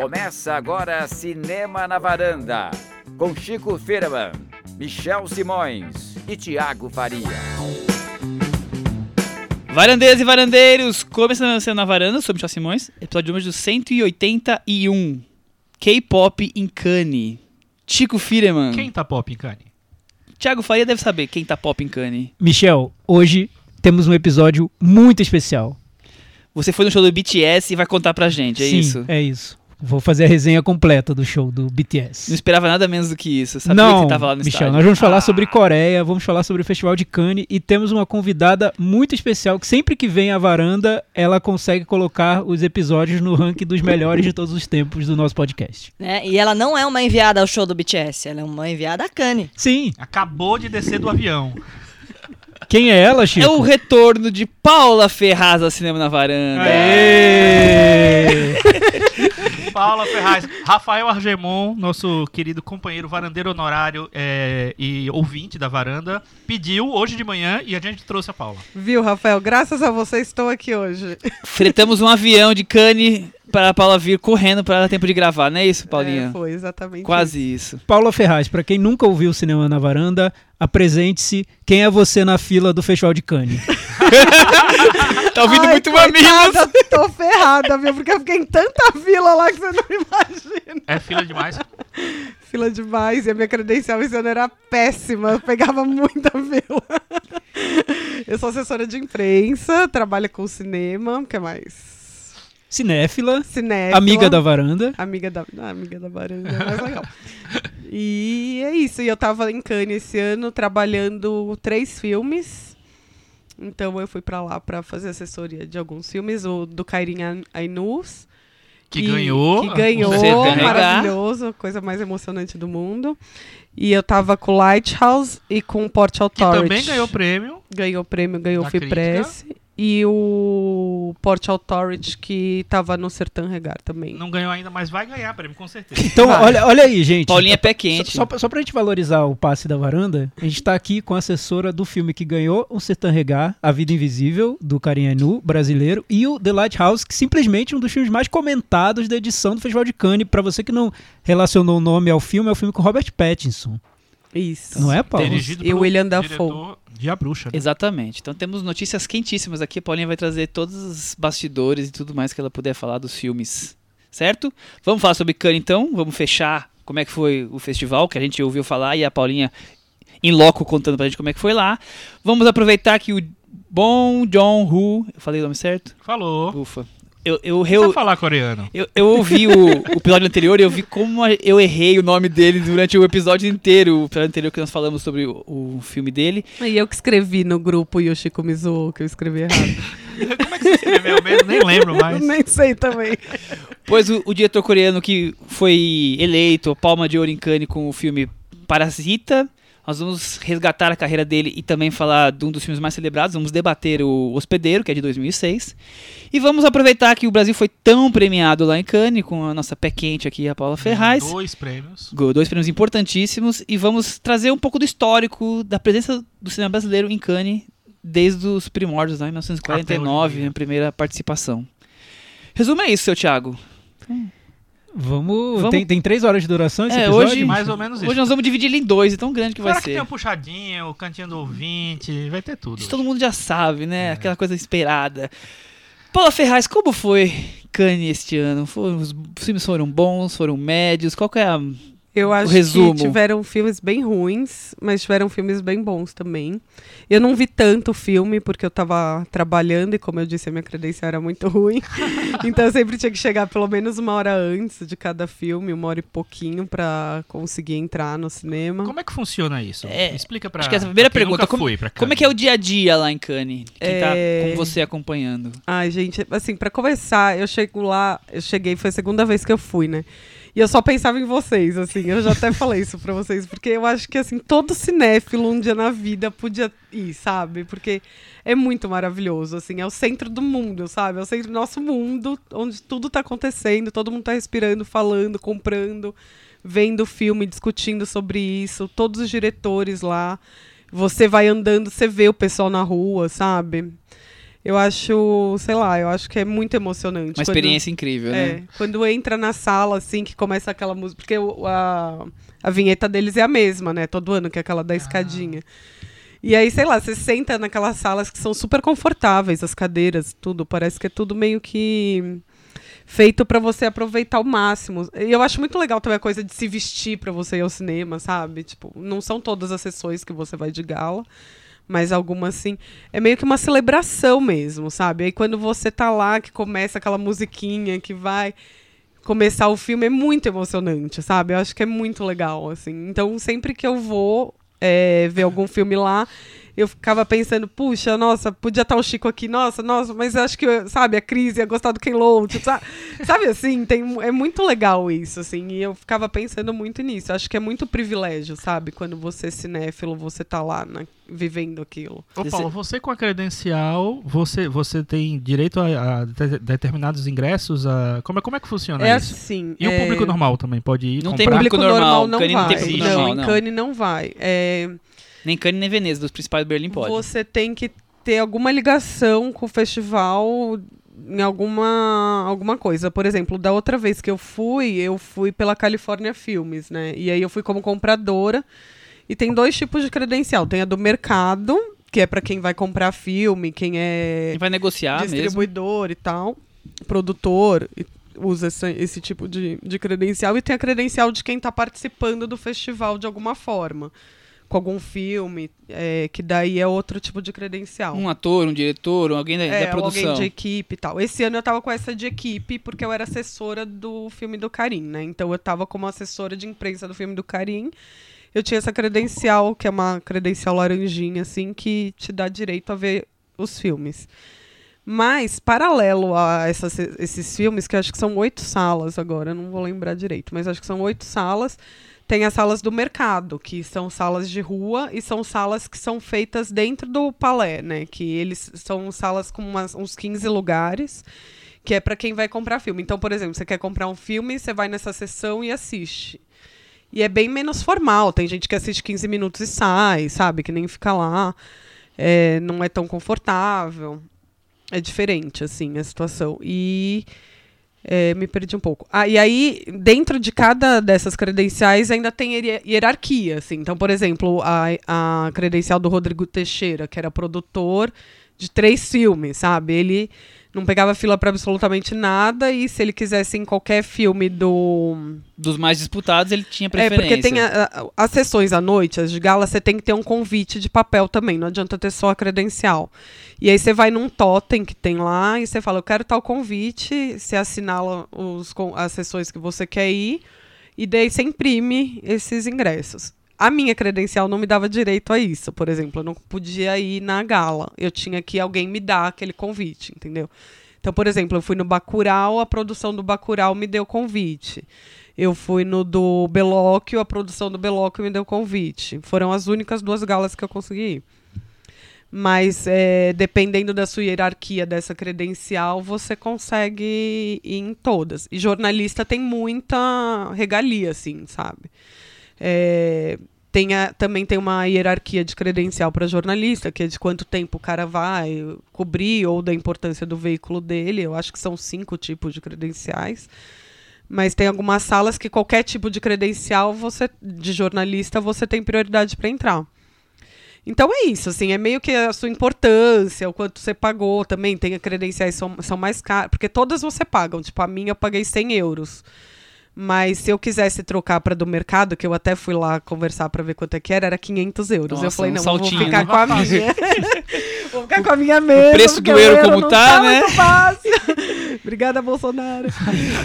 Começa agora Cinema na Varanda, com Chico Firman, Michel Simões e Tiago Faria. Varandeiras e varandeiros, começando a Cinema na Varanda, sou Michel Simões, episódio número 181, K-Pop em Cannes. Chico Firman. Quem tá pop em Cane? Tiago Faria deve saber quem tá pop em Cannes. Michel, hoje temos um episódio muito especial. Você foi no show do BTS e vai contar pra gente, é Sim, isso? É isso. Vou fazer a resenha completa do show do Não BTS. esperava nada menos do que isso. Sabia Não, que tava lá no Michel, estádio. nós vamos falar Ah. sobre Coreia, vamos falar sobre o Festival de Cannes e temos uma convidada muito especial que sempre que vem à varanda, ela consegue colocar os episódios no ranking dos melhores de todos os tempos do nosso podcast. né? E ela não é uma enviada ao show do BTS, ela é uma enviada a Kanye. Sim, Acabou de descer do avião. quem é ela, Chico? É o retorno de Paula Ferraz ao Cinema na Varanda. Aê! Paula Ferraz, Rafael Argemon, nosso querido companheiro varandeiro honorário é, e ouvinte da varanda, pediu hoje de manhã e a gente trouxe a Paula. Viu, Rafael? Graças a você estou aqui hoje. Fretamos um avião de Cannes para a Paula vir correndo para dar tempo de gravar, não é isso, Paulinha? É, foi exatamente Quase isso. isso. Paula Ferraz, pra quem nunca ouviu o Cinema na Varanda, apresente-se. Quem é você na fila do Festival de Cannes? Tá ouvindo Ai, muito mamilos? Tô ferrada, viu? Porque eu fiquei em tanta fila lá que você não imagina. É fila demais. Fila demais e a minha credencial esse ano era péssima. Eu pegava muita fila. Eu sou assessora de imprensa, trabalho com cinema. O que mais? Cinéfila, Cinéfila. amiga da varanda. Amiga da, ah, amiga da varanda, é mais legal. e é isso. E eu tava em Cannes esse ano trabalhando três filmes. Então eu fui pra lá pra fazer assessoria de alguns filmes. O do Kairin Ainus. Que e- ganhou. Que ganhou, maravilhoso. Coisa mais emocionante do mundo. E eu tava com Lighthouse e com Port Que Authority. também ganhou prêmio. Ganhou o prêmio, ganhou o Da FIPRESS. E o Port Authority, que tava no Sertão Regar também. Não ganhou ainda, mas vai ganhar prêmio, com certeza. Então, Vai. olha, olha aí, gente. Paulinha é pé Só, quente. só, pra- só pra gente valorizar o passe da varanda, a gente tá aqui com a assessora do filme que ganhou o Sertão Regar, A Vida Invisível, do Karim Anu, brasileiro, e o The Lighthouse, que simplesmente é um dos filmes mais comentados da edição do Festival de Cannes. Pra você que não relacionou o nome ao filme, é o filme com Robert Pattinson. Isso. Não é, Paulo? Dirigido E William Dafoe. de A Bruxa. né? Exatamente. Então temos notícias quentíssimas aqui. A Paulinha vai trazer todos os bastidores e tudo mais que ela puder falar dos filmes. Certo? Vamos falar sobre Cannes então. Vamos fechar como é que foi o festival, que a gente ouviu falar, e a Paulinha em loco contando pra gente como é que foi lá. Vamos aproveitar que o Bom John Hu. Eu falei o nome certo? Falou. Ufa. Eu, eu, eu, precisa falar coreano. eu, eu ouvi o, o episódio anterior e eu vi como eu errei o nome dele durante o episódio inteiro. O episódio anterior que nós falamos sobre o, o filme dele. E eu que escrevi no grupo e o Chico me zoou, que eu escrevi errado. Como é que você escreveu mesmo? Nem lembro mais. Nem sei também. Pois o, o diretor coreano que foi eleito Palma de Ouro em Cannes com o filme Parasita. Nós vamos resgatar a carreira dele e também falar de um dos filmes mais celebrados. Vamos debater o Hospedeiro, que é de 2006. E vamos aproveitar que o Brasil foi tão premiado lá em Cannes, com a nossa pé quente aqui, a Paula Ferraz. Dois prêmios. Dois prêmios importantíssimos. E vamos trazer um pouco do histórico da presença do cinema brasileiro em Cannes desde os primórdios, lá em 1949, hoje em dia. a primeira participação. Resumo é isso, seu Thiago. Vamos. Vamos- Tem, tem três horas de duração esse É, episódio? hoje- Mais ou menos isso. Hoje nós vamos dividir ele em dois, e tão grande que vai Fora que ser. tem o puxadinho, o cantinho do ouvinte, vai ter tudo. Isso todo mundo já sabe, né? Aquela coisa esperada. Paula Ferraz, como foi Cannes este ano? Foram- os filmes foram bons, foram médios? Qual que é a... Eu acho resumo. que tiveram filmes bem ruins, mas tiveram filmes bem bons também. Eu não vi tanto filme porque eu tava trabalhando e, como eu disse, a minha credencial era muito ruim. então eu sempre tinha que chegar pelo menos uma hora antes de cada filme, uma hora e pouquinho, pra conseguir entrar no cinema. Como é que funciona isso? É, explica pra acho que essa é a primeira pergunta, como- foi pra Como é que é o dia a dia lá em Cannes? Quem tá É. com você acompanhando? Ai, gente, assim, pra começar, eu chego lá, eu cheguei, foi a segunda vez que eu fui, né? E eu só pensava em vocês, assim, eu já até falei isso pra vocês, porque eu acho que, assim, todo cinéfilo um dia na vida podia ir, sabe? Porque é muito maravilhoso, assim, é o centro do mundo, sabe? É o centro do nosso mundo, onde tudo tá acontecendo, todo mundo tá respirando, falando, comprando, vendo o filme, discutindo sobre isso, todos os diretores lá. Você vai andando, você vê o pessoal na rua, sabe? Eu acho, sei lá, eu acho que é muito emocionante. Uma quando- experiência incrível, É, né? quando entra na sala, assim, que começa aquela música. Porque a, a vinheta deles é a mesma, né? Todo ano, que é aquela da escadinha. E aí, sei lá, você senta naquelas salas que são super confortáveis, as cadeiras, tudo. Parece que é tudo meio que feito pra você aproveitar ao máximo. E eu acho muito legal também a coisa de se vestir pra você ir ao cinema, sabe? Tipo, não são todas as sessões que você vai de gala, mas algumas sim. É meio que uma celebração mesmo, sabe? Aí quando você tá lá, que começa aquela musiquinha que vai começar o filme, é muito emocionante, sabe? Eu acho que é muito legal, assim. Então, sempre que eu vou é, ver algum filme lá, eu ficava pensando, puxa, nossa, podia estar o Chico aqui, nossa, nossa, mas eu acho que, sabe, a Cris ia gostar do Ken Loach, sabe? sabe assim, tem, é muito legal isso, assim, e eu ficava pensando muito nisso. Eu acho que é muito privilégio, sabe? Quando você é cinéfilo, você tá lá na- vivendo aquilo. Ô, Esse- Paulo, você com a credencial, você, você tem direito a, a de- determinados ingressos? A, como, é, como é que funciona É isso? assim. E o é- público normal também pode ir Não comprar? tem público público normal, normal não vai. não, não. Não vai. É, Nem Cannes nem Veneza, dos principais Berlim pode. Você tem que ter alguma ligação com o festival em alguma, alguma coisa. Por exemplo, da outra vez que eu fui, eu fui pela California Filmes, né? E aí eu fui como compradora. E tem dois tipos de credencial. Tem a do mercado, que é para quem vai comprar filme, quem é Quem vai negociar mesmo. distribuidor e tal, produtor, e usa esse, esse tipo de, de credencial. E tem a credencial de quem está participando do festival de alguma forma. Com algum filme, é, que daí é outro tipo de credencial. Um ator, um diretor, alguém da, É, da produção. alguém de equipe e tal. Esse ano eu tava com essa de equipe porque eu era assessora do filme do Karim, né? Então eu tava como assessora de imprensa do filme do Karim. Eu tinha essa credencial, que é uma credencial laranjinha, assim, que te dá direito a ver os filmes. Mas, paralelo a essas- esses filmes, que eu acho que são oito salas agora, eu não vou lembrar direito, mas acho que são oito salas, tem as salas do mercado, que são salas de rua e são salas que são feitas dentro do palé, né? Que eles são salas com umas- uns 15 lugares, que é para quem vai comprar filme. Então, por exemplo, você quer comprar um filme, você vai nessa sessão e assiste. E é bem menos formal. Tem gente que assiste 15 minutos e sai, sabe? Que nem fica lá. É, não é tão confortável. É diferente, assim, a situação. E. é, me perdi um pouco. Ah, e aí, dentro de cada dessas credenciais, ainda tem hier- hierarquia, assim. Então, por exemplo, a, a credencial do Rodrigo Teixeira, que era produtor de três filmes, sabe? Ele não pegava fila para absolutamente nada e se ele quisesse em qualquer filme do Dos mais disputados, ele tinha é, preferência. porque tem a- a- as sessões à noite, as de gala, você tem que ter um convite de papel também. Não adianta ter só a credencial. E aí você vai num totem que tem lá e você fala, eu quero tal convite, você assinala os, as sessões que você quer ir e daí você imprime esses ingressos. A minha credencial não me dava direito a isso, por exemplo. Eu não podia ir na gala. Eu tinha que alguém me dar aquele convite, entendeu? Então, por exemplo, eu fui no Bacurau, a produção do Bacurau me deu convite. Eu fui no do Belóquio, a produção do Belóquio me deu convite. Foram as únicas duas galas que eu consegui ir. Mas, é, dependendo da sua hierarquia dessa credencial, você consegue ir em todas. E jornalista tem muita regalia, assim, sabe? É, também tem uma hierarquia de credencial para jornalista, que é de quanto tempo o cara vai cobrir ou da importância do veículo dele. Eu acho que são cinco tipos de credenciais. Mas tem algumas salas que qualquer tipo de credencial você de jornalista você tem prioridade para entrar. Então é isso, assim, é meio que a sua importância, o quanto você pagou também, tem credenciais são, são mais caras, porque todas você pagam, tipo, a minha eu paguei 100 euros. Mas se eu quisesse trocar para do mercado, que eu até fui lá conversar para ver quanto é que era, era 500 euros. eu Nossa, falei, um não, saltinho, vou ficar né? com a minha. vou ficar com a minha mesmo. preço porque do euro como não tá, né? muito fácil. Obrigada, Bolsonaro.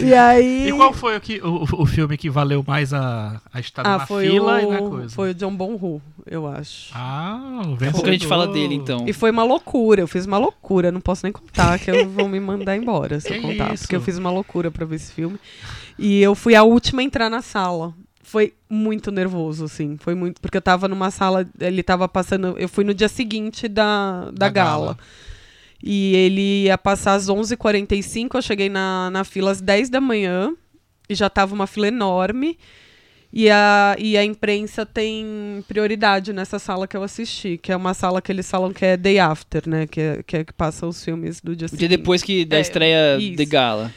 E aí... E qual foi o, que, o, o filme que valeu mais a, a estada ah, na foi fila e na o, coisa? foi o John Bonhu, eu acho. Ah, o Daqui a pouco a gente fala vencedor. dele, então. E foi uma loucura, eu fiz uma loucura, não posso nem contar, que eu vou me mandar embora se eu contar. isso? Porque eu fiz uma loucura pra ver esse filme. E eu fui a última a entrar na sala. Foi muito nervoso, assim. Foi muito. Porque eu tava numa sala, ele tava passando. Eu fui no dia seguinte da, da, Da gala. gala. E ele ia passar às 11h45, eu cheguei na, na fila às 10 da manhã. E já tava uma fila enorme. E a, e a imprensa tem prioridade nessa sala que eu assisti, que é uma sala que eles falam que é day after, né? Que é que, é que passa os filmes do dia O dia seguinte. depois que da É, estreia isso. de gala.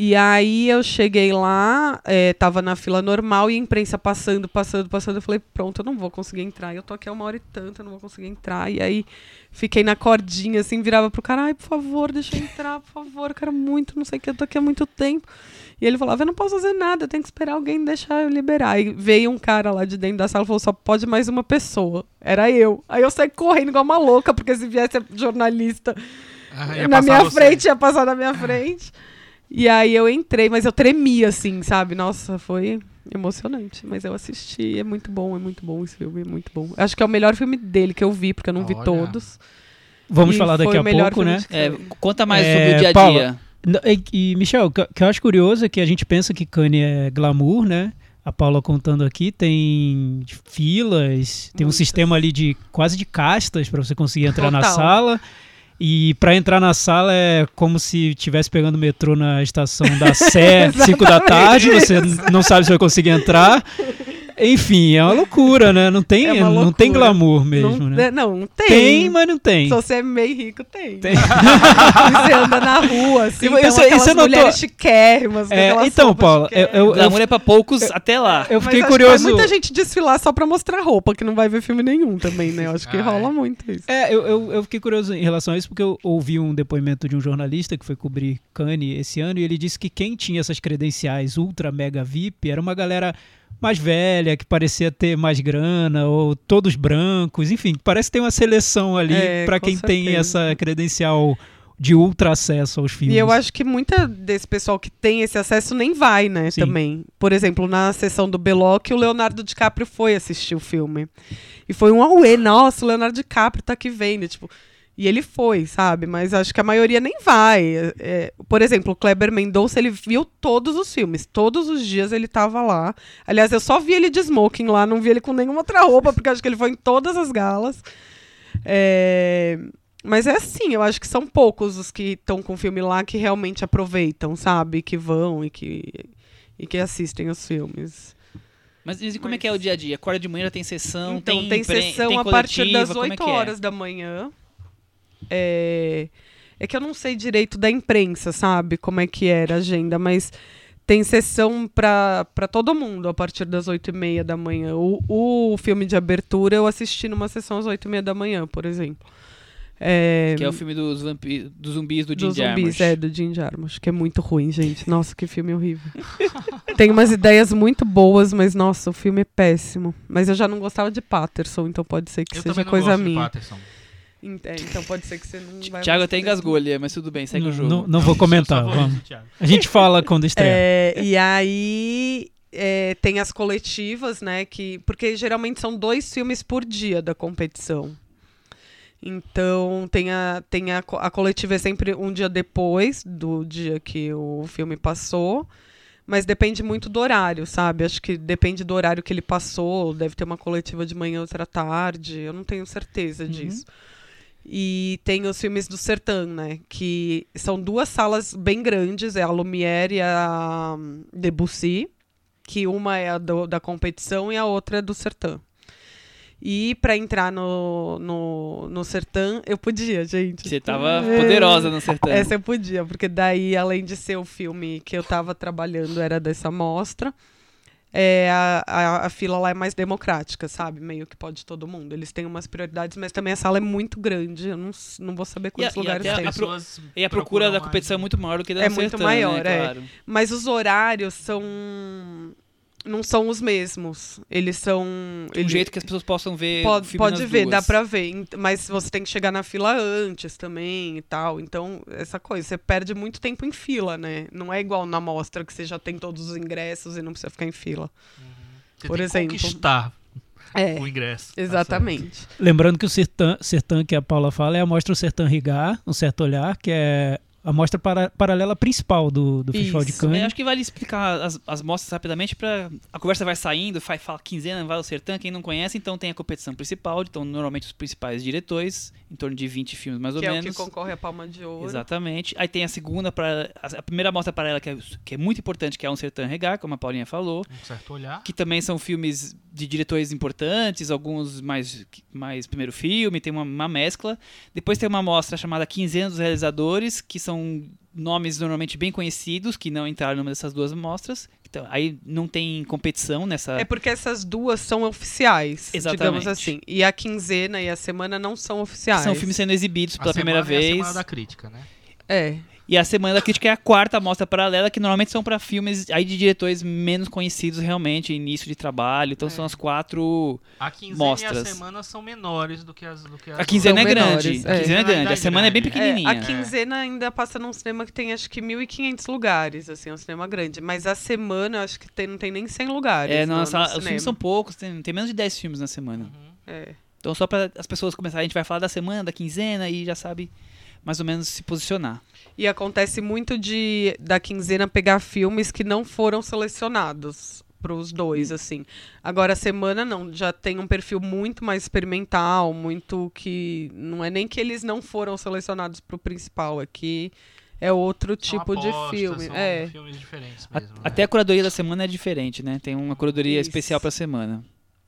E aí eu cheguei lá, é, tava na fila normal e a imprensa passando, passando, passando. Eu falei, pronto, eu não vou conseguir entrar. Eu tô aqui há uma hora e tanto, eu não vou conseguir entrar. E aí fiquei na cordinha, assim, virava pro cara, ai, por favor, deixa eu entrar, por favor, eu quero muito, não sei o que, eu tô aqui há muito tempo. E ele falava, eu não posso fazer nada, eu tenho que esperar alguém deixar eu liberar. Aí veio um cara lá de dentro da sala e falou, só pode mais uma pessoa. Era eu. Aí eu saí correndo igual uma louca, porque se viesse jornalista Ah, na minha frente, ia passar na minha frente. E aí eu entrei, mas eu tremia, assim, sabe? Nossa, foi emocionante. Mas eu assisti, é muito bom, é muito bom esse filme, é muito bom. Acho que é o melhor filme dele que eu vi, porque eu não vi Olha. todos. Vamos E falar daqui a pouco, né? É, conta mais É, sobre o dia a Paula, dia. E, e, Michel, o que que eu acho curioso é que a gente pensa que Cannes é glamour, né? A Paula contando aqui, tem filas, tem um Muitas. sistema ali de quase de castas para você conseguir entrar na Total. sala. E para entrar na sala é como se estivesse pegando metrô na estação da Sé, 5 da tarde, você não sabe se vai conseguir entrar. Enfim, é uma loucura, né? Não tem, É não tem glamour mesmo, não, né? Não, não tem. Tem, mas não tem. Se você é meio rico, tem. Tem. E você anda na rua, assim, E então você notou- mulheres chiquérrimas. É, então, Paula, eu- eu- Glamour é pra poucos até lá. Eu Mas fiquei acho que curioso. Vai muita gente desfilar só pra mostrar roupa, que não vai ver filme nenhum também, né? Eu acho que Ah, rola é. muito isso. É, eu, eu, eu fiquei curioso em relação a isso porque eu ouvi um depoimento de um jornalista que foi cobrir Cannes esse ano e ele disse que quem tinha essas credenciais ultra mega VIP era uma galera mais velha, que parecia ter mais grana, ou todos brancos, enfim, parece que tem uma seleção ali É, com quem tem certeza. essa credencial de ultra acesso aos filmes. E eu acho que muita desse pessoal que tem esse acesso nem vai, né, Sim. também. Por exemplo, na sessão do Beloc, o Leonardo DiCaprio foi assistir o filme. E foi um auê, nossa, o Leonardo DiCaprio tá aqui vendo, tipo... E ele foi, sabe? Mas acho que a maioria nem vai. É, é, por exemplo, o Kleber Mendonça, ele viu todos os filmes. Todos os dias ele tava lá. Aliás, eu só vi ele de smoking lá, não vi ele com nenhuma outra roupa, porque acho que ele foi em todas as galas. É, Mas é assim, eu acho que são poucos os que estão com o filme lá que realmente aproveitam, sabe? Que vão e que, e que assistem os filmes. Mas e como é que é o dia a dia? Acorda de manhã já tem sessão, então, tem, tem, sessão tem a partir coletiva, das como é 8 que é? horas da manhã. É... é que eu não sei direito da imprensa, sabe? Como é que era a agenda, mas tem sessão pra pra todo mundo a partir das 8 e meia da manhã. O, o filme de abertura eu assisti numa sessão às 8 e meia da manhã, por exemplo. É... Que é o filme dos, vampi- dos zumbis do Jim dos zumbis, Jarmusch. é, do Jim Jarmusch, que é muito ruim, gente. Nossa, que filme horrível. Tem umas ideias muito boas, mas nossa, o filme é péssimo. Mas eu já não gostava de Patterson, então pode ser que Eu seja também não coisa gosto de minha. Patterson. É, Então pode ser que você não vai Thiago até engasgou ali, mas tudo bem, segue não, o jogo. não, não vou É comentar, vamos. A gente fala quando estreia. É, e aí é, tem as coletivas, né? Que, porque geralmente são dois filmes por dia da competição. Então tem a, tem a, a coletiva é sempre um dia depois do dia que o filme passou. Mas depende muito do horário, sabe? Acho que depende do horário que ele passou. Deve ter uma coletiva de manhã, outra tarde. Eu não tenho certeza Uhum. disso. E tem os filmes do Sertã, né? Que são duas salas bem grandes, é a Lumière e a hum, Debussy, que uma é a do- da competição e a outra é do Sertã. E para entrar no, no, no Sertã, eu podia, gente. Você tava poderosa no sertão. Essa eu podia, porque daí, além de ser o filme que eu tava trabalhando, era dessa mostra, é, a, a, a fila lá é mais democrática, sabe? Meio que pode todo mundo. Eles têm umas prioridades, mas também a sala é muito grande. Eu não, não vou saber quantos e lugares até tem. a pro- E a procura da mais, competição é né? muito maior do que da É muito sertã, maior, né? é. Claro. Mas os horários são. Não são os mesmos. Eles são. De um jeito que as pessoas possam ver o Pode, filme pode nas ver, duas. dá pra ver. Mas você tem que chegar na fila antes também e tal. Então, essa coisa, você perde muito tempo em fila, né? Não é igual na mostra que você já tem todos os ingressos e não precisa ficar em fila. Você por tem exemplo. que conquistar É, o ingresso. Tá exatamente. Lembrando que o Sertã, Sertã que a Paula fala é a mostra o Sertã Rigar, um certo olhar, que é a mostra para- paralela principal do, do Festival de Isso. Eu Cannes. acho que vale explicar as, as mostras rapidamente para a conversa vai saindo, vai fala quinzena, vai ao Sertã, quem não conhece, então tem a competição principal, então normalmente os principais diretores, em torno de 20 filmes mais ou que é o menos. que concorre à Palma de Ouro. Exatamente. Aí tem a segunda para a primeira mostra para ela que é, que é muito importante, que é um Sertã Regar, como a Paulinha falou, Um certo olhar. que também são filmes de diretores importantes, alguns mais mais primeiro filme, tem uma, uma mescla. Depois tem uma mostra chamada Quinzena dos Realizadores, que são nomes normalmente bem conhecidos, que não entraram numa dessas duas mostras. Então, aí não tem competição nessa. É porque essas duas são oficiais, Exatamente. digamos assim. E a quinzena e a semana não são oficiais. São filmes sendo exibidos A pela primeira semana é a vez. semana da crítica, né? É. E a Semana da Crítica é a quarta mostra paralela, que normalmente são para filmes aí de diretores menos conhecidos realmente, início de trabalho. Então É. são as quatro. A quinzena e Mostras. a semana são menores do que as do que as A quinzena é São grande. menores, A é. quinzena é grande. A Grande, semana é bem grande. É, pequenininha. a quinzena ainda passa num cinema que tem acho que 1.500 lugares, assim, é um cinema grande. Mas a semana eu acho que tem, não tem nem 100 lugares. É, não, a sala- os cinema. filmes são poucos, tem, tem menos de 10 filmes na semana. Uhum. É. Então só para as pessoas começarem, a gente vai falar da semana, da quinzena e já sabe mais ou menos se posicionar. E acontece muito de da quinzena pegar filmes que não foram selecionados pros dois, assim. Agora a semana não, já tem um perfil muito mais experimental, muito que não é nem que eles não foram selecionados pro principal, é que é outro São tipo de filme. São É. filmes diferentes A- mesmo. né? Até a curadoria da semana é diferente, né? Tem uma curadoria Isso. especial para semana.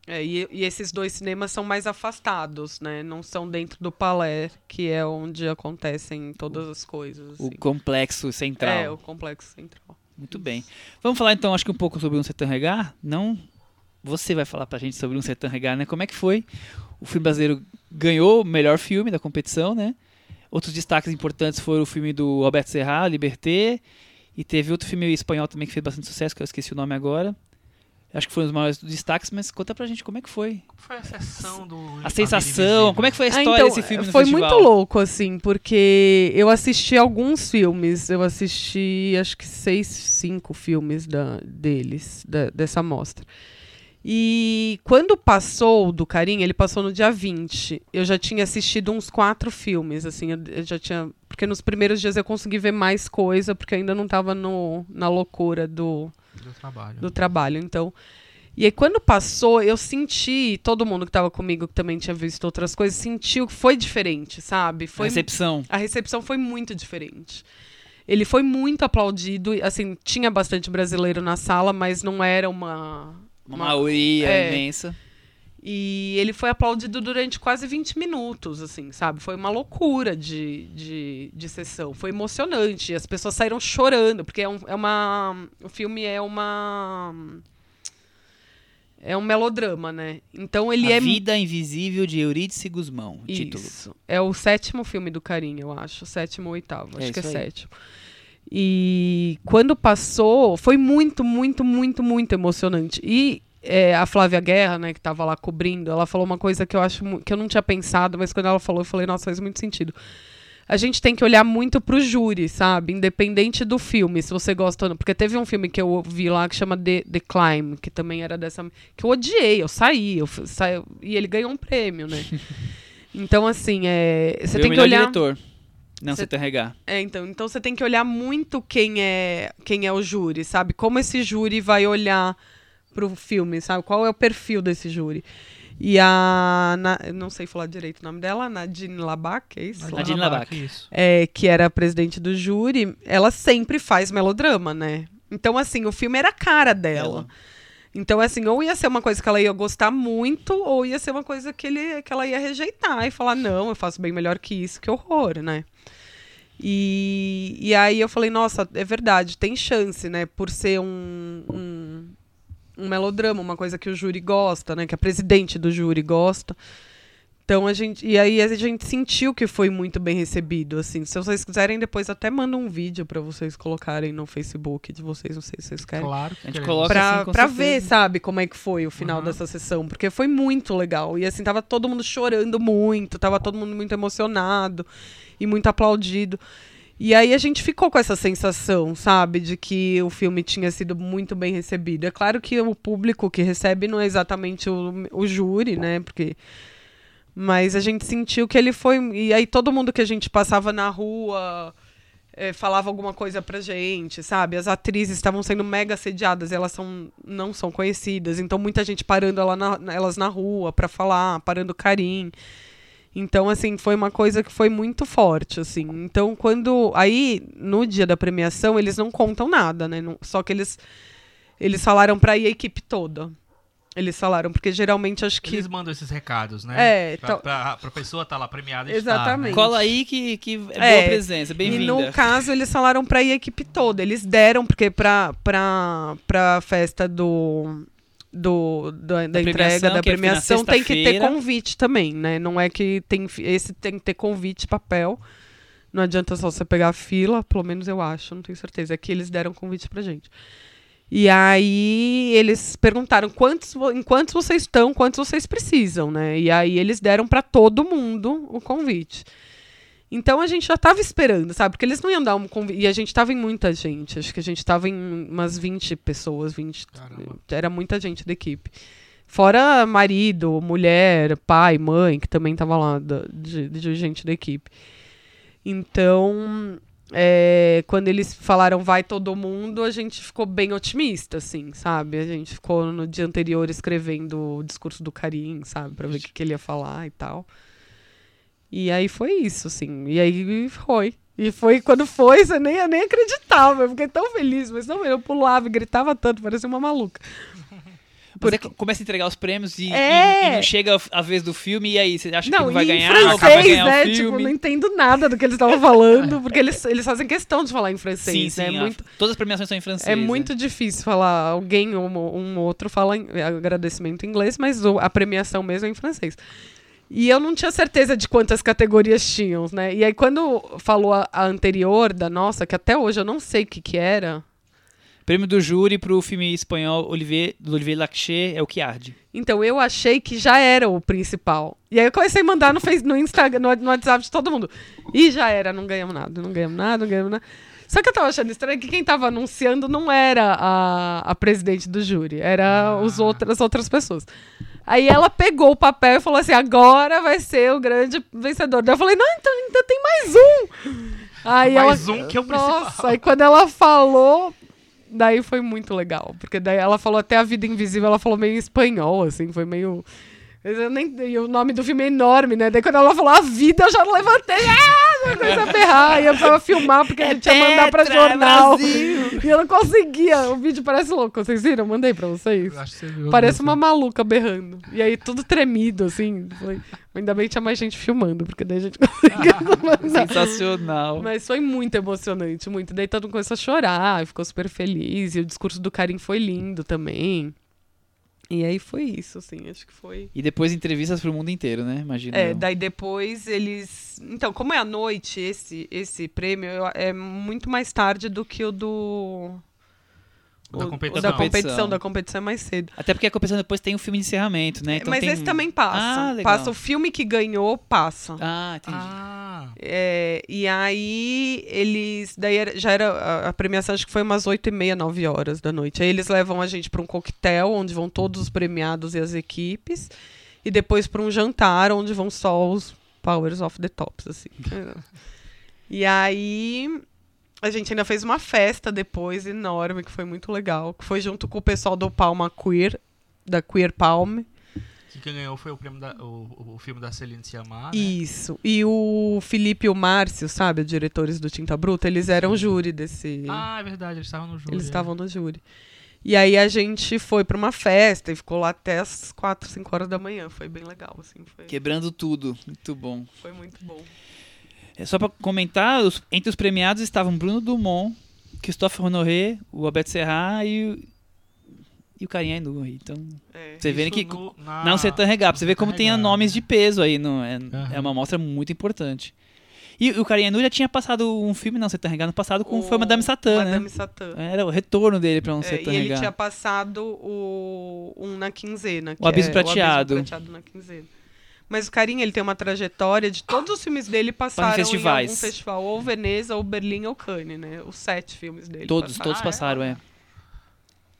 É, e, e esses dois cinemas são mais afastados, né? Não são dentro do palé, que é onde acontecem todas as coisas. O assim. complexo central. É, o complexo central. Muito bem. Vamos falar então, acho que um pouco sobre um Sertão Regar? Não? Você vai falar pra gente sobre um Sertão Regar, né? Como é que foi? O filme brasileiro ganhou o melhor filme da competição, né? Outros destaques importantes foram o filme do Alberto Serra, Liberté, e teve outro filme espanhol também que fez bastante sucesso, que eu esqueci o nome agora. Acho que foram os maiores destaques, mas conta pra gente como é que foi. Como foi a sessão do A sensação, como é que foi a Ah, história então, desse filme no Foi festival? muito louco, assim, porque eu assisti alguns filmes. Eu assisti, acho que seis, cinco filmes da, deles, da- dessa mostra. E quando passou do Carinha, ele passou no dia 20. Eu já tinha assistido uns quatro filmes, assim, eu, já tinha. Porque nos primeiros dias eu consegui ver mais coisa, porque ainda não estava no, na loucura do, do trabalho? do trabalho. Então. E aí, quando passou, eu senti, todo mundo que estava comigo, que também tinha visto outras coisas, sentiu que foi diferente, sabe? A Foi, recepção. a recepção foi muito diferente. Ele foi muito aplaudido, assim, tinha bastante brasileiro na sala, mas não era uma. Uma maioria é. imensa. E ele foi aplaudido durante quase 20 minutos, assim, sabe? Foi uma loucura de, de, de sessão. Foi emocionante. As pessoas saíram chorando, porque é, um, é uma. O filme é uma. É um melodrama, né? Então ele a é. Vida Invisível de Eurídice Guzmão, o título. Isso. É o sétimo filme do Carinho, eu acho. Sétimo ou oitavo. É Acho que é isso aí. sétimo. E quando passou, foi muito, muito, muito, muito emocionante. E é, a Flávia Guerra, né, que tava lá cobrindo, ela falou uma coisa que eu acho que eu não tinha pensado, mas quando ela falou, eu falei, nossa, faz muito sentido. A gente tem que olhar muito pro júri, sabe? Independente do filme, se você gosta ou não. Porque teve um filme que eu vi lá que chama The, The Climb, que também era dessa. que eu odiei, eu saí, eu saí, e ele ganhou um prêmio, né? Então, assim, é, você tem que olhar. diretor. Não, Você- você regar. É, então, então você tem que olhar muito quem é quem é o júri, sabe? Como esse júri vai olhar pro filme, sabe? Qual é o perfil desse júri? E a. Na, eu não sei falar direito o nome dela, Nadine Labac, é isso? Nadine Labac. Isso. É, que era a presidente do júri, ela sempre faz melodrama, né? Então, assim, o filme era a cara dela. Ela. Então, assim, ou ia ser uma coisa que ela ia gostar muito, ou ia ser uma coisa que, ele, que ela ia rejeitar e falar, não, eu faço bem melhor que isso, que horror, né? E, e aí eu falei, nossa, é verdade, tem chance, né? Por ser um, um, um melodrama, uma coisa que o júri gosta, né? Que a presidente do júri gosta. Então a gente. E aí a gente sentiu que foi muito bem recebido, assim. Se vocês quiserem, depois até manda um vídeo pra vocês colocarem no Facebook de vocês, não sei se vocês querem. Claro que A gente coloca Pra, assim, pra ver, sabe, como é que foi o final Uhum. dessa sessão. Porque foi muito legal. E assim, tava todo mundo chorando muito, tava todo mundo muito emocionado e muito aplaudido. E aí a gente ficou com essa sensação, sabe, de que o filme tinha sido muito bem recebido. É claro que o público que recebe não é exatamente o, o júri, né? Porque. Mas a gente sentiu que ele foi. E aí todo mundo que a gente passava na rua. eh, falava alguma coisa pra gente, sabe? As atrizes estavam sendo mega assediadas, elas são, não são conhecidas, então muita gente parando ela na- elas na rua pra falar, parando Karim. Então, assim, foi uma coisa que foi muito forte, assim. Então, quando. Aí, no dia da premiação, eles não contam nada, né? Não- só que eles. Eles falaram pra ir a equipe toda. Eles falaram, porque geralmente acho que. Eles mandam esses recados, né? É, pra, então- pra, pra pessoa estar lá premiada e Exatamente. estar, Cola aí que, que é boa É, presença, E bem-vinda. no caso, eles falaram pra ir a equipe toda. Eles deram, porque pra, pra, pra festa do. Do, da, da premiação, entrega da que na premiação tem que ter convite também, né? Não é que tem esse tem que ter convite papel. Não adianta só você pegar a fila, pelo menos eu acho, não tenho certeza. É que eles deram convite pra gente. E aí eles perguntaram quantos, em quantos vocês estão, quantos vocês precisam, né? E aí eles deram pra todo mundo o convite. Então a gente já tava esperando, sabe? Porque eles não iam dar um convite. E a gente tava em muita gente. Acho que a gente tava em umas 20 pessoas, 20. Caramba. Era muita gente da equipe. Fora marido, mulher, pai, mãe, que também tava lá, da- de, de gente da equipe. Então, é, quando eles falaram vai todo mundo, a gente ficou bem otimista, assim, sabe? A gente ficou no dia anterior escrevendo o discurso do Karim, sabe? Pra ver o que, que ele ia falar e tal. E aí foi isso, assim. E aí foi. E foi quando foi, você nem, eu nem acreditava. Eu fiquei tão feliz, mas não, eu pulava e gritava tanto, parecia uma maluca. Você começa a entregar os prêmios e, É. e- e chega a vez do filme, e aí você acha que Não, não vai ganhar, ou que vai francês, ganhar né? o Tipo, não entendo nada do que eles estavam falando, porque eles, eles fazem questão de falar em francês, sim, né? sim, É a- muito, todas as premiações são em francês. é né? muito difícil falar. Alguém, um, um outro, fala em, agradecimento em inglês, mas a premiação mesmo é em francês. E eu não tinha certeza de quantas categorias tinham, né? E aí, quando falou a, a anterior da nossa, que até hoje eu não sei o que, que era, Prêmio do júri pro filme espanhol Olivier, do Olivier Lachet é o que arde. Então eu achei que já era o principal. E aí eu comecei a mandar no, face, no Instagram, no, no WhatsApp de todo mundo. E já era, não ganhamos nada, não ganhamos nada, não ganhamos nada. Só que eu tava achando estranho que quem tava anunciando não era a, a presidente do júri, era os outras, as outras pessoas. Aí ela pegou o papel e falou assim: agora vai ser o grande vencedor. Daí eu falei: não, então ainda tem mais um. Aí Mais ela, um que é o Nossa, aí quando ela falou, daí foi muito legal. Porque daí ela falou até a vida invisível, ela falou meio em espanhol, assim, foi meio. Eu nem, e o nome do filme é enorme, né? Daí quando ela falou a vida, eu já levantei. Ah! Eu comecei a berrar. E eu precisava filmar, porque a gente ia mandar pra jornal. Brasil. E eu não conseguia. O vídeo parece louco. Vocês viram? Eu mandei pra vocês. Parece uma maluca berrando. E aí tudo tremido, assim. Foi... Ainda bem que tinha mais gente filmando, porque daí a gente conseguia mandar. Sensacional. Mas foi muito emocionante, muito. Daí todo mundo começou a chorar, ficou super feliz. E o discurso do Karim foi lindo também. E aí foi isso, assim, acho que foi. E depois entrevistas pro mundo inteiro, né? Imagina. É, eu. daí depois eles. Então, como é à noite esse, esse prêmio, é muito mais tarde do que o do. O da o- competição. O da Competição. da competição é mais cedo. Até porque a competição depois tem o filme de encerramento, né? Então Mas tem... esse também passa. Ah, legal. passa o filme que ganhou, passa. Ah, entendi. Ah, É, e aí eles. Daí era- já era. A, a premiação acho que foi umas 8 e meia, 9 horas da noite. Aí eles levam a gente para um coquetel, onde vão todos os premiados e as equipes. E depois para um jantar, onde vão só os Powers of the Tops, assim. e aí. A gente ainda fez uma festa depois, enorme, que foi muito legal. Que foi junto com o pessoal do Palma Queer, da Queer Palm. Que quem ganhou foi o, prêmio da, o, o filme da Celine Sciamma, né? Isso. E o Felipe e o Márcio, sabe, diretores do Tinta Bruta, eles eram júri desse. Ah, é verdade, eles estavam no jogo. eles estavam no júri. E aí a gente foi pra uma festa e ficou lá até as 4, 5 horas da manhã. Foi bem legal, assim. Foi, Quebrando tudo. Muito bom. foi muito bom. É só pra comentar, os- entre os premiados estavam Bruno Dumont, Christophe Honoré, o Alberto Serra e o, e o Carinha Ainu aí. Então, É. você vê que no- na- não Sertan Regap, você vê como tem nomes de peso aí, não é, é uma amostra muito importante. E o Carinha Ainu já tinha passado um filme, não Sertan Regap, no passado com foi Madame Satã, né? Madame Satã. Era o retorno dele pra um É, Sertan e ele tinha passado o, um na quinzena. que Abismo é Prateado. O Abismo Prateado na quinzena. Mas o Carinha, ele tem uma trajetória de todos os filmes dele passaram festivais. em algum festival, ou Veneza, ou Berlim, ou Cannes, né? Os sete filmes dele. Todos, passaram. todos Ah, é? passaram, é.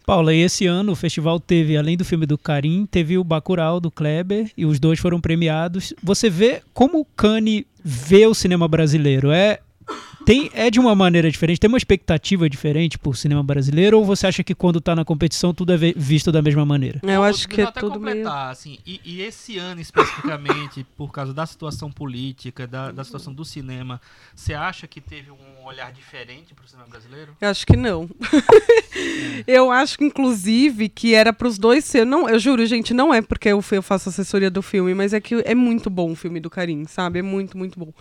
Paula, e esse ano o festival teve, além do filme do Karim, teve o Bacurau do Kleber e os dois foram premiados. Você vê como o Cane vê o cinema brasileiro? É tem, é de uma maneira diferente? Tem uma expectativa diferente por cinema brasileiro? Ou você acha que quando tá na competição tudo é visto da mesma maneira? Eu acho que é até tudo meio... completar, assim, e, e esse ano especificamente, por causa da situação política, da, da situação do cinema, você acha que teve um olhar diferente pro cinema brasileiro? Eu acho que não. eu acho que, inclusive, que era pros dois ser. Não, eu juro, gente, não é porque eu, eu faço assessoria do filme, mas é que é muito bom o filme do Karim, sabe? É muito, muito bom.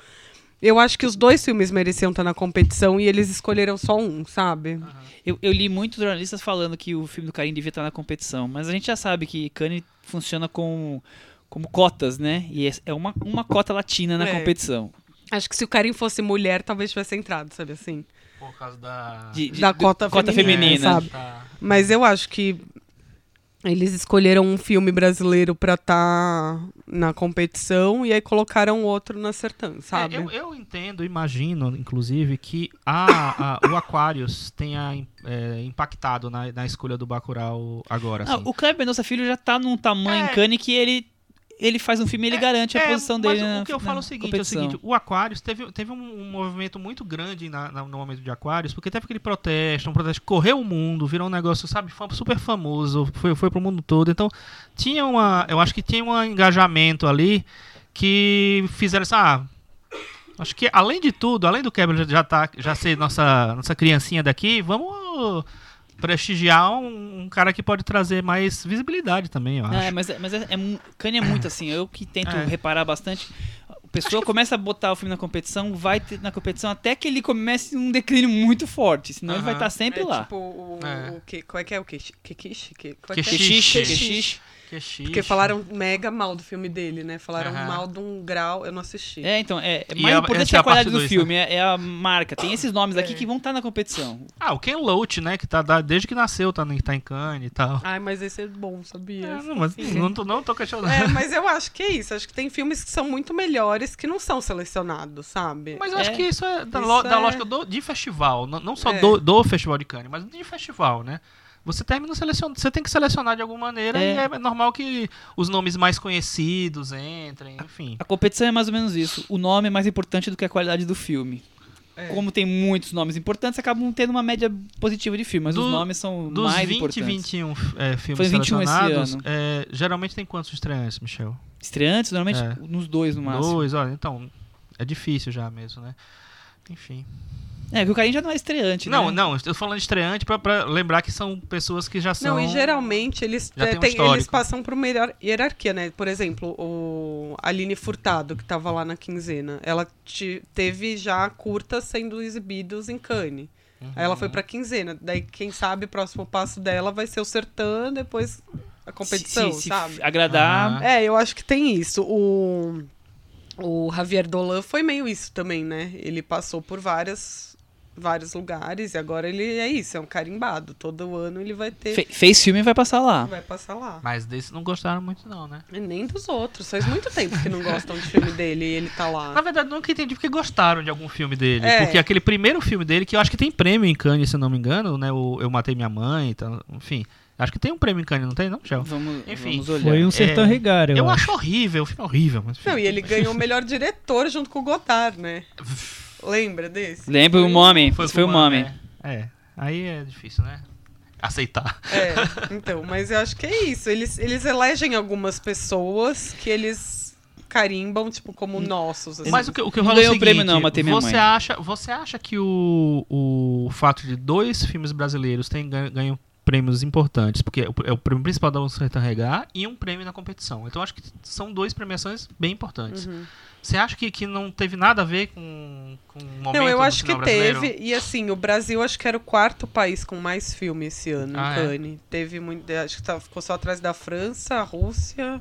Eu acho que os dois filmes mereciam estar na competição e eles escolheram só um, sabe? Eu, eu li muitos jornalistas falando que o filme do Karim devia estar na competição, mas a gente já sabe que Cannes funciona com, como cotas, né? E é- é uma, uma cota latina na É. competição. Acho que se o Karim fosse mulher, talvez tivesse entrado, sabe assim? Por causa da. De- de- Da do- cota feminina, feminina. sabe? Tá. Mas eu acho que eles escolheram um filme brasileiro pra estar na competição e aí colocaram outro na Sertã, sabe? É, eu, eu entendo, imagino, inclusive, que a, a- o Aquarius tenha é, impactado na, na escolha do Bacurau agora. Ah, assim. o Kleber Mendonça Filho já tá num tamanho É. em Cannes que ele, ele faz um filme e ele garante a É, posição mas dele o na que eu na falo é o seguinte, é o seguinte, o Aquarius teve, teve um, um movimento muito grande na- na- no momento de Aquarius, porque teve aquele protesto, um protesto que correu o mundo, virou um negócio, sabe, super famoso, foi, foi pro mundo todo. Então, tinha uma, eu acho que tinha um engajamento ali que fizeram assim, ah, acho que além de tudo, além do Kevin já tá, já ser nossa, nossa criancinha daqui, vamos prestigiar um, um cara que pode trazer mais visibilidade também, eu acho. Ah, é, mas é, mas é, é Cannes é muito assim, eu que tento É. reparar bastante. A pessoa começa a botar o filme na competição, vai ter na competição até que ele comece um declínio muito forte, senão ele vai estar sempre é lá. tipo o, É. o que, qual é que é o que? Que, qual é Que é? Xixi. Porque falaram mega mal do filme dele, né? Falaram Aham. mal de um grau, eu não assisti. É, então, é, é E mais a- importante essa que é a a parte qualidade do dois, filme, é, é a marca. Tem esses nomes aqui É. que vão estar na competição. Ah, o Ken Loach, né? Que tá da- desde que nasceu, tá, em- tá em Cannes e tal. Ai, mas esse é bom, sabia? É, não, mas Enfim. não tô, não tô questionando. É, mas eu acho que é isso. Acho que tem filmes que são muito melhores que não são selecionados, sabe? Mas eu acho É. que isso é da, Isso lo- da é- lógica do- de festival, não, não só É. do, do Festival de Cannes, mas de festival, né? Você termina selecionando, você tem que selecionar de alguma maneira É. e é normal que os nomes mais conhecidos entrem, enfim. A competição é mais ou menos isso. O nome é mais importante do que a qualidade do filme. É. Como tem muitos nomes importantes, acabam tendo uma média positiva de filme, mas Do- os nomes são Dos mais 20 e importantes. 21 é, filmes Foi 21 esse ano. é, geralmente tem quantos estreantes, Michel? Estreantes, normalmente É. nos dois no máximo. Dois, olha, então, é difícil já mesmo, né? Enfim. É, que o Carinho já não é estreante, Não, né? não, eu tô falando de estreante pra, pra lembrar que são pessoas que já são. Não, e geralmente eles, Já é, tem um tem- eles passam por uma hierar- hierarquia, né? Por exemplo, o Aline Furtado, que tava lá na quinzena, ela te- teve já curtas sendo exibidos em Cannes. Aí ela Uhum. foi pra quinzena. Daí, quem sabe, o próximo passo dela vai ser o Sertã, depois a competição, se, se, se sabe? agradar. Aham. É, eu acho que tem isso. O, o Javier Dolan foi meio isso também, né? Ele passou por várias, vários lugares e agora ele é isso, é um carimbado. Todo ano ele vai ter. fe- fez filme e vai passar lá. Vai passar lá. Mas desse não gostaram muito, não, né? E nem dos outros. Faz muito tempo que não gostam de filme dele e ele tá Na lá. verdade, nunca entendi porque gostaram de algum filme dele. É. Porque aquele primeiro filme dele, que eu acho que tem prêmio em Cannes, se eu não me engano, né? O Eu Matei Minha Mãe, então, enfim. Acho que tem um prêmio em Cannes, não tem, não, Michel? Vamos, Enfim, vamos olhar. Foi um Sertão É, Regar, eu, Eu, acho. acho horrível, o filme é horrível. Mas, enfim. Não, e ele ganhou o melhor diretor junto com o Godard, né? Lembra desse? Lembra o Mommy? Foi, foi o pro Mommy. Mame, É. é, aí é difícil, né? Aceitar. É, então, mas eu acho que é isso. Eles, eles elegem algumas pessoas que eles carimbam, tipo, como nossos. assim. Mas o que, o que eu Não falo é o prêmio não, Matei Minha você Mãe. acha, você acha que o, o fato de dois filmes brasileiros terem ganho, ganho prêmios importantes, porque é o- é prêmio principal da Sertã Regar e um prêmio na competição. Então acho que são duas premiações bem importantes. Uhum. Você acha que, que não teve nada a ver com, com o momento Não, eu acho que brasileiro? teve. E assim, o Brasil acho que era o quarto país com mais filme esse ano Ah, é? Cannes. Teve muito. Acho que tá- ficou só atrás da França, Rússia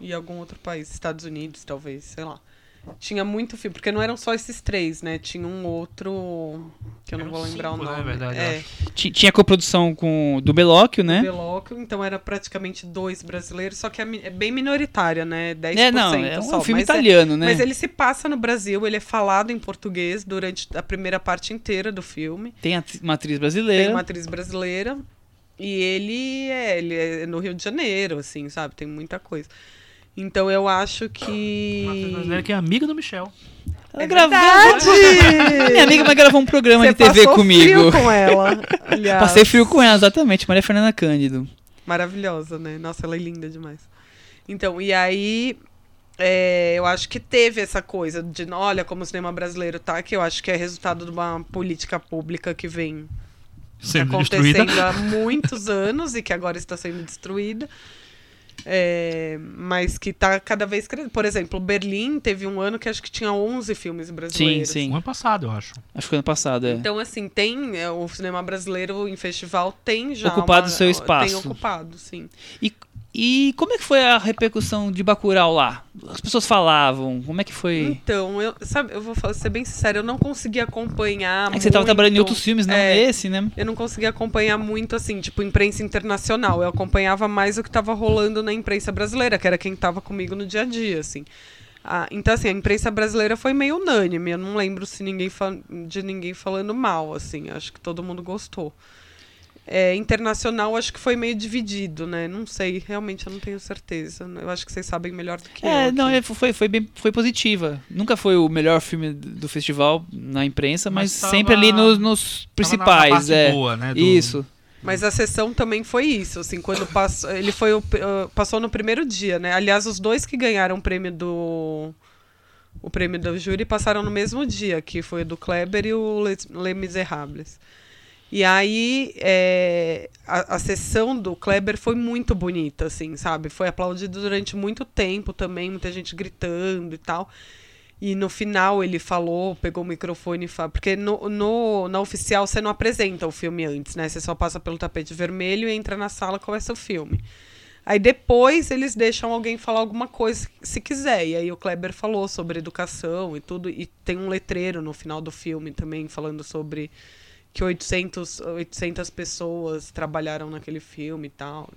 e algum outro país. Estados Unidos, talvez, sei lá. Tinha muito filme, porque não eram só esses três, né? Tinha um outro que eu não Eram vou lembrar cinco, o né, nome. verdade, eu é, Tinha coprodução com do Belóquio, né? Belóquio, então era praticamente dois brasileiros, só que é, é bem minoritária, né? 10% É, não, é um só. filme mas é- italiano, né? Mas ele se passa no Brasil, ele é falado em português durante a primeira parte inteira do filme. Tem uma atriz Tem brasileira. uma atriz brasileira. E ele é, ele é no Rio de Janeiro, assim, sabe? Tem muita coisa. Então eu acho que. Uma atriz brasileira que é amiga do Michel. Ela É gravou. verdade! Minha amiga vai gravar um programa Você de TV passou comigo. frio com ela. Aliás. Passei frio com ela, exatamente. Maria Fernanda Cândido. Maravilhosa, né? Nossa, ela é linda demais. Então, e aí. é, eu acho que teve essa coisa de, olha como o cinema brasileiro tá, que eu acho que é resultado de uma política pública que vem Sendo destruída. acontecendo há muitos anos e que agora está sendo destruída. É, mas que tá cada vez crescendo. Por exemplo, Berlim teve um ano que acho que tinha 11 filmes brasileiros. Sim, sim. Um ano passado, eu acho. Acho que foi ano passado, é. Então, assim, tem. é, o cinema brasileiro em festival tem já. Ocupado uma- seu espaço. Tem ocupado, sim. E, e como é que foi a repercussão de Bacurau lá? As pessoas falavam, como é que foi? Então, eu, sabe, eu vou ser bem sincero, eu não consegui acompanhar. É que você tava muito- trabalhando em outros filmes, não É. nesse, né? Eu não consegui acompanhar muito, assim, tipo, imprensa internacional. Eu acompanhava mais o que tava rolando na imprensa brasileira, que era quem tava comigo no dia a dia, assim. Ah, então, assim, a imprensa brasileira foi meio unânime. Eu não lembro se ninguém de ninguém falando mal, assim. Acho que todo mundo gostou. É, internacional, acho que foi meio dividido, né? Não sei, realmente eu não tenho certeza. Eu acho que vocês sabem melhor do que eu. É, não, aqui. é, foi, foi bem foi positiva. Nunca foi o melhor filme do festival na imprensa, mas, Mas tava- sempre ali nos, nos Tava na- na principais, parte é. boa, né, do- Isso. Mas a sessão também foi isso, assim, quando passou, ele foi o, passou no primeiro dia, né? Aliás, os dois que ganharam o prêmio do o prêmio do júri passaram no mesmo dia, que foi o do Kleber e o Les, Les Miserables. E aí é, a, a sessão do Kleber foi muito bonita, assim, sabe? Foi aplaudido durante muito tempo também, muita gente gritando e tal. E no final ele falou, pegou o microfone e falou. Porque no, no, na oficial você não apresenta o filme antes, né? Você só passa pelo tapete vermelho e entra na sala e começa o filme. Aí depois eles deixam alguém falar alguma coisa se quiser. E aí o Kleber falou sobre educação e tudo. E tem um letreiro no final do filme também falando sobre que 800, 800 pessoas trabalharam naquele filme e tal.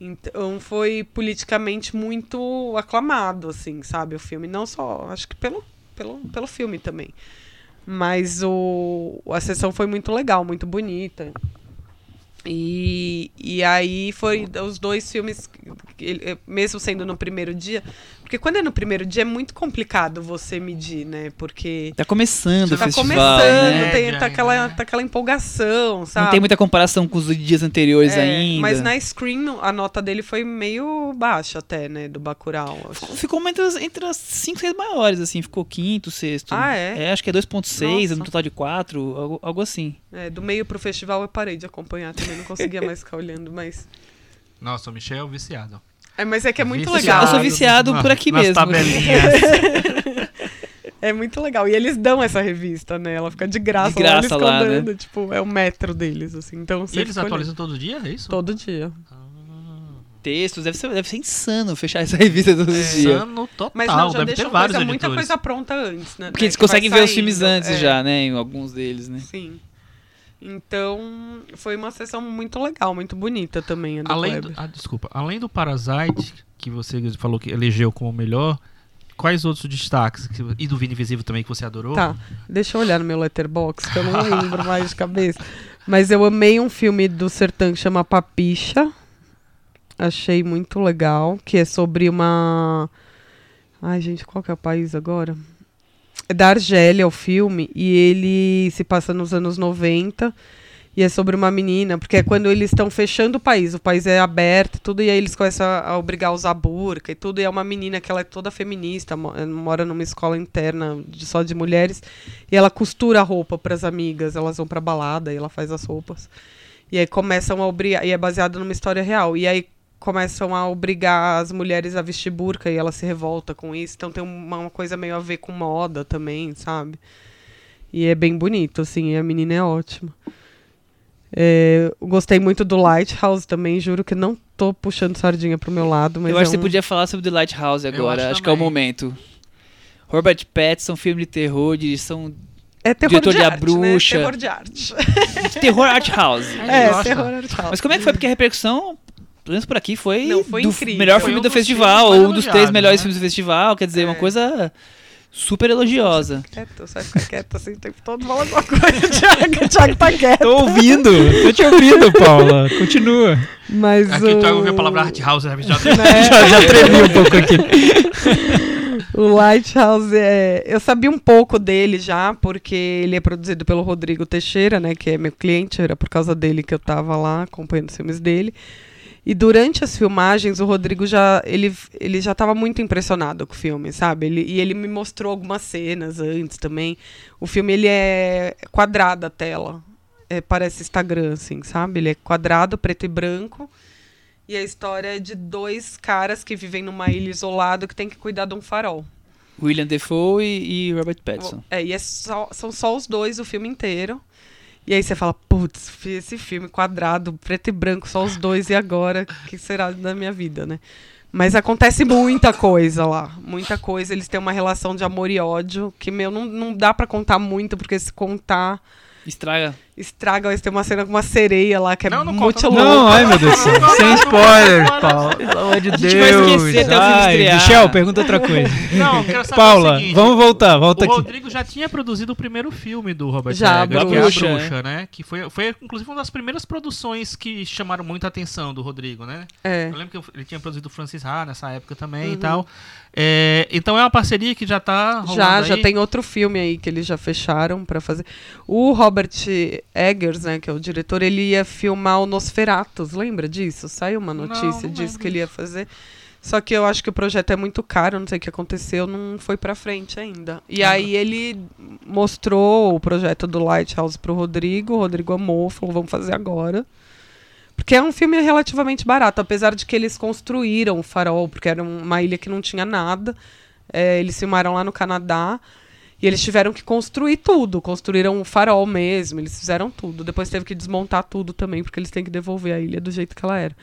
Então foi politicamente muito aclamado, assim, sabe, o filme. Não só, acho que pelo, pelo, pelo filme também. Mas o, a sessão foi muito legal, muito bonita. E, e aí foi os dois filmes, mesmo sendo no primeiro dia, porque quando é no primeiro dia é muito complicado você medir, né? Porque Tá começando o tá festival, começando, né? tem, tá, aquela, né? tá aquela empolgação, sabe? Não tem muita comparação com os dias anteriores É, ainda. Mas na Screen, a nota dele foi meio baixa até, né? Do Bacurau. acho. Ficou entre as, entre as cinco, seis maiores, assim. Ficou quinto, sexto. Ah, é? É, acho que é 2.6, Nossa. no total de 4, algo, algo assim. É, do meio pro festival eu parei de acompanhar também, não conseguia mais ficar olhando, mas... Nossa, o Michel é o viciado. É, mas é que é muito Viciado legal. Eu sou viciado na- por aqui nas mesmo. tabelinhas. É muito legal. E eles dão essa revista, né? Ela fica de graça, De lá, graça eles ficam lá, né? tipo, é o metro deles, assim. Então, e eles atualizam todo dia, é isso? todo dia. Textos, deve ser, deve ser insano fechar essa revista todos os dias. Insano total, Mas não, já deve ter deixam vários coisa, muita coisa pronta antes, né? Porque eles Que vai conseguem ver os filmes antes é. já, né? Em alguns deles, né? Sim. Então, foi uma sessão muito legal, muito bonita também, a do Além do, ah, desculpa, além do Parasite, que você falou que elegeu como o melhor, quais outros destaques? que- e do Vini Invisível também que você adorou? Tá, deixa eu olhar no meu letterbox, que eu não lembro mais de cabeça. Mas eu amei um filme do Sertã que chama Papicha. Achei muito legal, que é sobre uma... Ai, gente, qual que é o país agora? Da Argélia o filme, e ele se passa nos anos 90, e é sobre uma menina, porque é quando eles estão fechando o país, o país é aberto tudo, e aí eles começam a, obrigar a usar burca e tudo, e é uma menina que ela é toda feminista, mo- mora numa escola interna de, só de mulheres, e ela costura a roupa para as amigas, elas vão pra balada e ela faz as roupas. E aí começam a obrigar, e é baseado numa história real, e aí começam a obrigar as mulheres a vestir burca e ela se revolta com isso, então tem uma, uma coisa meio a ver com moda também, sabe? E é bem bonito, assim, e a menina é ótima. É, gostei muito do Lighthouse também, juro que não tô puxando sardinha pro meu lado, mas Eu é acho que um- você podia falar sobre The Lighthouse agora. acho Acho, que é o momento. Robert Pattinson, filme de terror, direção é terror diretor de, de A arte, Bruxa. Né? Terror de arte. terror art house. É, terror art house. Mas como é que foi? Porque a repercussão, pelo menos por aqui, foi, Não, foi do incrível. melhor Foi filme um do festival, ou um dos três elogiados, melhores né? filmes do festival. Quer dizer, É. uma coisa super elogiosa. Quieto, você vai ficar quieto assim o tempo todo falando alguma coisa, Thiago. O Thiago tá quieto. Tô ouvindo, tô te ouvindo, Paula. Continua. Mas Aqui o Thiago ouviu a o- palavra Art House, já, já né? Já, já tremi um pouco aqui. O Lighthouse, é, eu sabia um pouco dele já, porque ele é produzido pelo Rodrigo Teixeira, né, que é meu cliente, era por causa dele que eu tava lá acompanhando os filmes dele. E durante as filmagens, o Rodrigo já ele, ele já estava muito impressionado com o filme, sabe? Ele, e ele me mostrou algumas cenas antes também. O filme ele é quadrado a tela, é, parece Instagram, assim, sabe? Ele é quadrado, preto e branco. E a história é de dois caras que vivem numa ilha isolada que tem que cuidar de um farol. William Defoe e, e Robert Pattinson. É, e é só- são só os dois o filme inteiro. E aí você fala, putz, esse filme quadrado, preto e branco, só os dois, e agora? O que será da minha vida, né? Mas acontece muita coisa lá, muita coisa. Eles têm uma relação de amor e ódio que, meu, não, não dá pra contar muito, porque se contar, Estraga. Estraga. Eles têm uma cena com uma sereia lá que é Não, não muito louca. Não, ai meu Deus do céu. Não, Sem spoiler, Paulo. Pelo amor de A Deus. gente vai esquecer até o Ai. Michel, pergunta outra coisa. Não, eu quero saber Paula, o seguinte, vamos voltar, volta o aqui. Rodrigo já tinha produzido o primeiro filme do Robert Já, A que é a Bruxa, né? Que foi, foi, inclusive, uma das primeiras produções que chamaram muita atenção do Rodrigo, né? É. Eu lembro que ele tinha produzido o Francis Ha nessa época também Uhum. e tal. É, então é uma parceria que já tá rolando Já, já aí. tem outro filme aí que eles já fecharam pra fazer. O Robert Eggers, né, que é o diretor, ele ia filmar o Nosferatus, lembra disso? Saiu uma Não, notícia não disso lembro que ele ia fazer. Só que eu acho que o projeto é muito caro, não sei o que aconteceu, não foi pra frente ainda. E Ah. aí ele mostrou o projeto do Lighthouse pro Rodrigo, o Rodrigo amou, falou, vamos fazer agora. Porque é um filme relativamente barato, apesar de que eles construíram o farol, porque era uma ilha que não tinha nada. É, eles filmaram lá no Canadá e eles tiveram que construir tudo. Construíram o farol mesmo, eles fizeram tudo. Depois teve que desmontar tudo também, porque eles têm que devolver a ilha do jeito que ela era.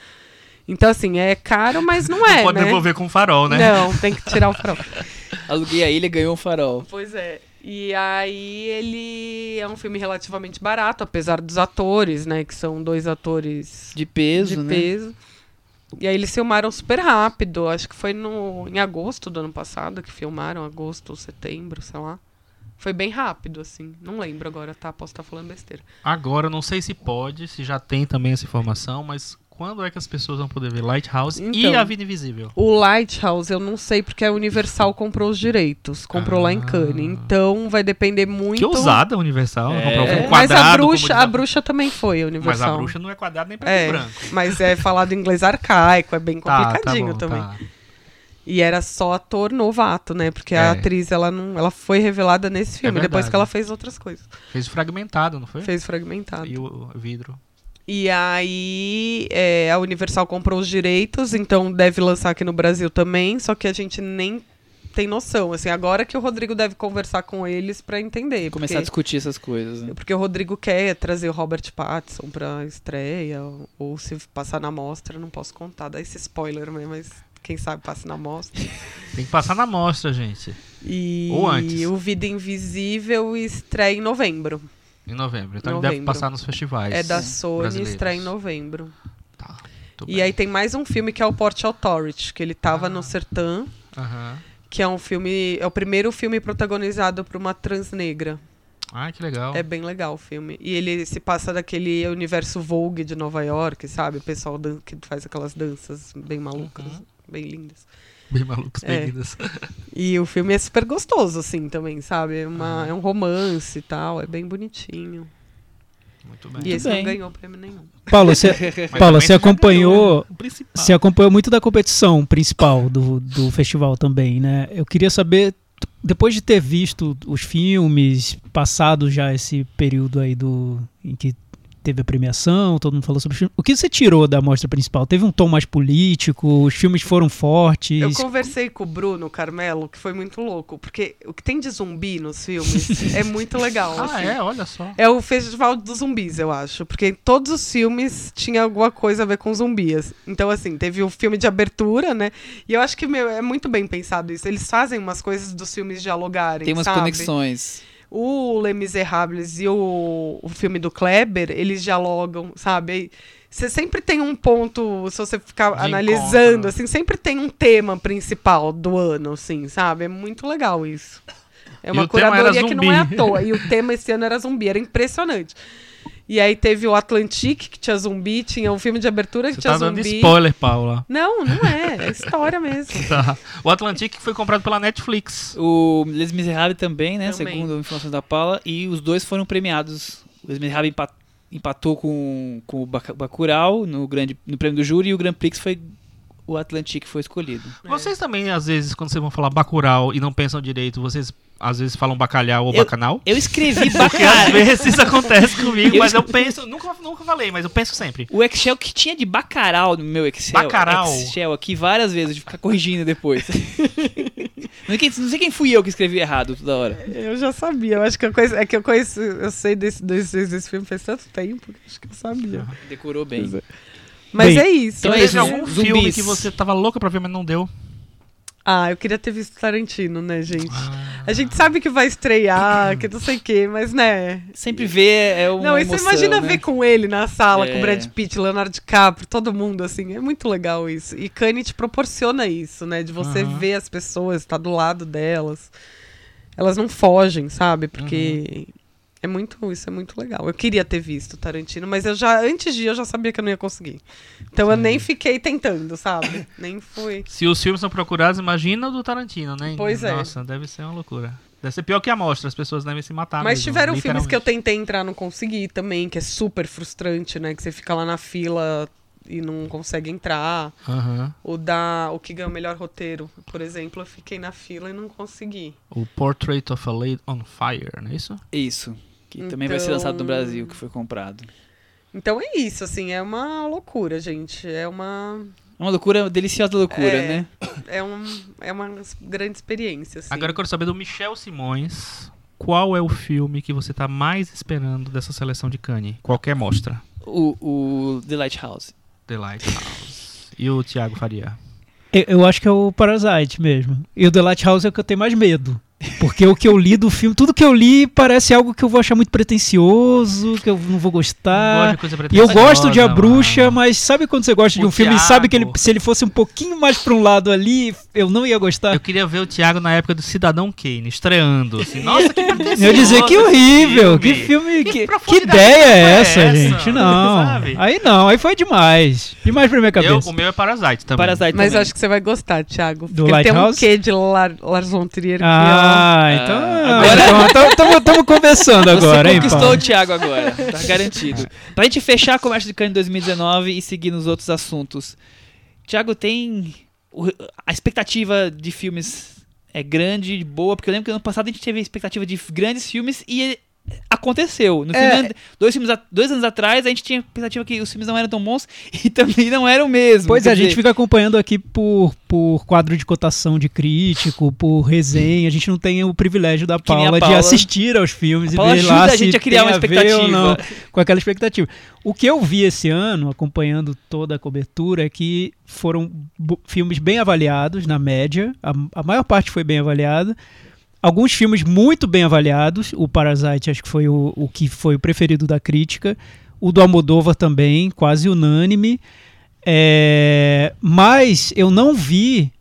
Então, assim, é caro, mas não é, Não pode né? devolver com farol, né? Não, tem que tirar o farol. Aluguei a ilha e ganhou um farol. Pois é. E aí ele é um filme relativamente barato, apesar dos atores, né? Que são dois atores De peso, de né? peso. E aí eles filmaram super rápido. Acho que foi no, em agosto do ano passado que filmaram, agosto ou setembro, sei lá. Foi bem rápido, assim. Não lembro agora, tá? Posso estar falando besteira. Agora, não sei se pode, se já tem também essa informação, mas quando é que as pessoas vão poder ver Lighthouse e Então. A Vida Invisível? O Lighthouse, eu não sei porque a Universal comprou os direitos. Comprou lá em Ah. Cannes. Então vai depender muito. Que ousada a Universal, É. comprar um É, mas quadrado. a bruxa, a bruxa também foi a Mas Universal. a bruxa não é quadrado nem preto É, e branco. mas é falado em inglês arcaico, é bem Tá, complicadinho tá bom, também. tá. E era só ator novato, né? Porque É. a atriz, ela não, ela foi revelada nesse filme, depois verdade. que ela fez outras coisas. Fez fragmentado, não foi? Fez fragmentado. E o vidro. E aí é, a Universal comprou os direitos, então deve lançar aqui no Brasil também, só que a gente nem tem noção. Assim, agora que o Rodrigo deve conversar com eles pra entender. Começar a porque, discutir essas coisas, né? porque o Rodrigo quer trazer o Robert Pattinson pra estreia, ou, se passar na mostra, não posso contar, dá esse spoiler mesmo, mas quem sabe passe na mostra. Tem que passar na mostra, gente. E Ou antes. o Vida Invisível estreia em novembro. Em novembro. Então ele deve Novembro. passar nos festivais. É da Sony, estreia em novembro. Tá. E bem. aí tem mais um filme que é o Port Authority, que ele tava Ah. no Sertã, Aham. que é um filme, é o primeiro filme protagonizado por uma trans negra. Ah, que legal. É bem legal o filme. E ele se passa daquele universo Vogue de Nova York, sabe? O pessoal que faz aquelas danças bem malucas, Uhum. Bem lindas. Bem malucos, É. bem lindas. E o filme é super gostoso, assim, também, sabe? É, uma, Uhum. é um romance e tal, é bem bonitinho. Muito bem. E esse bem. não ganhou prêmio nenhum. Paulo, você, também você acompanhou- principal. você acompanhou muito da competição principal do, do festival também, né? Eu queria saber, depois de ter visto os filmes, passado já esse período aí do em que teve a premiação, todo mundo falou sobre os filmes, o que você tirou da mostra principal? Teve um tom mais político? Os filmes foram fortes? Eu conversei com o Bruno Carmelo, que foi muito louco, porque o que tem de zumbi nos filmes é muito legal. Ah, assim. é? Olha só. É o festival dos zumbis, eu acho. Porque em todos os filmes tinha alguma coisa a ver com zumbis. Então, assim, teve o filme de abertura, né? E eu acho que, meu, é muito bem pensado isso. Eles fazem umas coisas dos filmes dialogarem, Tem umas sabe? conexões. O Les Miserables e o, o filme do Kleber, eles dialogam, sabe? Você sempre tem um ponto, se você ficar De analisando, encontro. assim, sempre tem um tema principal do ano, assim, sabe? É muito legal isso. É uma curadoria que não é à toa. E o tema esse ano era zumbi, era impressionante. E aí teve o Atlantique, que tinha zumbi, tinha o filme de abertura que Você tinha tá dando zumbi. spoiler, Paula. Não, não é. É história mesmo. Tá. O Atlantic foi comprado pela Netflix. O Les Miserables também, né? Também. Segundo informações da Paula. E os dois foram premiados. O Les Miserables empa- empatou com, com o Bac- Bacurau no, grande, no prêmio do júri e o Grand Prix foi o Atlantic que foi escolhido. Vocês também, às vezes, quando vocês vão falar Bacurau e não pensam direito, vocês às vezes falam bacalhau ou Eu- bacanal? Eu escrevi Porque às bacalhau. vezes isso acontece comigo, Eu mas eu penso, nunca, nunca falei, mas eu penso sempre. O Excel que tinha de bacaral no meu Excel. Bacaral? Excel aqui várias vezes, de ficar corrigindo depois. não, sei quem, não sei quem fui eu que escrevi errado toda hora. Eu já sabia. Eu acho que eu conheço, é que eu conheço, eu sei desse, desse, desse filme faz tanto tempo que acho que eu sabia. Decorou bem. Mas Bem, é isso. então é isso, algum Zumbis. filme que você tava louca pra ver, mas não deu? Ah, eu queria ter visto Tarantino, né, gente? A gente sabe que vai estrear, que não sei o quê, mas né. Sempre ver é uma Não, e você imagina né? ver com ele na sala, É. com o Brad Pitt, Leonardo DiCaprio, todo mundo, assim. É muito legal isso. E Kanye te proporciona isso, né? De você Aham. ver as pessoas, estar do lado delas. Elas não fogem, sabe? Porque é muito, isso é muito legal. Eu queria ter visto Tarantino, mas eu já, antes de ir, eu já sabia que eu não ia conseguir. Então eu nem fiquei tentando, sabe? nem fui. Se os filmes são procurados, imagina o do Tarantino, né? Pois é. Nossa, deve ser uma loucura. Deve ser pior que a mostra, as pessoas devem se matar Mas mesmo, tiveram filmes que eu tentei entrar, não consegui também, que é super frustrante, né? Que você fica lá na fila e não consegue entrar. Aham. O da o que ganhou o melhor roteiro, por exemplo, eu fiquei na fila e não consegui. O Portrait of a Lady on Fire, não é isso? Isso. Que também vai ser Então- lançado no Brasil, que foi comprado. Então é isso, assim, é uma loucura, gente. É uma É uma loucura, uma deliciosa loucura, É. né? é, um, é uma grande experiência, assim. Agora eu quero saber do Michel Simões. Qual é o filme que você tá mais esperando dessa seleção de Cannes? Qualquer mostra. O, o The Lighthouse. The Lighthouse. E o Thiago Faria? Eu, eu acho que é o Parasite mesmo. E o The Lighthouse é o que eu tenho mais medo. Porque o que eu li do filme, tudo que eu li parece algo que eu vou achar muito pretencioso, que eu não vou Gosto gostar. de coisa E eu gosto de A Bruxa, mano. mas sabe quando você gosta de O um filme e sabe que ele, Thiago. se ele fosse um pouquinho mais pra um lado ali, eu não ia gostar? Eu queria ver o Thiago na época do Cidadão Kane, estreando. Assim, Nossa, que pretencioso Eu dizer que horrível, que filme, Que que, que ideia é foi essa, essa? gente? Não. Sabe? Aí não, aí foi demais. Demais pra minha Eu, cabeça. o meu é Parasite também. Parasite Mas eu também. acho que você vai gostar, Thiago. Do Porque ele tem um Lighthouse? quê de Lar Lars von Trier que, Ah, então. Ah, Estamos conversando agora, Você hein, conquistou Paulo? o Thiago agora, tá garantido. Pra gente fechar a conversa de Cannes 2019 e seguir nos outros assuntos. Thiago, tem. A expectativa de filmes é grande, boa, porque eu lembro que ano passado a gente teve a expectativa de grandes filmes e aconteceu. No É. filme, dois, filmes dois anos atrás, a gente tinha a expectativa que os filmes não eram tão bons e também não eram mesmo. Pois é, a gente fica acompanhando aqui por, por quadro de cotação de crítico, por resenha. A gente não tem o privilégio da Que nem a Paula, de Paula. assistir aos filmes e Paula ver ajuda lá a gente a criar uma expectativa. não com aquela expectativa. O que eu vi esse ano, acompanhando toda a cobertura, é que foram filmes bem avaliados, na média. A, a maior parte foi bem avaliada. Alguns filmes muito bem avaliados. O Parasite acho que foi o, o que foi o preferido da crítica. O do Almodóvar também, quase unânime. É, mas eu não vi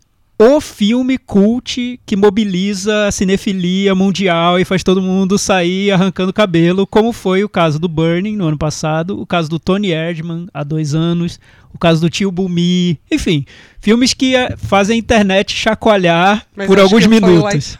o filme cult que mobiliza a cinefilia mundial e faz todo mundo sair arrancando cabelo, como foi o caso do Burning no ano passado, o caso do Tony Erdman há dois anos, o caso do Tio Bumi, enfim, filmes que eh, fazem a internet chacoalhar Mas por acho alguns que minutos.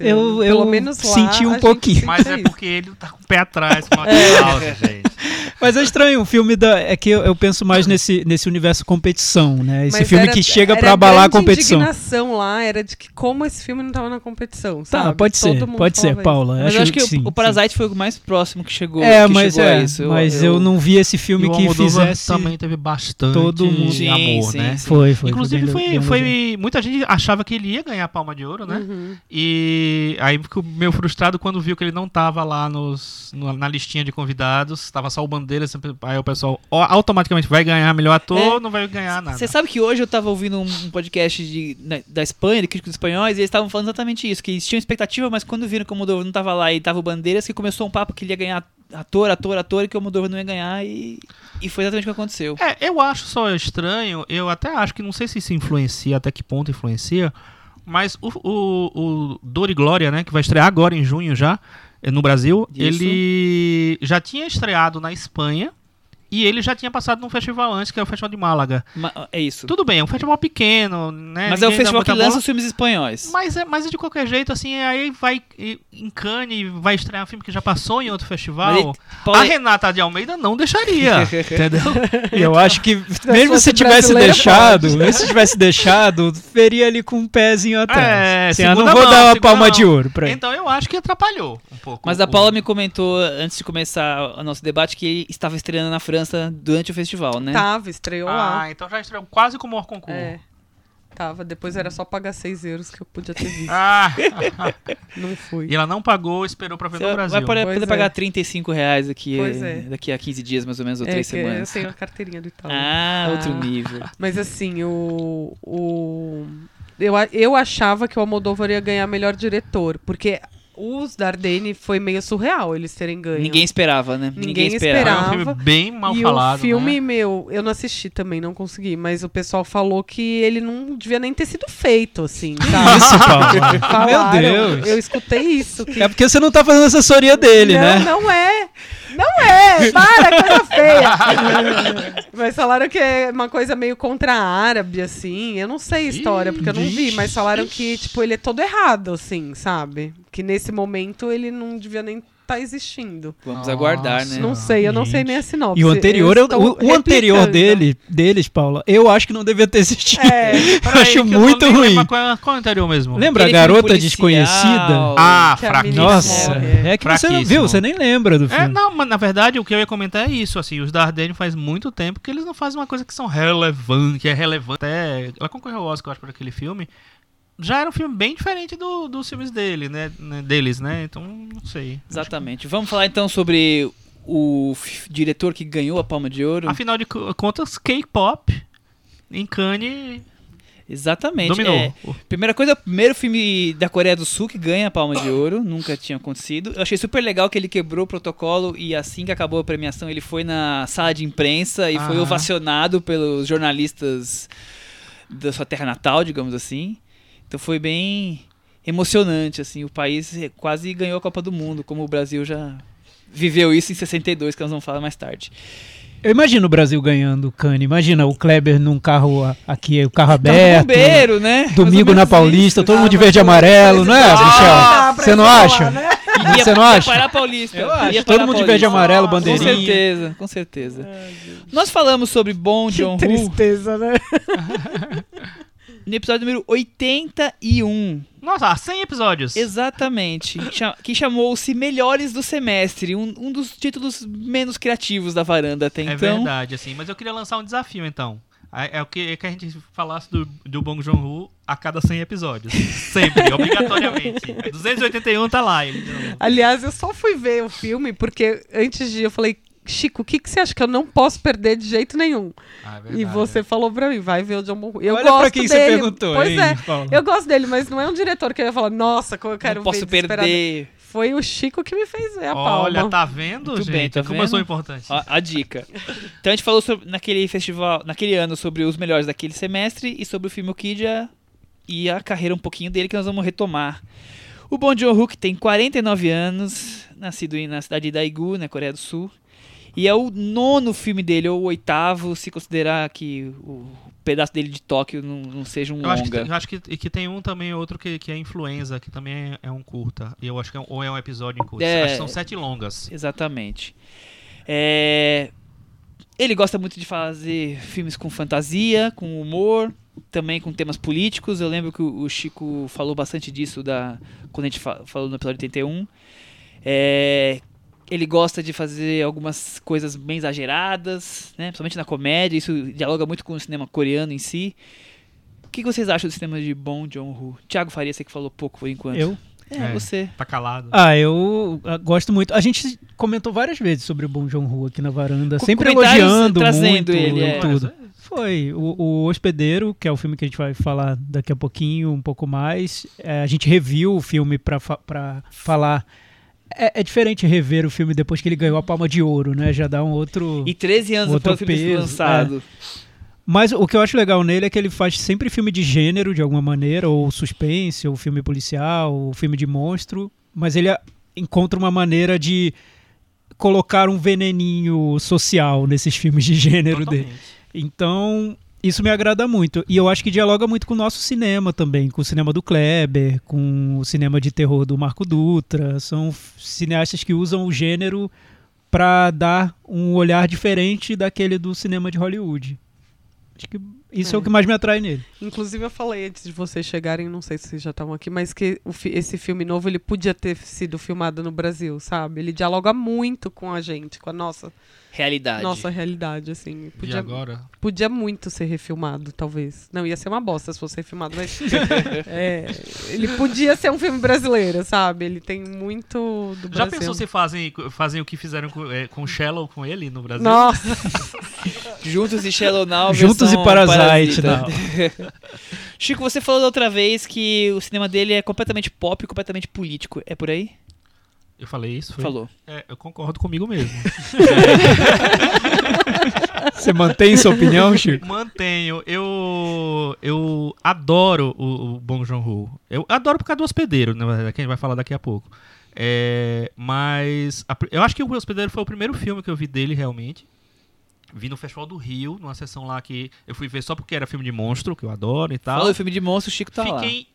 Eu- eu Pelo menos lá, senti um a pouquinho. Mas é porque ele tá com o pé atrás com a É. gente. Mas é estranho, o filme da, é que eu, eu penso mais nesse, nesse universo competição, né? Esse Mas filme era- que chega era pra abalar a competição. indignação lá era de que como esse filme não tava na competição, Tá, sabe? pode ser, Todo mundo pode ser, isso. Paula. Mas eu acho que, o- sim, o, sim. Parasite foi o mais próximo que chegou, É, que mas chegou é, a isso. mas eu, não vi esse filme E que fizesse também teve bastante todo mundo- Sim, amor, sim, né? sim. Foi, foi. Inclusive foi, foi, elogiado. muita gente achava que ele ia ganhar a Palma de Ouro, né? Uhum. E aí ficou meio frustrado quando viu que ele não tava lá nos, no- na listinha de convidados, tava só o Bandeira, sempre- aí o pessoal ó, automaticamente vai ganhar melhor ator, É. não vai ganhar nada. Você sabe que hoje eu tava ouvindo um, um podcast de, na- da Espanha, de críticos espanhóis, e eles estavam falando exatamente isso, que eles tinham expectativa, mas quando viram que o Moldova não tava lá e tava o Bandeiras, que começou um papo que ele ia ganhar ator, ator, ator, que o Moldova não ia ganhar, e, e foi exatamente o que aconteceu. É, eu acho só estranho, eu até acho que não sei se isso influencia, até que ponto influencia, mas o, o, o Dor e Glória, né, que vai estrear agora em junho já, eh, no Brasil, Isso. ele já tinha estreado na Espanha e ele já tinha passado num festival antes, que é o Festival de Málaga. Ma- É isso. Tudo bem, é um festival pequeno, né? Mas é o ninguém festival que lança bola. os filmes espanhóis. Mas é, mas é de qualquer jeito, assim, aí vai e- em Cannes, vai estrear um filme que já passou em outro festival. Ele- Paulo- A Renata de Almeida não deixaria, entendeu? Eu acho que, mesmo se tivesse deixado, mesmo se tivesse deixado, veria ali com um pezinho atrás. É, Assim, eu não vou mão, dar uma palma mão. de ouro pra ele. Então eu acho que atrapalhou um pouco. Mas a o- Paula me comentou antes de começar o nosso debate que ele estava estreando na França durante o festival, né? Tava, estreou lá. Ah, então já estreou quase como o concurso. É. Tava, depois era só pagar 6 euros que eu podia ter visto. Ah, Não fui. e ela não pagou, esperou pra ver Você no vai Brasil. poder, Pois poder é. pagar 35 reais eh, é. daqui a 15 dias, mais ou menos, ou É, 3 que eu semanas. tenho a carteirinha do Itaú. Ah, outro Ah. nível. Mas assim, o. o eu, eu achava que o Almodóvar ia ganhar melhor diretor, porque os Dardenne foi meio surreal eles terem ganho. Ninguém esperava, né? Ninguém É esperava. um filme bem mal e falado. o filme, né? meu, eu não assisti também, não consegui, mas o pessoal falou que ele não devia nem ter sido feito, assim, sabe? Isso, Paulo. Meu Falaram, Deus. Eu escutei isso. Que É porque você não tá fazendo assessoria dele, não, né? não é. Não é. Para, coisa feia. mas falaram que é uma coisa meio contra árabe, assim. Eu não sei a história, porque eu não vi, mas falaram que, tipo, ele é todo errado, assim, sabe? Que nesse momento ele não devia nem estar existindo. Vamos aguardar, né? Não sei, eu não sei nem a sinopse. E o anterior, Eu o, o anterior dele, deles, Paula, eu acho que não devia ter existido. É. eu acho não muito ruim. Qual, é- qual é o anterior mesmo? Lembra a Aquele filme garota policial. desconhecida? Ah, Que a fraquíssimo. Nossa, morre. é que você não viu, você nem lembra do É, filme. não, mas na verdade o que eu ia comentar é isso, assim, os Dardenne faz muito tempo que eles não fazem uma coisa que são relevante, que é relevante. Até, ela concorreu ao Oscar, eu acho, por aquele filme. Já era um filme bem diferente do, dos filmes dele, né, né, deles, né? Então, não sei. Exatamente. Vamos falar então sobre o diretor que ganhou a Palma de Ouro. Afinal de co- contas, K-pop em Cannes Exatamente. dominou. É, primeira coisa, o primeiro filme da Coreia do Sul que ganha a Palma de Ouro, nunca tinha acontecido. Eu achei super legal que ele quebrou o protocolo e assim que acabou a premiação, ele foi na sala de imprensa e foi Aham. ovacionado pelos jornalistas da sua terra natal, digamos assim. Então foi bem emocionante, assim, o país quase ganhou a Copa do Mundo, como o Brasil já viveu isso em 62, que nós vamos falar mais tarde. Eu imagino o Brasil ganhando o Cane. Imagina o Kleber num carro aqui, o carro Tá aberto. bombeiro, né? Domingo na Paulista, isso. todo mundo de verde e amarelo, não é, Ah, Michel? Você não acha? Ia- Você não ia acha? parar Paulista. Eu Ia acho. parar Todo mundo de verde e amarelo, Com bandeirinha. certeza, com certeza. Nós falamos sobre Bom John Woo Tristeza, né? no episódio número 81. Nossa, 100 episódios. Exatamente. Que chamou-se Melhores do Semestre. Um, um dos títulos menos criativos da varanda até É então. verdade, assim. Mas eu queria lançar um desafio, então. É, é o que, é que a gente falasse do, do Bong Joon-ho a cada 100 episódios. Sempre, obrigatoriamente. 281 tá lá. Ele, Aliás, eu só fui ver o filme porque antes de eu falei, Chico, o que, que você acha que eu não posso perder de jeito nenhum? Ah, é e você falou pra mim, vai ver o John Bon Eu Olha gosto pra quem você dele. perguntou, Pois hein, é. Paulo? Eu gosto dele, mas não é um diretor que eu ia falar, nossa, como eu quero Não posso perder. Foi o Chico que me fez ver a palma. Olha, tá vendo, Muito gente? bem, tá como eu sou vendo? importante. Ó, a dica. Então a gente falou sobre, naquele festival, naquele ano sobre os melhores daquele semestre e sobre o filme Okidja e a carreira um pouquinho dele que nós vamos retomar. O Bong Joon-ho que tem 49 anos, nascido em- na cidade de Daegu, na Coreia do Sul. E é o nono filme dele, ou o oitavo, se considerar que o pedaço dele de Tóquio não, não seja um Eu acho, que, longa. eu acho que, que tem um também, outro que, que é Influenza, que também é, é um curta. E eu acho que é um, ou é um episódio em curta. É. Acho que são sete longas. Exatamente. É, Ele gosta muito de fazer filmes com fantasia, com humor, também com temas políticos. Eu lembro que o Chico falou bastante disso da... quando a gente fa- falou no episódio 81. É, Ele gosta de fazer algumas coisas bem exageradas, né? principalmente na comédia. Isso dialoga muito com o cinema coreano em si. O que vocês acham do cinema de Bong Joon-ho? Thiago Faria, você que falou pouco por enquanto. Eu? É, É. você. Tá calado. Ah, eu gosto muito. A gente comentou várias vezes sobre o Bom Joon-ho aqui na varanda, Com sempre elogiando trazendo muito ele, é. tudo. Foi. O, o Hospedeiro, que é o filme que a gente vai falar daqui a pouquinho, um pouco mais. É, a gente reviu o filme pra falar. É, é diferente rever o filme depois que ele ganhou a Palma de Ouro, né? Já dá um outro. E 13 anos Outro depois peso, lançado. Mas o que eu acho legal nele é que ele faz sempre filme de gênero, de alguma maneira, ou suspense, ou filme policial, ou filme de monstro. Mas ele encontra uma maneira de colocar um veneninho social nesses filmes de gênero dele. Totalmente. Então, isso me agrada muito. E eu acho que dialoga muito com o nosso cinema também, com o cinema do Kleber, com o cinema de terror do Marco Dutra. São cineastas que usam o gênero para dar um olhar diferente daquele do cinema de Hollywood. Acho que isso é, É. o que mais me atrai nele. Inclusive, eu falei antes de vocês chegarem, não sei se vocês já estavam aqui, mas que fi- esse filme novo ele podia ter sido filmado no Brasil, sabe? Ele dialoga muito com a gente, com a nossa, Realidade. nossa realidade, assim. E Podia, agora? podia muito ser refilmado, talvez. Não, ia ser uma bosta se fosse refilmado, mas. é, ele podia ser um filme brasileiro, sabe? Ele tem muito do Já Brasil. pensou se fazem, fazem o que fizeram com, é, com o Shallow com ele no Brasil? Nossa, Juntos e Shallow Now. Juntos e Parasite, Parasita. Chico, você falou da outra vez que o cinema dele é completamente pop e completamente político. É por aí? Eu falei isso? Foi? Falou. É, eu concordo comigo mesmo. Você mantém sua opinião, Chico? Mantenho. Eu eu adoro o, o Bong Joon-ho. Eu adoro por causa do Hospedeiro, na verdade, que a gente vai falar daqui a pouco. É, mas a eu acho que o Hospedeiro foi o primeiro filme que eu vi dele realmente. Vi no Festival do Rio, numa sessão lá que eu fui ver só porque era filme de monstro, que eu adoro e tal. Falou filme de monstro, o Chico tá lá. fiquei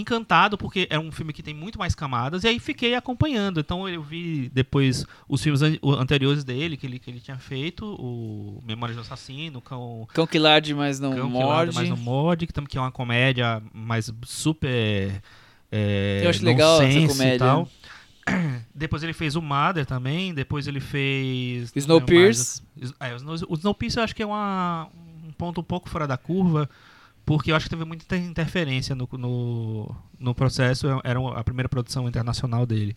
encantado porque é um filme que tem muito mais camadas e aí fiquei acompanhando. Então eu vi depois os filmes an- anteriores dele que ele, que ele tinha feito, o Memórias do Assassino, com Cão que larde, mas não Cão morde. Mas não morde, que, que é uma comédia mais super é, Eu acho legal essa comédia. Depois ele fez o Mother também, depois ele fez... Snowpiercer. É, o Snow- o Snowpiercer eu acho que é uma, um ponto um pouco fora da curva, porque eu acho que teve muita inter- interferência no, no, no processo, era a primeira produção internacional dele.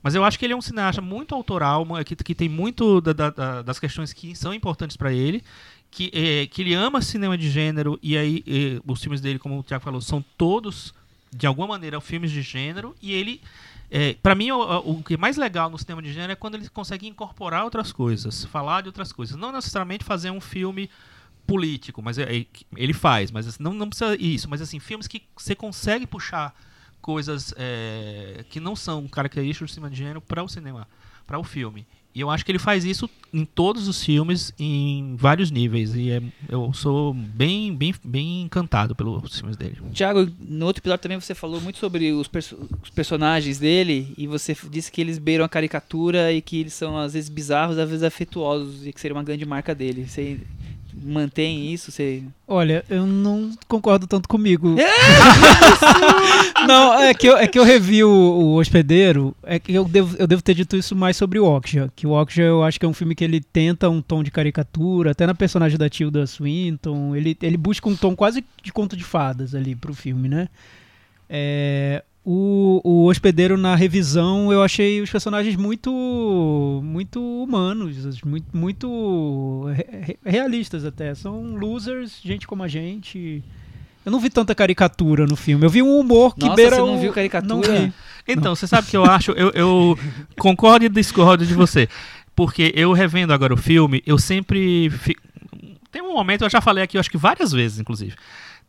Mas eu acho que ele é um cineasta muito autoral, que, que tem muito da- da- da- das questões que são importantes para ele, que, eh, que ele ama cinema de gênero, e aí os filmes dele, como o Thiago falou, são todos, de alguma maneira, filmes de gênero, e ele. É, para mim, o, o que é mais legal no cinema de gênero é quando ele consegue incorporar outras coisas, falar de outras coisas. Não necessariamente fazer um filme político, mas é- é- ele faz, mas assim, não, não precisa isso, mas assim, filmes que você consegue puxar coisas é, que não são características do cinema de gênero para o cinema, para o filme. E eu acho que ele faz isso em todos os filmes, em vários níveis. E é- eu sou bem, bem, bem encantado pelos filmes dele. Tiago, no outro episódio também você falou muito sobre os, perso- os personagens dele e você disse que eles beiram a caricatura e que eles são às vezes bizarros, às vezes afetuosos e que seria uma grande marca dele. Você mantém isso? Você... Olha, eu não concordo tanto comigo. não, é que eu, é que eu revi o, o Hospedeiro, é que eu devo, eu devo ter dito isso mais sobre o Okja, que o Okja eu acho que é um filme que ele tenta um tom de caricatura, até na personagem da Tilda Swinton, ele, ele busca um tom quase de conto de fadas ali pro filme, né? É, o, o Hospedeiro na revisão eu achei os personagens muito muito humanos, muito, muito re- re- realistas até. São losers, gente como a gente. Eu não vi tanta caricatura no filme. Eu vi um humor que Nossa, beira você não o- viu caricatura? Não vi. Então, você sabe que eu acho, eu, eu concordo e discordo de você. Porque eu revendo agora o filme, eu sempre. fi- Tem um momento, eu já falei aqui, eu acho que várias vezes, inclusive.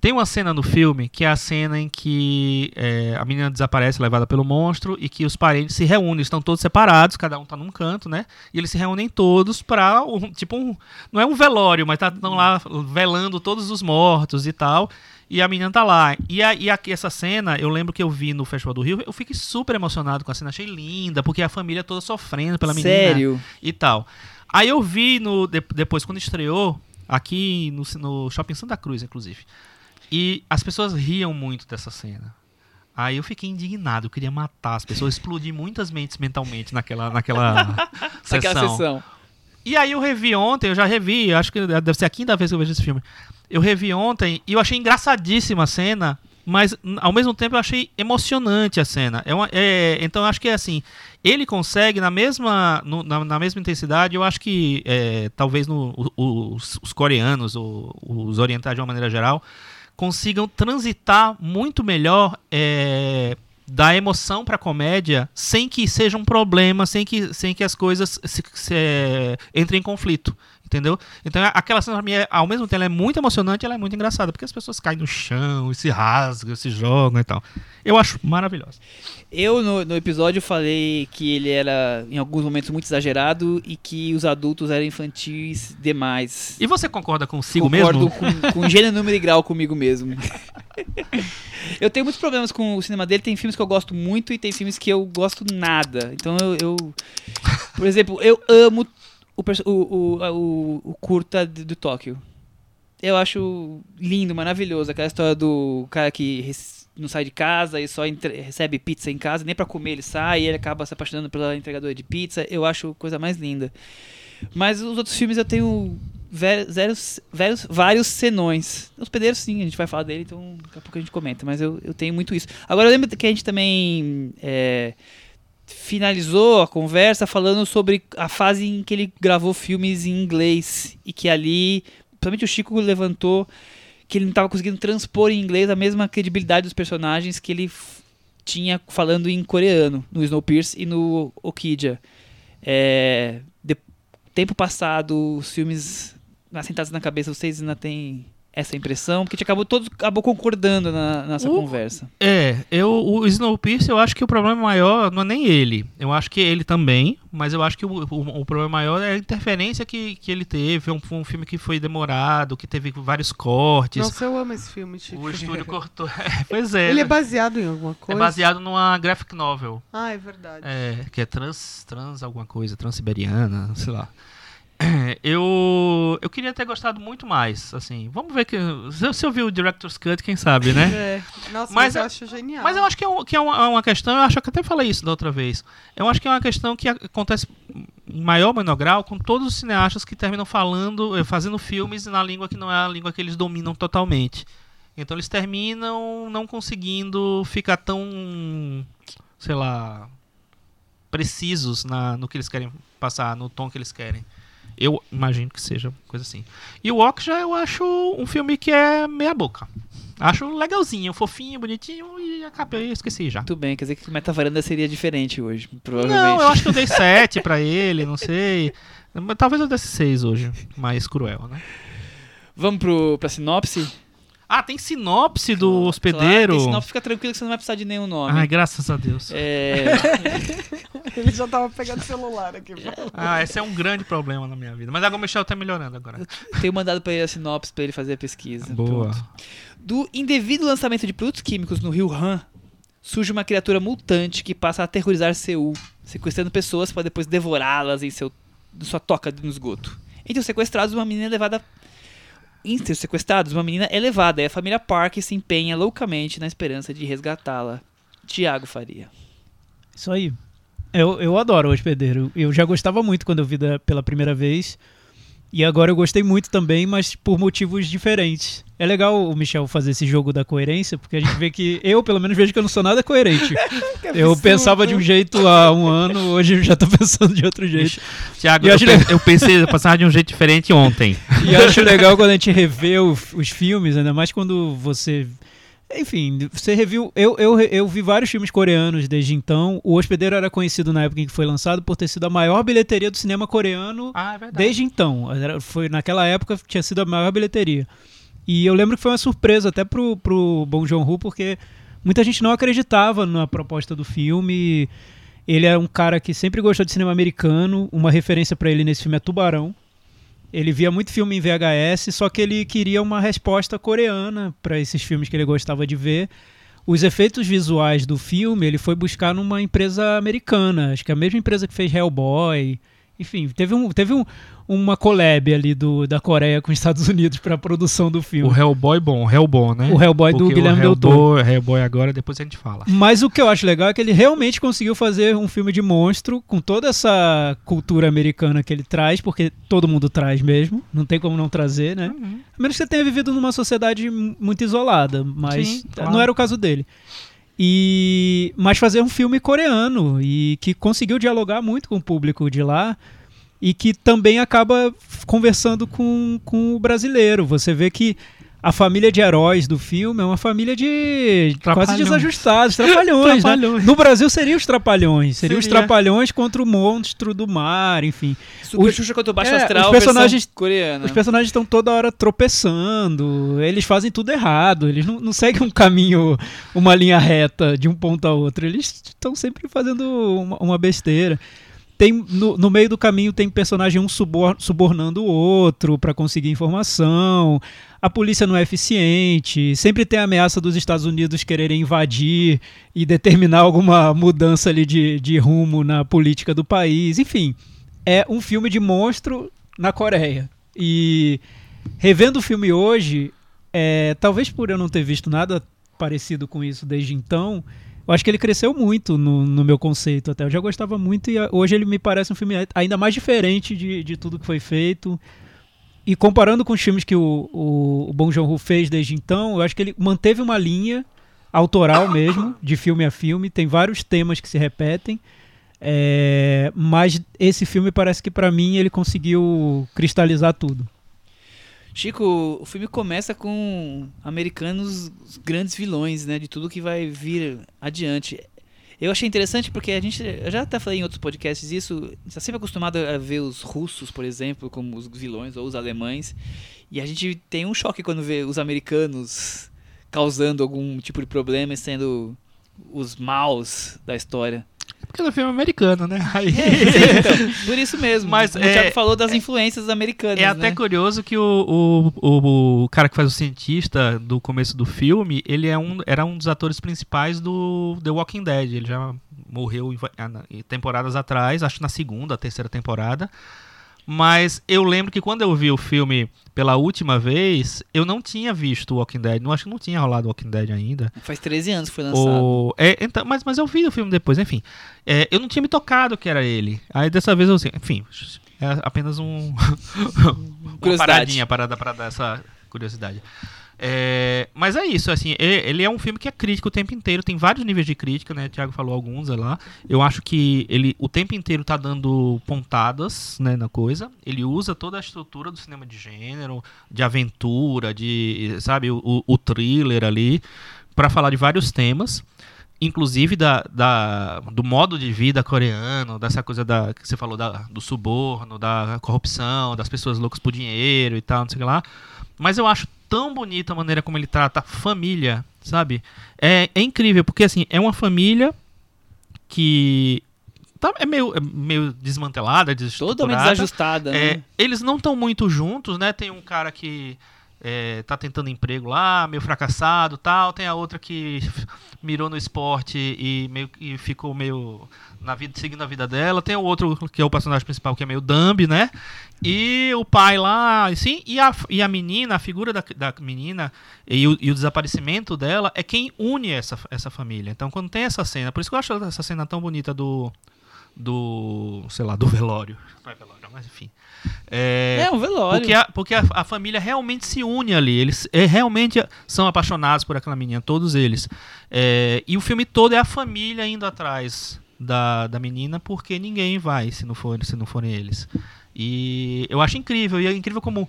Tem uma cena no filme que é a cena em que é, a menina desaparece, levada pelo monstro, e que os parentes se reúnem, estão todos separados, cada um tá num canto, né? E eles se reúnem todos pra um, tipo um, não é um velório, mas estão lá velando todos os mortos e tal. E a menina tá lá. E, a, e aqui, essa cena, eu lembro que eu vi no Festival do Rio, eu fiquei super emocionado com a cena, achei linda, porque a família toda sofrendo pela menina Sério? e tal. Aí eu vi no, de- depois, quando estreou, aqui no, no Shopping Santa Cruz, inclusive. E as pessoas riam muito dessa cena. Aí eu fiquei indignado, eu queria matar as pessoas, explodir muitas mentes mentalmente naquela, naquela sessão. Naquela sessão. E aí eu revi ontem, eu já revi, acho que deve ser a quinta vez que eu vejo esse filme. Eu revi ontem e eu achei engraçadíssima a cena, mas ao mesmo tempo eu achei emocionante a cena. É uma- é- então eu acho que é assim, ele consegue na mesma, no- na, na mesma intensidade, eu acho que é, talvez no- os, os coreanos, ou os orientais de uma maneira geral, consigam transitar muito melhor é, da emoção pra comédia sem que seja um problema, sem que, sem que as coisas se, se, é, entrem em conflito. Entendeu? Então aquela cena pra mim, é, ao mesmo tempo, ela é muito emocionante e ela é muito engraçada, porque as pessoas caem no chão e se rasgam, se jogam e tal. Eu acho maravilhosa. Eu, no, no episódio, falei que ele era, em alguns momentos, muito exagerado e que os adultos eram infantis demais. E você concorda consigo Concordo mesmo? com, com gênero, número e grau comigo mesmo. eu tenho muitos problemas com o cinema dele. Tem filmes que eu gosto muito e tem filmes que eu gosto nada. Então eu. eu- por exemplo, eu amo o, o, o, o, curta de- do Tóquio. Eu acho lindo, maravilhoso. Aquela história do cara que não sai de casa e só recebe pizza em casa, nem pra comer ele sai, e ele acaba se apaixonando pela entregadora de pizza. Eu acho coisa mais linda. Mas os outros filmes eu tenho zeros- vários, vários senões. Os pedreiros, sim, a gente vai falar dele, então daqui a pouco a gente comenta. Mas eu, eu tenho muito isso. Agora eu lembro que a gente também é, finalizou a conversa falando sobre a fase em que ele gravou filmes em inglês. E que ali, principalmente o Chico levantou que ele não estava conseguindo transpor em inglês a mesma credibilidade dos personagens que ele tinha falando em coreano, no Snowpiercer e no Okija. É, de- tempo passado, os filmes assentados na cabeça, vocês ainda têm essa impressão? Porque a gente acabou, todos acabou concordando na nossa O- conversa. É, eu, o Snowpiercer, eu acho que o problema maior não é nem ele. Eu acho que ele também, mas eu acho que o, o, o problema maior é a interferência que, que ele teve. É um, um filme que foi demorado, que teve vários cortes. Nossa, eu amo esse filme, Chico. o estúdio cortou. É, pois é. Ele é né? baseado em alguma É coisa? baseado numa graphic novel. Ah, é verdade. É, que é trans, trans alguma coisa, transiberiana, sei lá. É, Eu, eu queria ter gostado muito mais, assim. Vamos ver que se se eu vi o Director's Cut, quem sabe, né? É. Nossa, Mas mas, eu é- acho genial. Mas eu acho que é, um- que é uma, uma questão, eu acho que até falei isso da outra vez. Eu acho que é uma questão que acontece em maior ou menor grau com todos os cineastas que terminam falando, eh, fazendo filmes na língua que não é a língua que eles dominam totalmente. Então eles terminam não conseguindo ficar tão, sei lá, precisos na, no que eles querem passar, no tom que eles querem. Eu imagino que seja coisa assim. E o Okja eu acho um filme que é meia boca. Acho legalzinho, fofinho, bonitinho e acabei, esqueci já. Muito bem, quer dizer que o Metavaranda seria diferente hoje, provavelmente. Não, eu acho que eu dei 7 pra ele, não sei. Talvez eu desse 6 hoje, mais cruel, né? Vamos pro, pra sinopse? Ah, tem sinopse do Claro, hospedeiro. tem sinopse, fica tranquilo que você não vai precisar de nenhum nome. Ai, graças a Deus. É, Ele já tava pegando o celular aqui. Ah, esse é um grande problema na minha vida. Mas agora o Michel tá melhorando agora. tenho mandado pra ele a sinopse pra ele fazer a pesquisa. Boa. Pronto. Do indevido lançamento de produtos químicos no rio Han, surge uma criatura mutante que passa a aterrorizar Seul, sequestrando pessoas para depois devorá-las em seu, sua toca no esgoto. Entre os sequestrados, uma menina é levada. Os sequestrados, uma menina é levada e a família Park se empenha loucamente na esperança de resgatá-la. Tiago Faria. Isso aí. Eu, eu adoro o hospedeiro. Eu já gostava muito quando eu vi da- pela primeira vez. E agora eu gostei muito também, mas por motivos diferentes. É legal o Michel fazer esse jogo da coerência, porque a gente vê que eu, pelo menos, vejo que eu não sou nada coerente. Eu pensava de um jeito há um ano, hoje eu já tô pensando de outro jeito. Tiago, eu, legal- eu pensei passar de um jeito diferente ontem. E acho legal quando a gente revê o- os filmes, ainda mais quando você. Enfim, você reviu. Eu, eu, eu vi vários filmes coreanos desde então. O Hospedeiro era conhecido na época em que foi lançado por ter sido a maior bilheteria do cinema coreano Ah, é desde então. Era- Foi naquela época tinha sido a maior bilheteria. E eu lembro que foi uma surpresa até pro, pro Bong Joon-ho, porque muita gente não acreditava na proposta do filme. Ele é um cara que sempre gostou de cinema americano. Uma referência pra ele nesse filme é Tubarão. Ele via muito filme em VHS, só que ele queria uma resposta coreana para esses filmes que ele gostava de ver. Os efeitos visuais do filme ele foi buscar numa empresa americana, acho que é a mesma empresa que fez Hellboy. Enfim, teve, um, teve um, uma collab ali do, da Coreia com os Estados Unidos para a produção do O filme. Hellboy bom, Hellboy, né? O Hellboy do Porque Guilherme o Del Toro. Hellboy, Hellboy agora, depois a gente fala. Mas o que eu acho legal é que ele realmente conseguiu fazer um filme de monstro com toda essa cultura americana que ele traz, porque todo mundo traz mesmo, não tem como não trazer, né? A menos que você tenha vivido numa sociedade muito isolada, mas Sim, claro. não era o caso dele. E mas fazer um filme coreano e que conseguiu dialogar muito com o público de lá e que também acaba conversando com, com o brasileiro. Você vê que a família de heróis do filme é uma família de quase desajustados, trapalhões, né? Trapalhões. No Brasil seriam os trapalhões, seriam os Seria. trapalhões contra o monstro do mar, enfim. Super Os- Xuxa contra o Baixo é, Astral, os personagens- coreana. Os personagens estão toda hora tropeçando, eles fazem tudo errado, eles não, não seguem um caminho, uma linha reta de um ponto a outro, eles estão sempre fazendo uma, uma besteira. Tem, no, no meio do caminho tem personagem um subor- subornando o outro para conseguir informação. A polícia não é eficiente. Sempre tem a ameaça dos Estados Unidos quererem invadir e determinar alguma mudança ali de, de rumo na política do país. Enfim, é um filme de monstro na Coreia. E revendo o filme hoje, é, talvez por eu não ter visto nada parecido com isso desde então, eu acho que ele cresceu muito no, no meu conceito até. Eu já gostava muito e a- hoje ele me parece um filme ainda mais diferente de, de tudo que foi feito. E comparando com os filmes que o, o, o Bong Joon-ho fez desde então, eu acho que ele manteve uma linha autoral mesmo, de filme a filme. Tem vários temas que se repetem. É, mas esse filme parece que pra mim ele conseguiu cristalizar tudo. Chico, o filme começa com americanos os grandes vilões, né? De tudo que vai vir adiante. Eu achei interessante porque a gente, eu já até falei em outros podcasts isso, está sempre acostumado a ver os russos, por exemplo, como os vilões, ou os alemães, e a gente tem um choque quando vê os americanos causando algum tipo de problema e sendo os maus da história. Porque é um filme americano, né? Aí... então, por isso mesmo. Mas Como é- o Thiago falou das influências americanas, É até né? curioso que o, o, o, o cara que faz o cientista do começo do filme, ele é um, era um dos atores principais do The Walking Dead. Ele já morreu em, ah, em temporadas atrás, acho na segunda, terceira temporada. Mas eu lembro que quando eu vi o filme pela última vez, eu não tinha visto o Walking Dead. Não acho que não tinha rolado o Walking Dead ainda. Faz 13 anos que foi lançado. O, é, então, mas, mas eu vi o filme depois, enfim. É, eu não tinha me tocado que era ele. Aí dessa vez eu assim, enfim, é apenas um. uma paradinha para dar, para dar essa curiosidade. É, mas é isso, assim, ele é um filme que é crítico o tempo inteiro, tem vários níveis de crítica, né? O Thiago falou alguns lá. Eu acho que ele o tempo inteiro tá dando pontadas, né, na coisa. Ele usa toda a estrutura do cinema de gênero, de aventura, de, sabe, o, o- o thriller ali, para falar de vários temas inclusive da, da- do modo de vida coreano, dessa coisa da, que você falou da, do suborno, da corrupção, das pessoas loucas por dinheiro e tal, não sei o que lá. Mas eu acho tão bonita a maneira como ele trata a família, sabe? É, é incrível, porque assim, é uma família que tá, é meio, é meio desmantelada, Totalmente desestruturada. desajustada, É, né? eles não estão muito juntos, né? Tem um cara que é, tá tentando emprego lá, meio fracassado tal. Tem a outra que mirou no esporte e meio e ficou meio na vida, seguindo a vida dela. Tem o outro que é o personagem principal, que é meio Dumb, né? E o pai lá, assim, e a, e a menina, a figura da, da menina e o, e o desaparecimento dela é quem une essa, essa família. Então, quando tem essa cena, por isso que eu acho essa cena tão bonita do. Do. sei lá, do velório. Não é velório, mas enfim. É, É, um velório. porque, a, porque a, a família realmente se une ali. Eles é, realmente são apaixonados por aquela menina, todos eles. É, e o filme todo é a família indo atrás da, da menina, porque ninguém vai se não, for, se não forem eles. E eu acho incrível. E é incrível como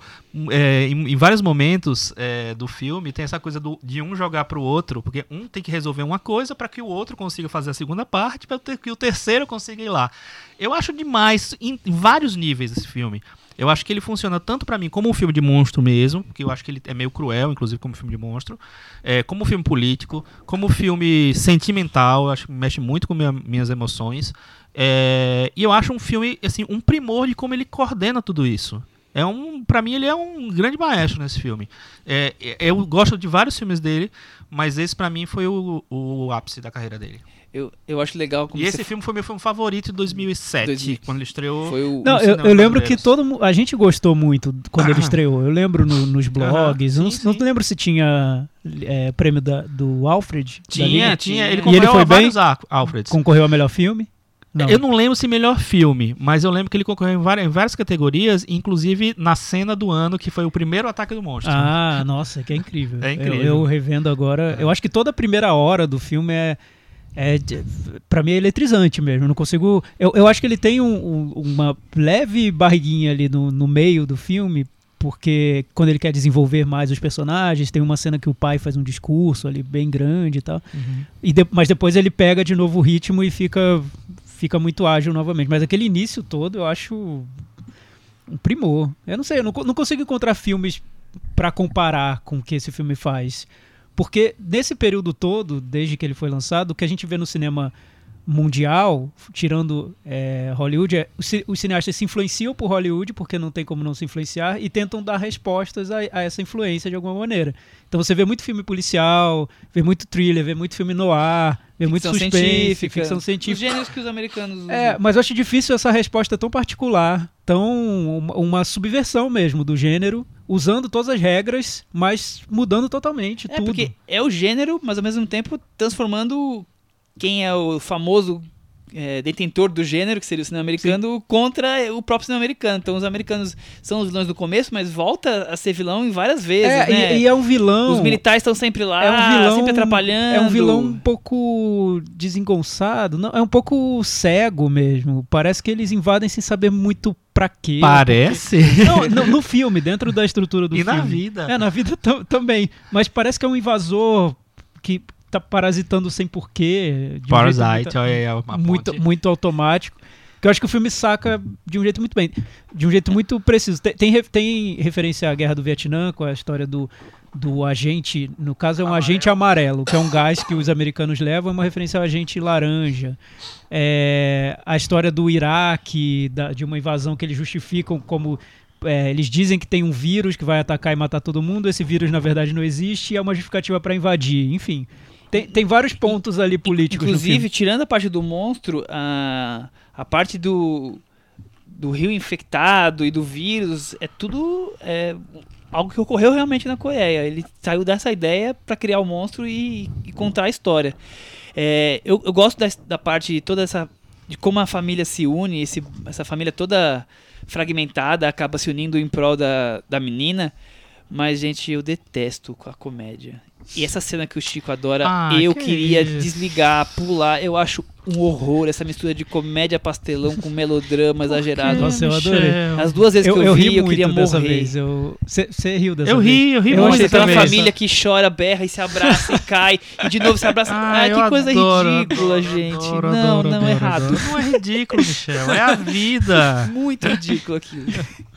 é, em, em vários momentos é, do filme tem essa coisa do- de um jogar pro outro, porque um tem que resolver uma coisa para que o outro consiga fazer a segunda parte, para que o terceiro consiga ir lá. Eu acho demais em, em vários níveis esse filme. Eu acho que ele funciona tanto pra mim como um filme de monstro mesmo, porque eu acho que ele é meio cruel, inclusive como filme de monstro, é, como filme político, como filme sentimental, acho que mexe muito com minha- minhas emoções. É, e eu acho um filme assim um primor de como ele coordena tudo isso. É um, para mim ele é um grande maestro nesse filme. É, eu gosto de vários filmes dele, mas esse pra mim foi o, o ápice da carreira dele. Eu, eu acho legal como e esse filme foi meu filme favorito de 2007, 2000. quando ele estreou. foi o... Não, eu, eu lembro que todo a gente gostou muito quando ele estreou. Eu lembro no- nos blogs. Aham, eu não, sim, não sim. lembro se tinha é, prêmio da- do Alfred. Tinha, tinha. Ele E concorreu ele foi a bem? vários Al- Alfreds. Concorreu ao melhor filme. Não. Eu não lembro se melhor filme, mas eu lembro que ele concorreu em várias, em várias categorias, inclusive na cena do ano, que foi o primeiro ataque do monstro. Ah, nossa, que é incrível. É incrível. Eu, eu revendo agora. Eu acho que toda a primeira hora do filme é. É, pra mim é eletrizante mesmo. Eu não consigo. Eu, eu acho que ele tem um- um- uma leve barriguinha ali no, no meio do filme. porque quando ele quer desenvolver mais os personagens, tem uma cena que o pai faz um discurso ali bem grande e tal. E de- mas depois ele pega de novo o ritmo e fica, fica muito ágil novamente. Mas aquele início todo eu acho um primor. Eu não sei, eu não, não consigo encontrar filmes pra comparar com o que esse filme faz. Porque nesse período todo, desde que ele foi lançado, o que a gente vê no cinema mundial, tirando é, Hollywood, é, os, os cineastas se influenciam por Hollywood, porque não tem como não se influenciar, e tentam dar respostas a, a essa influência de alguma maneira. Então você vê muito filme policial, vê muito thriller, vê muito filme noir, vê muito Ficção suspense, científica. ficção Os científica. gêneros que os americanos usam. É, mas eu acho difícil essa resposta tão particular, tão uma, uma subversão mesmo do gênero, usando todas as regras, mas mudando totalmente É, tudo. porque é o gênero, mas ao mesmo tempo transformando quem é o famoso é, detentor do gênero, que seria o cinema americano, contra o próprio cinema americano. Então os americanos são os vilões do começo, mas volta a ser vilão em várias vezes, É, né? e, e é um vilão. Os militares estão sempre lá, é um vilão sempre atrapalhando. É um vilão um pouco desengonçado, não, é um pouco cego mesmo. Parece que eles invadem sem saber muito pra quê. Parece. Não, não, no filme, dentro da estrutura do E filme. na vida. É, na vida tam- também. Mas parece que é um invasor que tá parasitando sem porquê. um Parasite, olha aí uma muito, ponte. muito automático. Que eu acho que o filme saca de um jeito muito bem. De um jeito muito preciso. Tem, tem, tem referência à Guerra do Vietnã, com a história do, do agente. No caso, é um agente amarelo, que é um gás que os americanos levam, é uma referência ao agente laranja. É, a história do Iraque, da- de uma invasão que eles justificam como. é, eles dizem que tem um vírus que vai atacar e matar todo mundo. Esse vírus, na verdade, não existe e é uma justificativa para invadir. Enfim. Tem, tem vários pontos ali políticos. Inclusive, tirando a parte do monstro, a, a parte do, do rio infectado e do vírus, é tudo é, algo que ocorreu realmente na Coreia. Ele saiu dessa ideia para criar o monstro e, e contar a história. É, eu, eu gosto da, da parte toda essa de como a família se une, esse, essa família toda fragmentada acaba se unindo em prol da, da menina. Mas, gente, eu detesto a comédia. E essa cena que o Chico adora, Ah, eu que queria isso. desligar, pular. Eu acho um horror essa mistura de comédia pastelão com melodrama exagerado. Nossa, eu adorei. As duas vezes Eu, que eu, eu vi, ri eu muito queria morrer. Você riu dessa Eu vez? ri, eu ri Eu muito achei Aquela família que chora, berra e se abraça e cai, e de novo se abraça. Ah, eu que coisa adoro, ridícula, adoro, gente. adoro, não, adoro, não, adoro, errado. adoro. Não é ridículo, Michel. É a vida. Muito ridículo aquilo.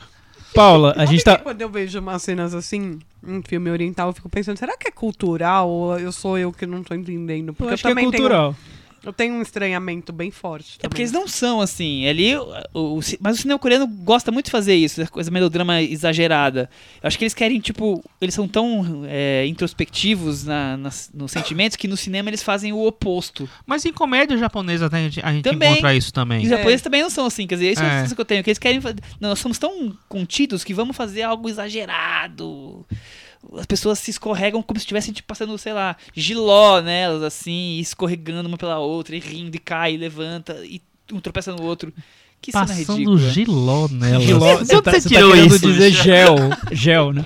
Paula, a gente tá. Quando eu vejo umas cenas assim, em filme oriental, eu fico pensando, será que é cultural ou eu sou eu que não tô entendendo? Eu Porque acho que é também cultural. Tenho, eu tenho um estranhamento bem forte. É porque também. eles não são assim. Ali, o, o- mas o cinema coreano gosta muito de fazer isso, essa coisa melodrama exagerada. Eu acho que eles querem, tipo, eles são tão é, introspectivos na, nas- nos sentimentos que no cinema eles fazem o oposto. Mas em comédia japonesa a gente, a gente Também. encontra isso também. os japoneses também não são assim, quer dizer, isso é, É. isso que eu tenho, que eles querem nós somos tão contidos que vamos fazer algo exagerado. As pessoas se escorregam como se estivessem tipo, passando, sei lá, giló nelas, assim, e escorregando uma pela outra, e rindo, e cai, e levanta, e um tropeça no outro. Que cena Passando ridícula. giló nela. Giló, De você tá, você você tá tirou querendo isso? dizer Michel? gel, gel, né?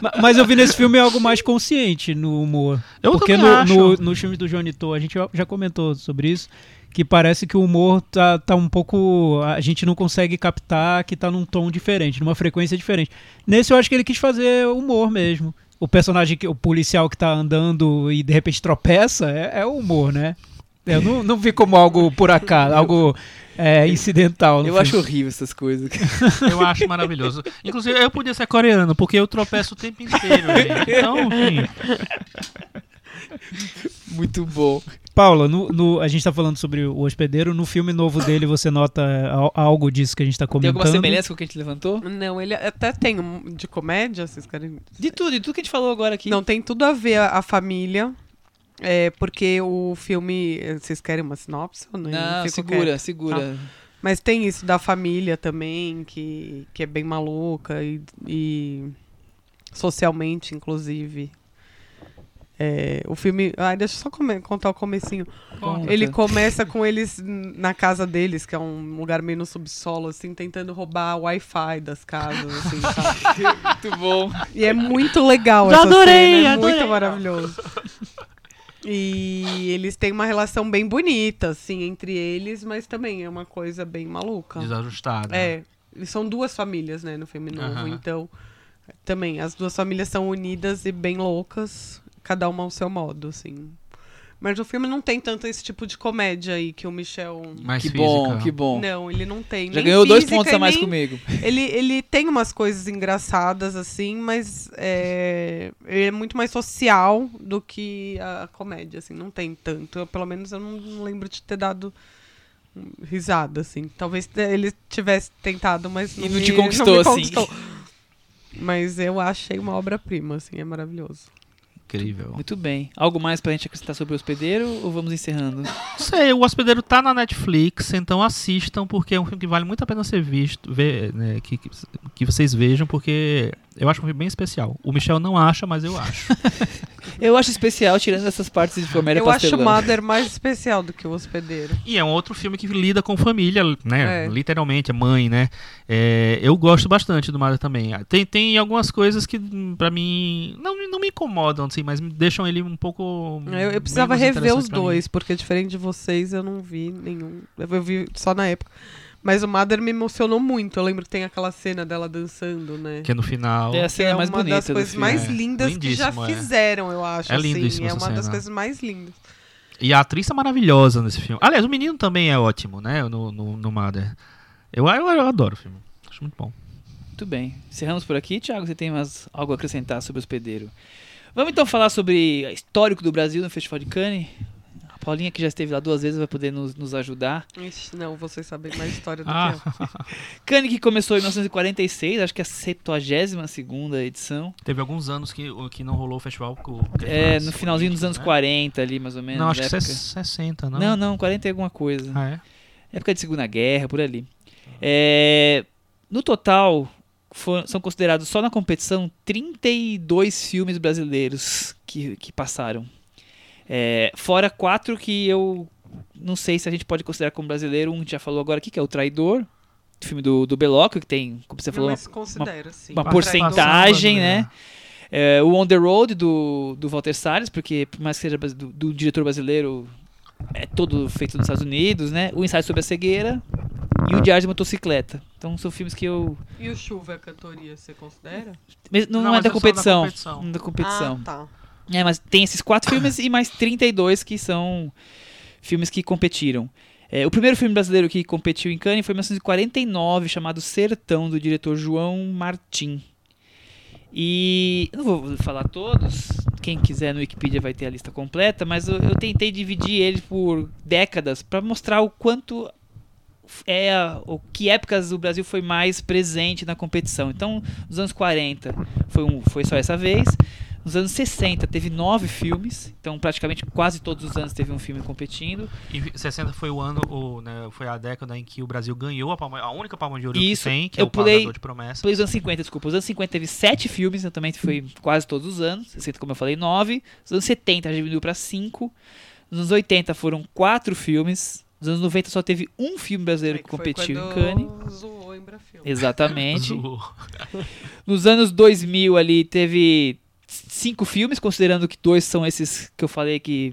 Ma- Mas eu vi nesse filme algo mais consciente no humor. Eu Porque no, acho. no, nos filmes do Johnny To, a gente já- já comentou sobre isso, que parece que o humor tá, tá um pouco. A gente não consegue captar que tá num tom diferente, numa frequência diferente. Nesse eu acho que ele quis fazer humor mesmo. O personagem, que, o policial que tá andando e de repente tropeça, é, é o humor, né? Eu não, não vi como algo por acaso, algo é, incidental. Eu acho horrível essas coisas. Eu acho maravilhoso. Inclusive, eu podia ser coreano, porque eu tropeço o tempo inteiro. gente. Então, enfim. Muito bom. Paula, no, no- a gente tá falando sobre o hospedeiro. No filme novo dele, você nota al- algo disso que a gente tá Tem comentando? alguma semelhança com o que a gente levantou? Não, ele até tem um de comédia, vocês querem. De tudo, de tudo que a gente falou agora aqui. Não, tem tudo a ver a, a família. É, porque o filme. Vocês querem uma sinopse? ou Não, Não, segura, quieta. segura. Mas tem isso da família também, que, que é bem maluca e, e socialmente, inclusive. É, o filme. Ai, deixa eu só come- contar o comecinho. Conta. Ele começa com eles na casa deles, que é um lugar meio no subsolo, assim, tentando roubar o Wi-Fi das casas, assim, sabe? Muito bom. E é muito legal Já essa adorei, cena, é adorei. muito maravilhoso. E eles têm uma relação bem bonita, assim, entre eles, mas também é uma coisa bem maluca. Desajustado. É, são duas famílias, né, no filme novo, Aham. então Também, as duas famílias são unidas e bem loucas, cada uma ao seu modo, assim. Mas o filme não tem tanto esse tipo de comédia aí que o Michel. Mais que física. bom, que bom. Não, ele não tem. Já nem ganhou dois pontos a mais nem- comigo. Ele, ele tem umas coisas engraçadas, assim, mas é, ele é muito mais social do que a comédia, assim, não tem tanto. Eu, pelo menos eu não, não lembro de ter dado risada, assim. Talvez ele tivesse tentado, mas E não, não me, te conquistou, me assim. conquistou. Mas eu achei uma obra-prima, assim, é maravilhoso. Incrível. Muito bem. Algo mais pra gente acrescentar sobre o hospedeiro ou vamos encerrando? Não sei, o Hospedeiro tá na Netflix, então assistam, porque é um filme que vale muito a pena ser visto, ver, né, que, que, que vocês vejam, porque eu acho um filme bem especial. O Michel não acha, mas eu acho. Eu acho especial, tirando essas partes de comédia eu acho o pastelão. Mother mais especial do que o Hospedeiro. E é um outro filme que lida com família, né? É. Literalmente, é mãe, né? É, eu gosto bastante do Mother também. Tem, tem algumas coisas que, pra mim, não, me- não me incomodam, assim, mas me deixam ele um pouco. Eu, eu precisava rever os pra mim. dois, porque diferente de vocês, eu não vi nenhum. Eu vi só na época. Mas o Mother me emocionou muito. Eu lembro que tem aquela cena dela dançando, né? Que é no final. É a cena é mais uma bonita das coisas filme. mais É, lindas que já é. fizeram, eu acho. É lindíssima assim. É uma das cena. coisas mais lindas. E a atriz é maravilhosa nesse filme. Aliás, o menino também é ótimo, né? No, no, no Mother. Eu, eu, eu adoro o filme. Acho muito bom. Muito bem. Encerramos por aqui. Thiago, você tem mais algo a acrescentar sobre o hospedeiro? Vamos então falar sobre o histórico do Brasil no Festival de Cannes. A Paulinha, que já esteve lá duas vezes, vai poder nos, nos ajudar. Ixi, não, vocês sabem mais história do Ah, que eu. Cannes que começou em 1946, acho que é a 72 segunda edição. teve alguns anos que, que não rolou o festival. É, no finalzinho dos anos políticas, 40 ali, mais ou né? menos. Não, acho que época. 60, não? Não, não, 40 e alguma coisa. Ah, é? Época de Segunda Guerra, por ali. É, no total, for- são considerados só na competição 32 filmes brasileiros que, que passaram. É, fora quatro que eu não sei se a gente pode considerar como brasileiro. Um a gente já falou agora aqui, que é o Traidor, filme do, do que tem, como você Não, falou, mas considera, sim. uma Participação porcentagem, né? brasileira. É, o On the Road do, do Walter Salles, porque por mais que seja do, do diretor brasileiro, é todo feito nos Estados Unidos, né? O Ensaio sobre a Cegueira e o Diário de Motocicleta. Então são filmes que eu. E o Chuva, a cantoria, você considera? mas Não, Não, é mas da é só da competição. competição. Não é da competição. Ah, tá. É, mas tem esses quatro filmes e mais 32 que são filmes que competiram. É, o primeiro filme brasileiro que competiu em Cannes foi em 1949, chamado Sertão, do diretor João Martim. E não vou falar todos, quem quiser no Wikipedia vai ter a lista completa, mas eu, eu tentei dividir ele por décadas para mostrar o quanto é o que épocas o Brasil foi mais presente na competição. Então, nos anos 40 foi, um, foi só essa vez. Nos anos 60 teve nove filmes, então praticamente quase todos os anos teve um filme competindo. E 60 foi o ano, o, né, foi a década em que o Brasil ganhou a, palma, a única palma de ouro Isso, que tem, que eu é o pulei- Pagador de Promessas. Depois dos anos 50, desculpa, os anos 50 teve sete filmes, então também foi quase todos os anos. 60, como eu falei, nove. Os anos 70 já diminuiu para cinco. Nos anos 80 foram quatro filmes. Nos anos 90 só teve um filme brasileiro Aí que foi competiu em Cannes. Zoou em Brafilme. Exatamente. Zoou. Nos anos 2000 ali teve cinco filmes, considerando que dois são esses que eu falei que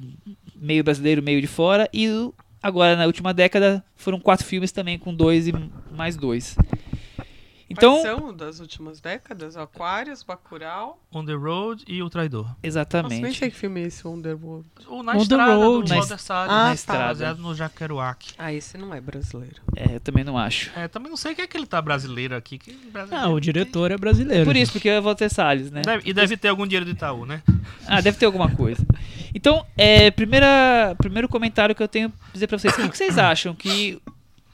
meio brasileiro, meio de fora. E agora na última década foram quatro filmes também com dois e mais dois. Então, Quais são das últimas décadas? Aquários, Bacurau. On the Road e O Traidor. Nossa, nem exatamente. sei que filme é esse, Underworld. O Na On the Estrada Road. do Na Walter Salles. Ah, na tá. estrada. Baseado no Jacques Kerouac. Ah, esse não é brasileiro. É, eu também não acho. É, também não sei o que é que ele tá brasileiro aqui. Que brasileiro Ah, o tem. diretor é brasileiro. Por gente. isso, porque é Walter Salles, né? Deve- e deve ter algum dinheiro do Itaú, né? Ah, deve ter alguma coisa. Então, é, primeira, primeiro comentário que eu tenho pra dizer pra vocês. O que, que vocês acham? Que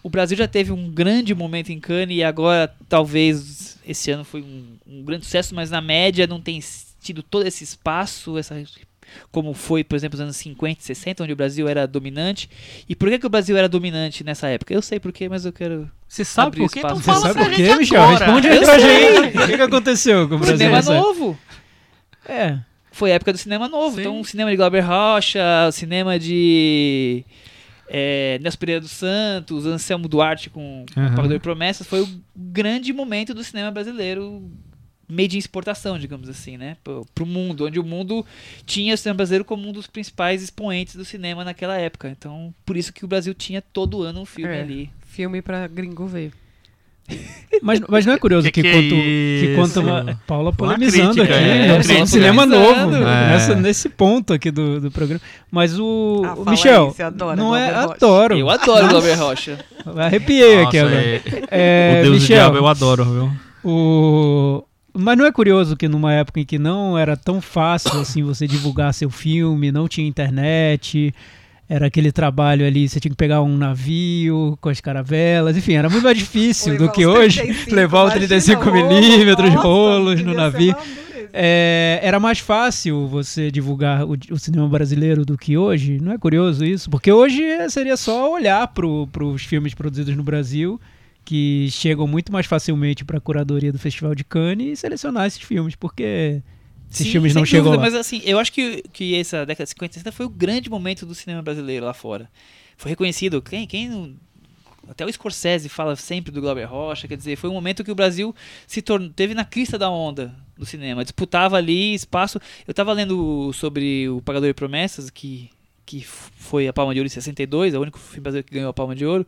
o Brasil já teve um grande momento em Cannes e agora talvez esse ano foi um, um grande sucesso, mas na média não tem tido todo esse espaço, essa como foi, por exemplo, nos anos 50 e 60, onde o Brasil era dominante. E por que, que o Brasil era dominante nessa época? Eu sei por quê, mas eu quero... Você sabe Abrir por quê? Então espaço. Você fala sabe por quê, gente Michel? agora. Responde aí pra gente. O que, que aconteceu com o Brasil? Cinema novo! É. Foi a época do cinema novo. Sim. Então, o cinema de Glauber Rocha, o cinema de é, Nelson Pereira dos Santos, Anselmo Duarte com, o Pagador de Promessas, foi o grande momento do cinema brasileiro, meio de exportação, digamos assim, né? Pro, pro mundo, onde o mundo tinha o cinema brasileiro como um dos principais expoentes do cinema naquela época. Então, por isso que o Brasil tinha todo ano um filme É. ali. Filme pra gringo ver. Mas, mas não é curioso Que que, que é quanto, que quanto uma, Paula polemizando crítica, aqui, é. né? Uma Cinema crítica. novo, nessa, É. nesse ponto aqui do, do programa. Mas o, Ah, o Michel, aí, adora não é, Rocha. adoro. Eu adoro o Glauber Rocha. Arrepiei aqui Nossa, agora. é- É, o Deus do Michel, Diabo eu adoro, viu? O... Mas não é curioso que numa época em que não era tão fácil assim você divulgar seu filme, não tinha internet, era aquele trabalho ali, você tinha que pegar um navio com as caravelas, enfim, era muito mais difícil do que hoje 35, levar o imagina, 35 rolo, milímetros, nossa, rolos no navio. É, era mais fácil você divulgar o, o cinema brasileiro do que hoje? Não é curioso isso? Porque hoje seria só olhar para os filmes produzidos no Brasil, que chegam muito mais facilmente para a curadoria do Festival de Cannes, e selecionar esses filmes, porque esses Sim, filmes não chegam dúvida, lá. Mas assim, eu acho que, que essa década de 50 e 60 foi o grande momento do cinema brasileiro lá fora. Foi reconhecido. Quem, quem não- até o Scorsese fala sempre do Glauber Rocha, quer dizer, foi um momento que o Brasil se tornou, teve na crista da onda do cinema, disputava ali espaço. Eu estava lendo sobre o Pagador de Promessas, que que foi a Palma de Ouro em 62, é o único filme brasileiro que ganhou a Palma de Ouro.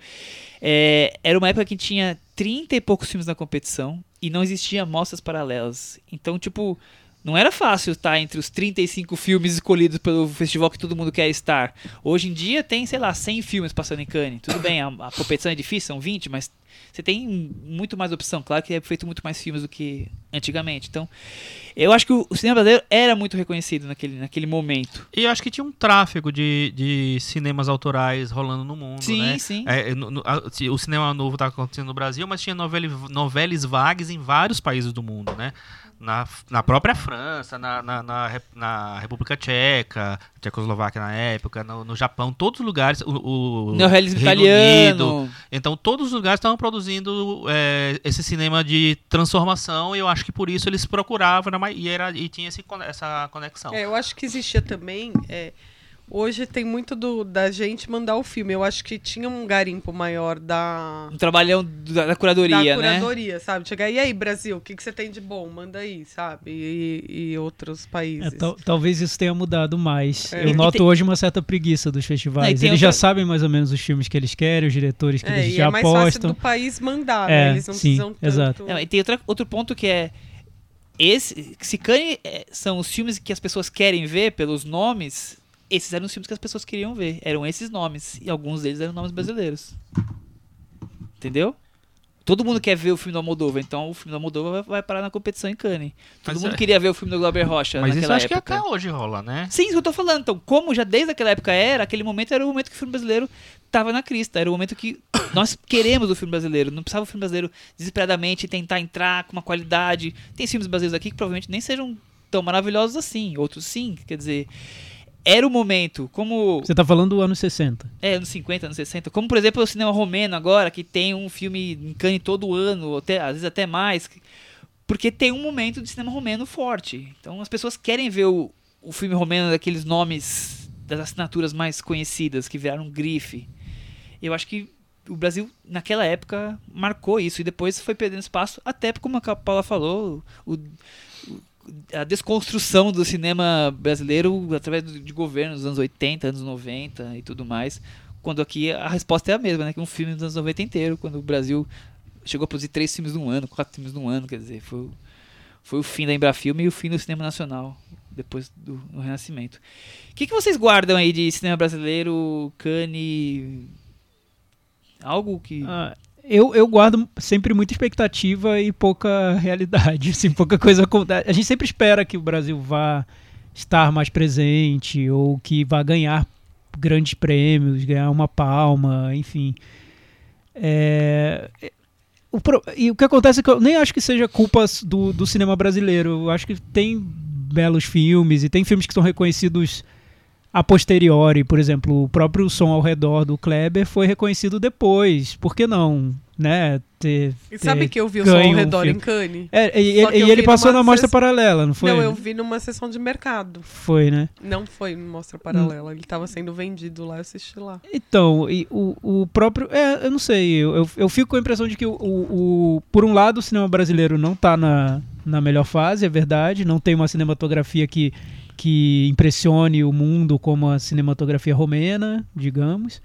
É, era uma época que tinha 30 e poucos filmes na competição e não existia mostras paralelas. Então, tipo, não era fácil estar entre os 35 filmes escolhidos pelo festival que todo mundo quer estar. Hoje em dia tem, sei lá, 100 filmes passando em Cannes. Tudo bem, a, a competição é difícil, são 20, mas você tem muito mais opção. Claro que é feito muito mais filmes do que antigamente. Então, eu acho que o, cinema brasileiro era muito reconhecido naquele, naquele momento. E eu acho que tinha um tráfego de, de cinemas autorais rolando no mundo, Sim, né? sim. É, no- no- a- o cinema novo tá acontecendo no Brasil, mas tinha novela, novelas vagas em vários países do mundo, né? Na, na própria França, na, na, na, na República Tcheca, Tchecoslováquia na época, no, no Japão, todos os lugares, o, o Reino Unido, italiano. então todos os lugares estavam produzindo é, esse cinema de transformação e eu acho que por isso eles procuravam e, era, e tinha esse essa conexão. É, eu acho que existia também. é, hoje tem muito do, da gente mandar o filme. Eu acho que tinha um garimpo maior da. Um trabalhão da, da curadoria, da né? curadoria, sabe? Chegar, e aí, Brasil, o que, que você tem de bom? Manda aí, sabe? E, e outros É, países. tal- talvez isso tenha mudado mais. É. Eu E- noto tem- hoje uma certa preguiça dos Não, festivais. tem Eles já outra- sabem mais ou menos os filmes que eles querem, os diretores que É, eles e já é mais fácil apostam. do país mandar, É, né? Eles não sim, precisam tanto... exato. Não, e tem outra, outro ponto que é. Esse, se Cannes é, são os filmes que as pessoas querem ver pelos nomes, esses eram os filmes que as pessoas queriam ver. Eram esses nomes. E alguns deles eram nomes brasileiros. Entendeu? Todo mundo quer ver o filme do Almodóvar, então o filme do Almodóvar vai, vai parar na competição em Cannes. Todo Mas mundo é- queria ver o filme do Glauber Rocha Mas isso acho que até hoje rola, né? Sim, isso que eu tô falando. Então, como já desde aquela época era, aquele momento era o momento que o filme brasileiro tava na crista. Era o momento que nós queremos o filme brasileiro. Não precisava o filme brasileiro desesperadamente tentar entrar com uma qualidade. Tem filmes brasileiros aqui que provavelmente nem sejam tão maravilhosos assim. Outros sim. Quer dizer, era o momento. Como. Você tá falando do ano 60. É, anos 50, anos 60. Como, por exemplo, o cinema romeno agora, que tem um filme em Cannes todo ano, até, às vezes até mais. Porque tem um momento de cinema romeno forte. Então as pessoas querem ver o, o filme romeno daqueles nomes, das assinaturas mais conhecidas, que viraram grife. Eu acho que o Brasil, naquela época, marcou isso. E depois foi perdendo espaço, até como a Paula falou, o- a desconstrução do cinema brasileiro através de governos dos anos 80, anos 90 e tudo mais. Quando aqui a resposta é a mesma, né? Que um filme dos anos 90 inteiro, quando o Brasil chegou a produzir três filmes num ano, quatro filmes num ano, quer dizer, foi, foi o fim da Embrafilme e o fim do cinema nacional, depois do, do Renascimento. O que, que vocês guardam aí de cinema brasileiro, Cane? Algo que. Ah, eu, eu guardo sempre muita expectativa e pouca realidade. Assim, pouca coisa. acontece. A gente sempre espera que o Brasil vá estar mais presente ou que vá ganhar grandes prêmios, ganhar uma palma, enfim. É, o e o que acontece é que eu nem acho que seja culpa do, do cinema brasileiro. Eu acho que tem belos filmes e tem filmes que são reconhecidos a posteriori, por exemplo, o próprio som ao redor do Kleber foi reconhecido depois. Por que não, né? Ter, E sabe ter que eu vi o som ao um redor filme. em Cannes? É, e, e ele passou na mostra sessão- paralela, não foi? Não, eu vi numa sessão de mercado. Foi, né? Não foi mostra paralela. Ele tava sendo vendido lá, eu assisti lá. Então, e o, o próprio. É, eu não sei. Eu, eu, eu fico com a impressão de que o, o, o- por um lado o cinema brasileiro não tá na, na melhor fase, é verdade. Não tem uma cinematografia que, que impressione o mundo como a cinematografia romena, digamos.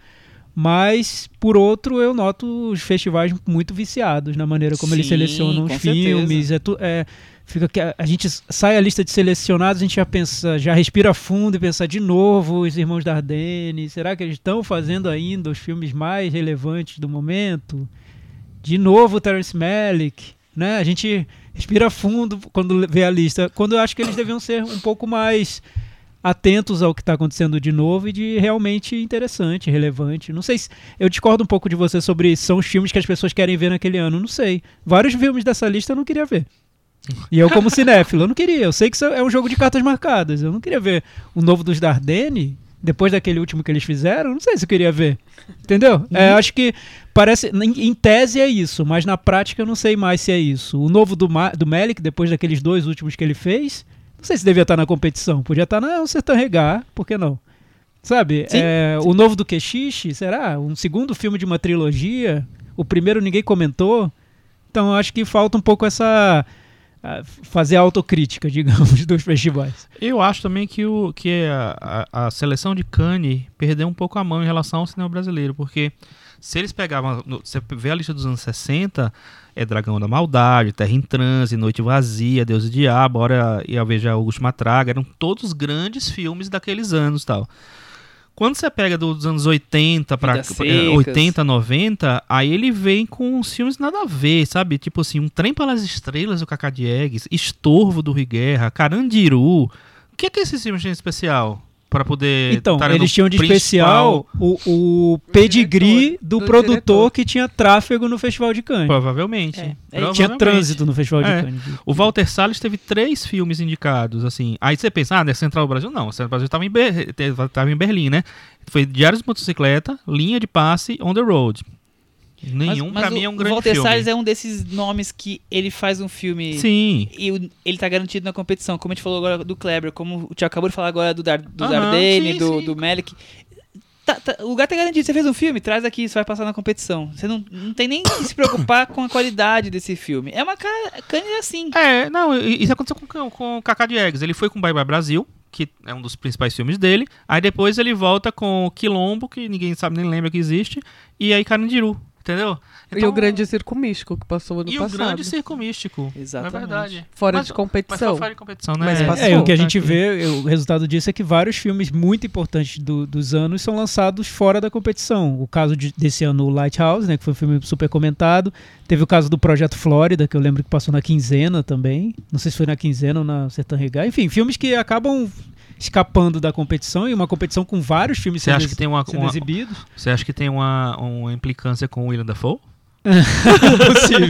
Mas, por outro, eu noto os festivais muito viciados na maneira como eles Sim, selecionam os filmes. É, tu- é, fica que a, a gente sai a lista de selecionados, a gente já pensa, já respira fundo e pensa de novo os Irmãos Dardenne. Será que eles estão fazendo ainda os filmes mais relevantes do momento? De novo, Terence Malick, né? A gente respira fundo quando vê a lista. Quando eu acho que eles deviam ser um pouco mais atentos ao que está acontecendo de novo e de realmente interessante, relevante. Não sei se eu discordo um pouco de você sobre se são os filmes que as pessoas querem ver naquele ano. Não sei. Vários filmes dessa lista eu não queria ver. E eu, como cinéfilo, eu não queria. Eu sei que isso é um jogo de cartas marcadas. Eu não queria ver o novo dos Dardenne, depois daquele último que eles fizeram. Não sei se eu queria ver. Entendeu? É, acho que parece. Em, em tese é isso, mas na prática eu não sei mais se é isso. O novo do, Ma, do Melick, depois daqueles dois últimos que ele fez, não sei se devia estar na competição. Podia estar na Sertão Regar, por que não? Sabe? Sim, é, O novo do Quechiche, será? Um segundo filme de uma trilogia? O primeiro ninguém comentou? Então eu acho que falta um pouco essa. fazer a autocrítica, digamos, dos festivais. Eu acho também que, o, que a, a- a seleção de Cannes perdeu um pouco a mão em relação ao cinema brasileiro, porque se eles pegavam. Você vê a lista dos anos 60, é Dragão da Maldade, Terra em Transe, Noite Vazia, Deus e Diabo, Hora e a Veja Augusto Matraga, eram todos grandes filmes daqueles anos tal. Quando você pega dos anos 80 para Vidas Secas. 80, 90, aí ele vem com uns filmes nada a ver, sabe? Tipo assim, Um Trem para as Estrelas do Cacá Diegues, Estorvo do Rui Guerra, Carandiru. O que é que esses filmes têm especial? Para poder. Então, eles tinham de especial o, o pedigree do, do produtor diretor. que tinha tráfego no Festival de Cannes. Provavelmente. É, é, Tinha Provavelmente. trânsito no Festival de É. Cannes. O Walter Salles teve três filmes indicados, assim. Aí você pensa, ah, não é Central do Brasil? Não, Central do Brasil estava em, Ber- tava em Berlim, né? Foi Diários de Motocicleta, Linha de Passe, On the Road. Nenhum, pra o- mim, é um o grande Walter filme. Salles é um desses nomes que ele faz um filme Sim. e o- ele tá garantido na competição. Como a gente falou agora do Kleber, como o Tiago acabou de falar agora do, Dar, do Dardenne, sim, do, sim. do Melick. Tá- tá- o lugar tá garantido. Você fez um filme, traz aqui, você vai passar na competição. Você não, não tem nem que se preocupar com a qualidade desse filme. É uma cara. Cane assim. É, não, isso aconteceu com, com o Kaká Diegues. Ele foi com Bye Bye Brasil, que é um dos principais filmes dele. Aí depois ele volta com Quilombo, que ninguém sabe nem lembra que existe. E aí Carandiru, entendeu? e o Grande Circo Místico que passou ano E o passado. grande circo místico. Exatamente. É verdade. Fora Mas- de Mas competição. foi fora de competição, né? Mas É. passou. É, o que a Tá gente aqui. vê, o resultado disso é que vários filmes muito importantes do- dos anos são lançados fora da competição. O caso de- desse ano, o Lighthouse, né, que foi um filme super comentado. Teve o caso do Projeto Flórida, que eu lembro que passou na quinzena também. Não sei se foi na quinzena ou na Sertão Regar. Enfim, filmes que acabam escapando da competição e uma competição com vários filmes Você sendo, acha que tem uma, sendo uma- exibidos. você acha que tem uma, uma implicância com o William Dafoe? possível.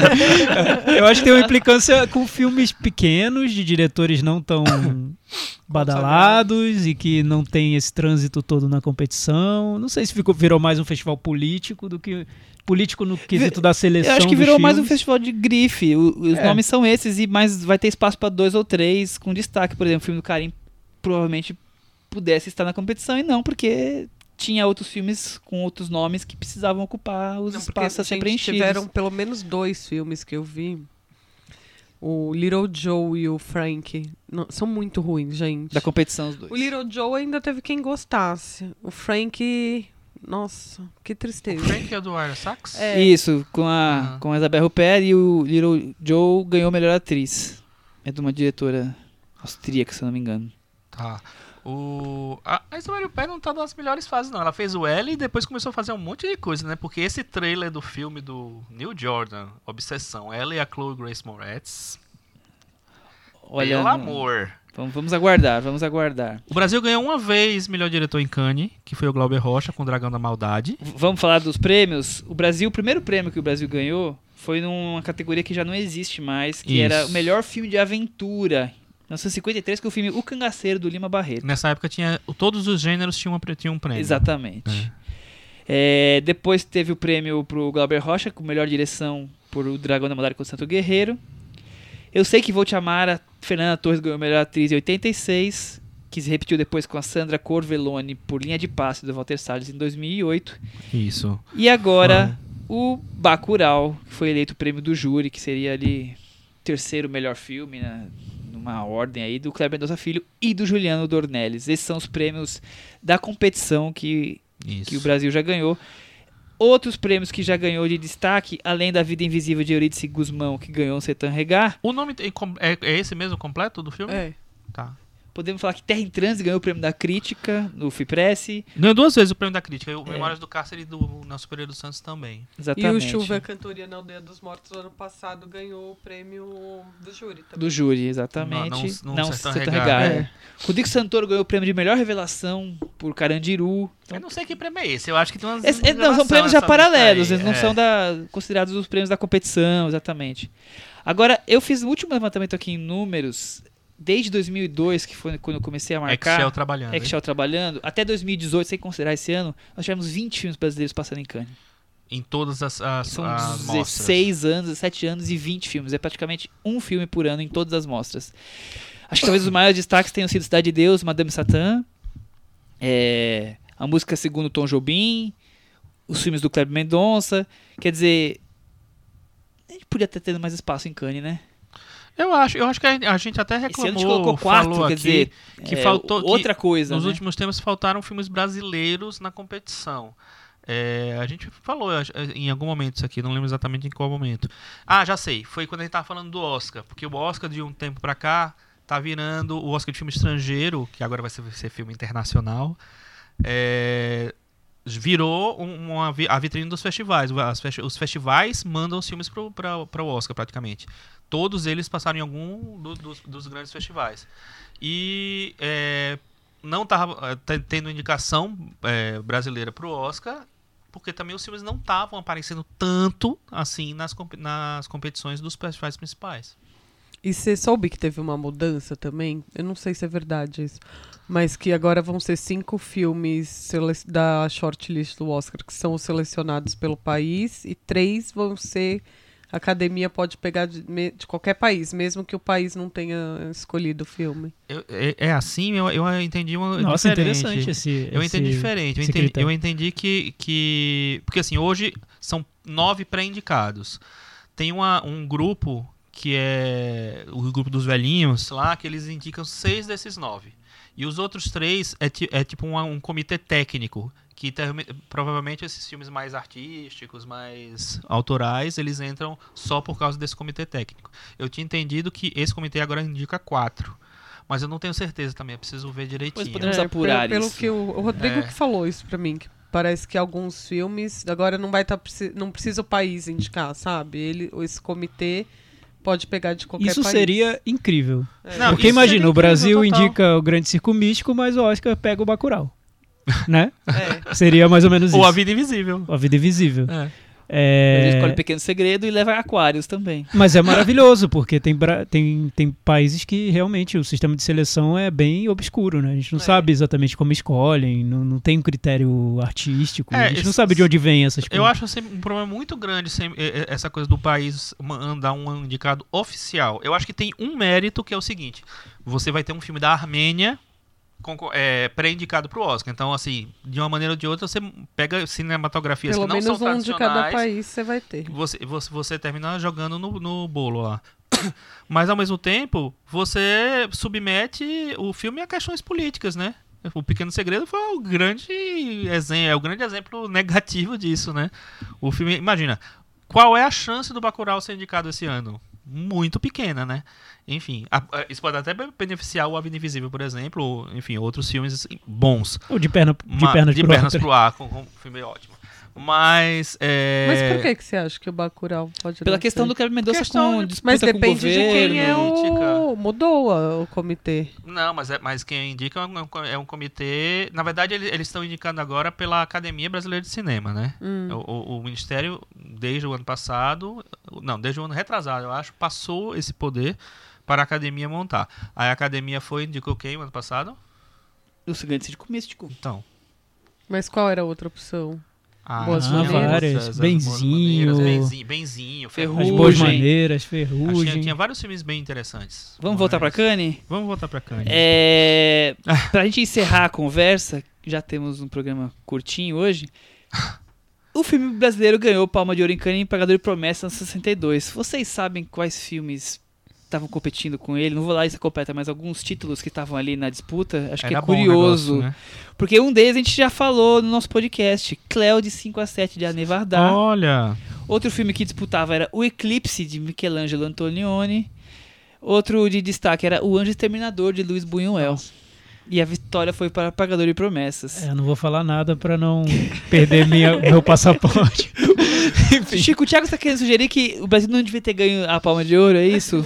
Eu acho que tem uma implicância com filmes pequenos, de diretores não tão badalados e que não tem esse trânsito todo na competição. Não sei se ficou, virou mais um festival político do que. Político no quesito da seleção. Eu acho que virou mais um filmes. festival de grife. O- os É. nomes são esses, e mas vai ter espaço pra dois ou três com destaque. Por exemplo, o filme do Karim provavelmente pudesse estar na competição e não, porque tinha outros filmes com outros nomes que precisavam ocupar os Não, espaços a ser preenchidos. Tiveram pelo menos dois filmes que eu vi. O Little Joe e o Frank. Não, são muito ruins, gente. Da competição, os dois. O Little Joe ainda teve quem gostasse. O Frank. Nossa, que tristeza. Frank é do Ira Sachs? É. Isso, com a, Ah. com a Isabelle Huppert e o Little Joe ganhou melhor atriz. É de uma diretora austríaca, se eu não me engano. Tá. O... A, a Isabelle Huppert não tá nas melhores fases, não. Ela fez o L e depois começou a fazer um monte de coisa, né? Porque esse trailer do filme do Neil Jordan, Obsessão, ela e a Chloe Grace Moretz, Olha, pelo amor. Vamos, vamos aguardar, vamos aguardar. O Brasil ganhou uma vez melhor diretor em Cannes, que foi o Glauber Rocha com o Dragão da Maldade. V- Vamos falar dos prêmios. O Brasil, o primeiro prêmio que o Brasil ganhou foi numa categoria que já não existe mais, que Isso. era o melhor filme de aventura. 1953, que é o filme O Cangaceiro, do Lima Barreto. Nessa época tinha todos os gêneros tinham, tinham um prêmio. Exatamente. É, depois teve o prêmio pro Glauber Rocha, com melhor direção por O Dragão da Maldade com o Santo Guerreiro. Eu sei que Vou Te Amar, a Fernanda Torres ganhou melhor atriz em 86, que se repetiu depois com a Sandra Corvelone por Linha de Passe do Walter Salles em 2008. Isso. E agora o Bacurau, que foi eleito o prêmio do júri, que seria ali terceiro melhor filme, né, numa ordem aí do Kleber Mendonça Filho e do Juliano Dornelles. Esses são os prêmios da competição que Isso. que o Brasil já ganhou. Outros prêmios que já ganhou de destaque, além da Vida Invisível de Eurídice Guzmão, que ganhou um Setan Regar, O nome é, é esse mesmo completo do filme? É. Tá. Podemos falar que Terra em Transe ganhou o prêmio da crítica no FIPRESS. Ganhou duas vezes o prêmio da crítica. E o É. Memórias do Cárcere e do Nelson Pereira dos Santos também. E Exatamente. o Chuva Cantoria na Aldeia dos Mortos ano passado ganhou o prêmio do júri também. Do júri, exatamente. Não- não- Não, não. Regar, é. Rodrigo Santoro ganhou o prêmio de melhor revelação por Carandiru. Eu não sei que prêmio é esse. Eu acho que tem umas. Esse- é, não, são prêmios já paralelos, eles não É. são da, considerados os prêmios da competição, exatamente. Agora, eu fiz o último levantamento aqui em números, desde 2002, que foi quando eu comecei a marcar. Excel trabalhando. hein? Excel trabalhando, até 2018, sem considerar esse ano, nós tivemos 20 filmes brasileiros passando em Cannes. Em todas as, as, São as 16 anos, 17 anos e 20 filmes. É praticamente um filme por ano em todas as mostras. Acho que talvez os maiores destaques tenham sido Cidade de Deus, Madame Satã, é, a música segundo Tom Jobim, os filmes do Kleber Mendonça. Quer dizer, a gente podia ter tido mais espaço em Cannes, né? Eu acho, eu acho que a gente até Esse reclamou, ano a gente colocou quatro, falou quer aqui dizer, que é, faltou que outra coisa. nos né? últimos tempos faltaram filmes brasileiros na competição. É, a gente falou acho, em algum momento isso aqui, não lembro exatamente em qual momento. Ah, já sei, foi quando a gente tava falando do Oscar, porque o Oscar de um tempo pra cá tá virando o Oscar de filme estrangeiro, que agora vai ser, ser filme internacional. é, virou um- uma, a vitrine dos festivais. Os festivais mandam os filmes para o Oscar, praticamente. Todos eles passaram em algum do- dos, dos grandes festivais. E é, não estava tendo indicação é, brasileira para o Oscar, porque também os filmes não estavam aparecendo tanto assim nas, nas competições dos festivais principais. E você soube que teve uma mudança também? Eu não sei se é verdade isso. Mas que agora vão ser cinco filmes da shortlist do Oscar que são selecionados pelo país e três vão ser. A academia pode pegar de, de qualquer país, mesmo que o país não tenha escolhido o filme. Eu- é, é assim? Eu, eu entendi uma Nossa, diferente. interessante esse. Eu esse- entendi diferente. Eu entendi, eu entendi que, que. Porque assim, hoje são nove pré-indicados. Tem uma, um grupo que é o grupo dos velhinhos lá, que eles indicam seis desses nove. E os outros três é, ti- é tipo uma- um comitê técnico. Que provavelmente esses filmes mais artísticos, mais autorais, eles entram só por causa desse comitê técnico. Eu tinha entendido que esse comitê agora indica quatro. Mas eu não tenho certeza também, eu preciso ver direitinho. podemos- Vamos apurar pelo, pelo isso. que o, o Rodrigo É. que falou isso pra mim, que parece que alguns filmes agora não vai estar não precisa o país indicar, sabe? Ele esse comitê pode pegar de qualquer Isso país. seria incrível. É. Não, Porque imagina, o Brasil total. indica o Grande Circo Místico, mas o Oscar pega o Bacurau. né? É. Seria mais ou menos Ou isso. A Vida Invisível. A vida invisível. É. Ele É, escolhe Pequeno Segredo e leva Aquários também. Mas é maravilhoso, porque tem, tem, tem países que realmente o sistema de seleção é bem obscuro, né? A gente não É. sabe exatamente como escolhem, não, não tem um critério artístico, É, a gente não sabe de onde vem essas coisas. Eu acho sempre um problema muito grande essa coisa do país mandar um indicado oficial. Eu acho que tem um mérito que é o seguinte: você vai ter um filme da Armênia eh, pré-indicado para o Oscar. Então, assim, de uma maneira ou de outra, você pega cinematografias Pelo que não menos são um de cada tradicionais. país você vai ter. Você, você, você termina jogando no, no bolo lá. Mas ao mesmo tempo, você submete o filme a questões políticas, né? O Pequeno Segredo foi o grande exemplo, é o grande exemplo negativo disso, né? O filme, imagina, qual é a chance do Bacurau ser indicado esse ano? Muito pequena, né? Enfim, a- a- isso pode até beneficiar o A Vida Invisível, por exemplo, ou, enfim, outros filmes assim, bons. Ou de, perna, de Ma- pernas de pro pernas ar. pro ar, com, com um filme ótimo. Mas, é... Mas por que, que você acha que o Bacurau pode Pela questão ser? do Kleber Mendonça Questão com de- disputa Mas com o depende de governo. quem é política. o... Mudou a- o comitê. Não, mas, é, mas quem indica é um, é um comitê. Na verdade, ele- eles estão indicando agora pela Academia Brasileira de Cinema, né? Hum. O, o- o Ministério, desde o ano passado, não, desde o ano retrasado, eu acho, passou esse poder para a Academia montar. Aí a Academia foi, indicou quem ano passado? O grande circo místico. Então. Mas qual era a outra opção? Ah, Boas Maneiras. várias, as Benzinho. Boas Maneiras, Benzinho, Benzinho As Ferrugem. boas maneiras, ferrugem. tinha, tinha vários filmes bem interessantes. Vamos voltar pra Mas- Cannes? Vamos voltar pra Cannes. É, pra gente encerrar a conversa, já temos um programa curtinho hoje. O filme brasileiro ganhou Palma de Ouro em Cannes em Pagador de Promessa no 62. Vocês sabem quais filmes estavam competindo com ele. Não vou lá lista completa, mas alguns títulos que estavam ali na disputa. Acho que Era é bom o curioso. negócio, né? Porque um deles a gente já falou no nosso podcast. Cleo de 5 a 7 de Anne Varda. Olha, Outro filme que disputava era O Eclipse de Michelangelo Antonioni. Outro de destaque era O Anjo Exterminador de Luiz Buñuel. E a vitória foi para Pagador de Promessas. É, eu não vou falar nada pra não perder minha, meu passaporte. Chico, o Thiago está querendo sugerir que o Brasil não devia ter ganho a palma de ouro, é isso?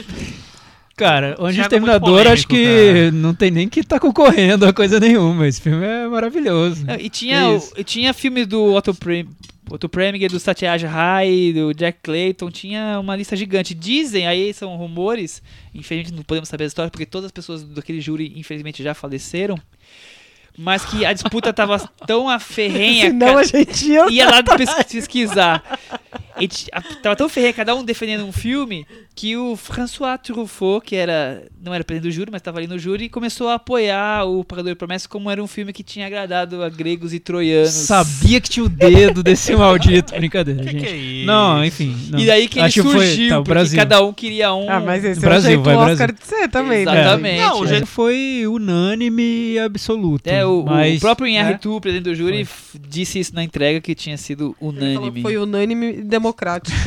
Cara, o Anjo Thiago é muito Exterminador acho que polêmico, não tem nem que tá concorrendo a coisa nenhuma. Esse filme é maravilhoso. E É tinha, o- isso. e tinha filme do Otto, Prem, Otto Preminger, do Satyaj Rai, do Jack Clayton, tinha uma lista gigante. Dizem, aí são rumores, infelizmente não podemos saber a história, porque todas as pessoas daquele júri, infelizmente, já faleceram, mas que a disputa tava tão aferrenha, Senão a gente ia... ia lá pes- pesquisar. E a- tava tão ferrenha, cada um defendendo um filme, que o François Truffaut, que era não era presidente do júri, mas estava ali no júri, começou a apoiar o Pagador de Promessas como era um filme que tinha agradado a gregos e troianos. Sabia que tinha o dedo desse maldito. Brincadeira, que gente. que é isso? Não, enfim. não. E daí que ele Acho surgiu, foi, tá, o porque Brasil. cada um queria um. Ah, mas esse Brasil, é o jeito vai, do Oscar Brasil. de ser também, né? Exatamente. Não, o é. jeito- Foi unânime e absoluto. É, o, o mas, próprio Ian né? Ritu, presidente do júri, Foi. disse isso na entrega que tinha sido Ele falou que unânime. Foi unânime e democrático.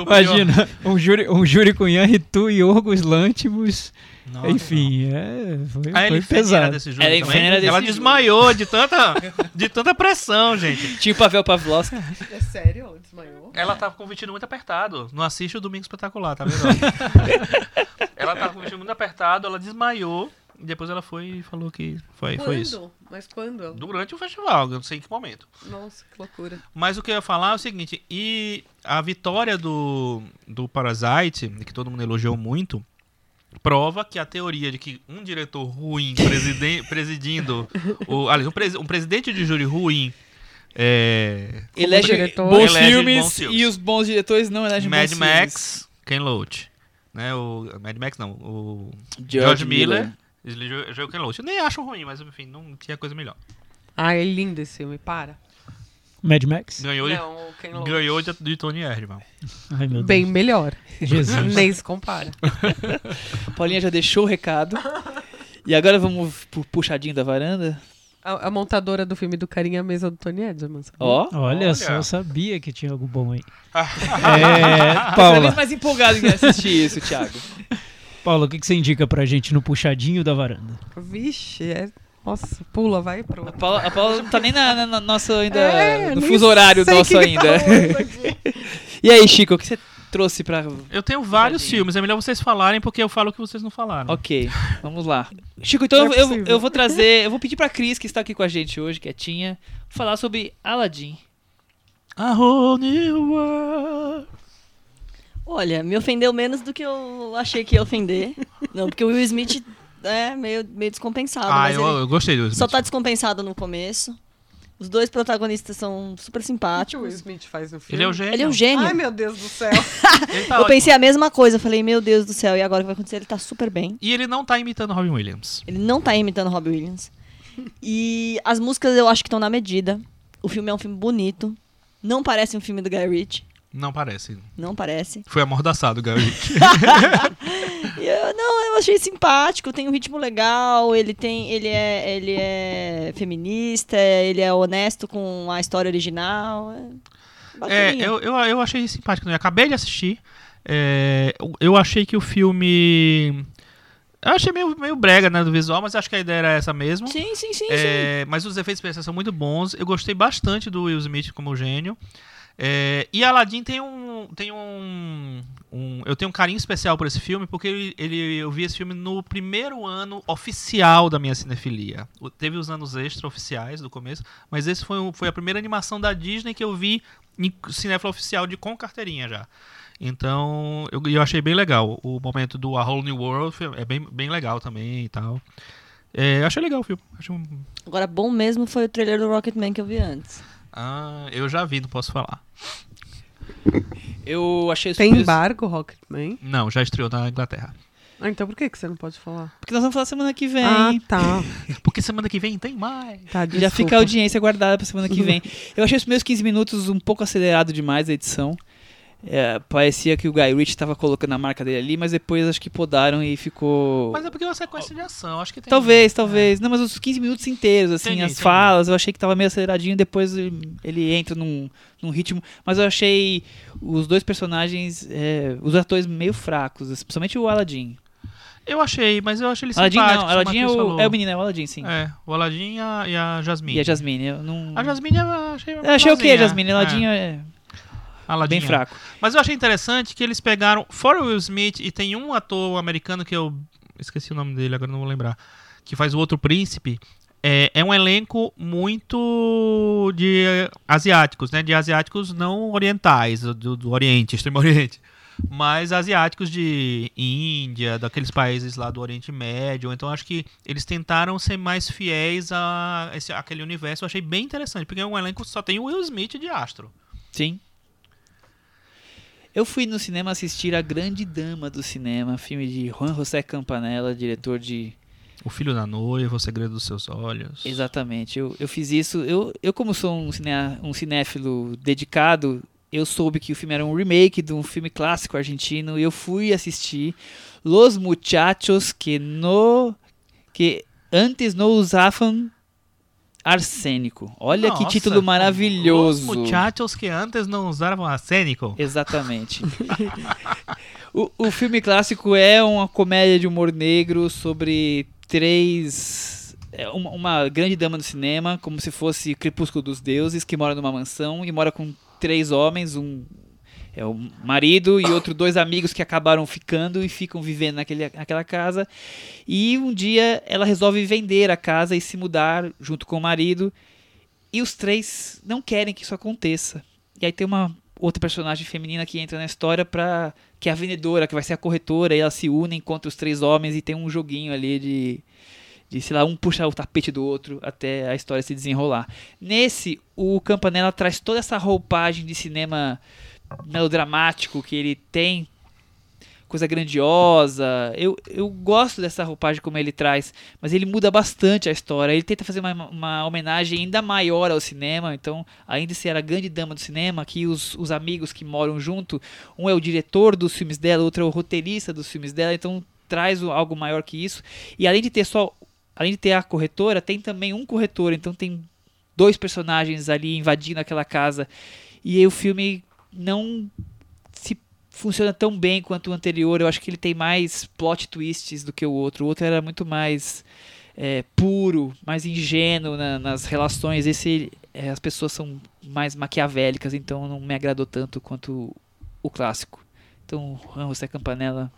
O pior- Imagina, um júri, um júri com Ian Ritu e Orgos Lantimos. Nossa, Enfim, é, foi, A foi pesado. desse desse Ela desmaiou de tanta, de tanta pressão, gente. Tinha o Pavel Pavlovski. É sério? Desmaiou? Ela tava com o vestido muito apertado. Não assiste o Domingo Espetacular, tá vendo? ela tava com o vestido muito apertado, ela desmaiou. E depois ela foi e falou que foi, foi isso. Mas quando? Durante o festival, eu não sei em que momento. Nossa, que loucura. Mas o que eu ia falar é o seguinte, e a vitória do, do Parasite, que todo mundo elogiou muito, prova que a teoria de que um diretor ruim presidindo, o, aliás, um, presi- um presidente de júri ruim, é, Elege diretor. bons, Elege filmes, bons filmes. e os bons diretores não elegem Mad bons Max, Ken Loach, né, o Mad Max não, o filmes. George, Miller, elegeu o Ken Loach. Eu nem acho ruim, mas enfim, não tinha coisa melhor. Ah, é lindo esse filme, para. Mad Max? Ganhou, de- Não, o Ken Loach. ganhou de, de Tony Erdman. Ai, meu Bem Deus. melhor. Jesus. Nem se compara. Paulinha já deixou o recado. E agora vamos pro puxadinho da varanda. A, a montadora do filme do Carinha é a mesa do Tony sabia? Ó. Olha, Olha. só, eu sabia que tinha algo bom aí. É, Cada vez Paula, mais empolgado em assistir isso, Thiago. Paula, o que, que você indica pra gente no puxadinho da varanda? Vixe, é... Nossa, pula, vai pro... A Paula, a Paula não tá nem na, na, na nossa ainda. É, no fuso horário nosso ainda. tá e aí, Chico, o que você trouxe pra. Eu tenho vários filmes, é melhor vocês falarem porque eu falo o que vocês não falaram. Ok, vamos lá. Chico, então é eu, eu vou trazer. Eu vou pedir pra Cris, que está aqui com a gente hoje, quietinha, falar sobre Aladdin. A whole new world. Olha, me ofendeu menos do que eu achei que ia ofender. Não, porque o Will Smith é meio, meio descompensado. Ah, mas eu, eu gostei do Will só Smith. tá descompensado no começo. Os dois protagonistas são super O que o Will simpáticos. Smith faz no filme? Ele é o gênio. Ele é um gênio. Ai, meu Deus do céu. Tá eu ótimo. pensei a mesma coisa. Eu falei, meu Deus do céu, e agora o que vai acontecer? Ele tá super bem. E ele não tá imitando Robin Williams. Ele não tá imitando Robbie Williams. E as músicas eu acho que estão na medida. O filme é um filme bonito. Não parece um filme do Guy Ritchie. Não parece. Não parece. Foi amordaçado, Gary. Eu- não, eu achei simpático, tem um ritmo legal, ele tem. Ele é, ele é feminista, ele é honesto com a história original. É, é, eu, eu, eu achei simpático. né? Acabei de assistir. É, eu- eu achei que o filme. Eu achei meio, meio brega, né, do visual, mas acho que a ideia era essa mesmo. Sim, sim, sim, sim. É, mas os efeitos especiais são muito bons. Eu gostei bastante do Will Smith como gênio. É, e Aladdin tem um. Tem um, um- Eu tenho um carinho especial por esse filme, porque ele, ele- eu vi esse filme no primeiro ano oficial da minha cinefilia. O- Teve os anos extra-oficiais do começo, mas esse foi, foi a primeira animação da Disney que eu vi em cinéfilo oficial de com carteirinha já. Então, eu, eu achei bem legal. O momento do A Whole New World é bem, bem legal também e tal. É, achei legal o filme. Achei um- Agora, bom mesmo foi o trailer do Rocketman que eu vi antes. Ah, eu já vi, não posso falar. Eu achei Tem primeiros- embargo, Rocketman? Não, já estreou na Inglaterra. Ah, então por que, que você não pode falar? Porque nós vamos falar semana que vem. Ah, tá. Porque semana que vem tem mais. tá Já fica a audiência guardada pra semana que vem. Eu achei os primeiros 15 minutos um pouco acelerado demais a edição. É, parecia que o Guy Ritchie tava colocando a marca dele ali, mas depois acho que podaram e ficou. Mas é porque é uma sequência de ação, acho que tem. Talvez, talvez. Não, mas os 15 minutos inteiros, assim, Entendi, as entendi. falas, eu achei que tava meio aceleradinho, depois ele, entra num, num ritmo. Mas eu achei os dois personagens, é, os atores meio fracos, principalmente o Aladdin. Eu achei, mas eu achei ele Aladdin simpático. não, Aladdin é o, é o menino, é o Aladdin, sim. É, o Aladdin e a, e a Jasmine. E a Jasmine, eu não. A Jasmine eu achei. Eu achei o quê. Jasmine? Aladdin É, é, Aladdin bem fraco. Mas eu achei interessante que eles pegaram. Fora o Will Smith, e tem um ator americano que eu. Esqueci o nome dele, agora não vou lembrar. Que faz o outro príncipe. É, é um elenco muito de eh, asiáticos, né? De asiáticos não orientais, do, do Oriente, Extremo Oriente. Mas asiáticos de Índia, daqueles países lá do Oriente Médio. Então acho que eles tentaram ser mais fiéis a esse, aquele universo. Eu achei bem interessante, porque é um elenco que só tem o Will Smith de astro. Sim. Eu fui no cinema assistir A Grande Dama do Cinema, filme de Juan José Campanella, diretor de. O Filho da Noiva, O Segredo dos Seus Olhos. Exatamente, eu, eu fiz isso. Eu, eu como sou um, ciné, um cinéfilo dedicado, eu soube que o filme era um remake de um filme clássico argentino e eu fui assistir Los Muchachos que no. que antes não usavam arsênico. Olha que Nossa, título maravilhoso. Os muchachos que antes não usavam arsênico. Exatamente. o, o filme clássico é uma comédia de humor negro sobre três. é uma, uma grande dama do cinema, como se fosse Crepúsculo dos Deuses, que mora numa mansão e mora com três homens, um. É o marido e outro dois amigos que acabaram ficando e ficam vivendo naquele, naquela casa. E um dia ela resolve vender a casa e se mudar junto com o marido. E os três não querem que isso aconteça. E aí tem uma outra personagem feminina que entra na história para que é a vendedora, que vai ser a corretora, e elas se unem contra os três homens e tem um joguinho ali de de sei lá, um puxar o tapete do outro até a história se desenrolar. Nesse, o Campanella traz toda essa roupagem de cinema melodramático que ele tem, coisa grandiosa. Eu, eu gosto dessa roupagem como ele traz, mas ele muda bastante a história. Ele tenta fazer uma, uma homenagem ainda maior ao cinema. Então, além de ser a grande dama do cinema, aqui os, os amigos que moram junto, um é o diretor dos filmes dela, outro é o roteirista dos filmes dela. Então, traz algo maior que isso. E além de ter só, além de ter a corretora, tem também um corretor. Então, tem dois personagens ali invadindo aquela casa. E o filme não se funciona tão bem quanto o anterior. Eu acho que ele tem mais plot twists do que o outro. O outro era muito mais é, puro, mais ingênuo na- nas relações. Esse é, as pessoas são mais maquiavélicas, então não me agradou tanto quanto o clássico. Então, Juan José Campanella,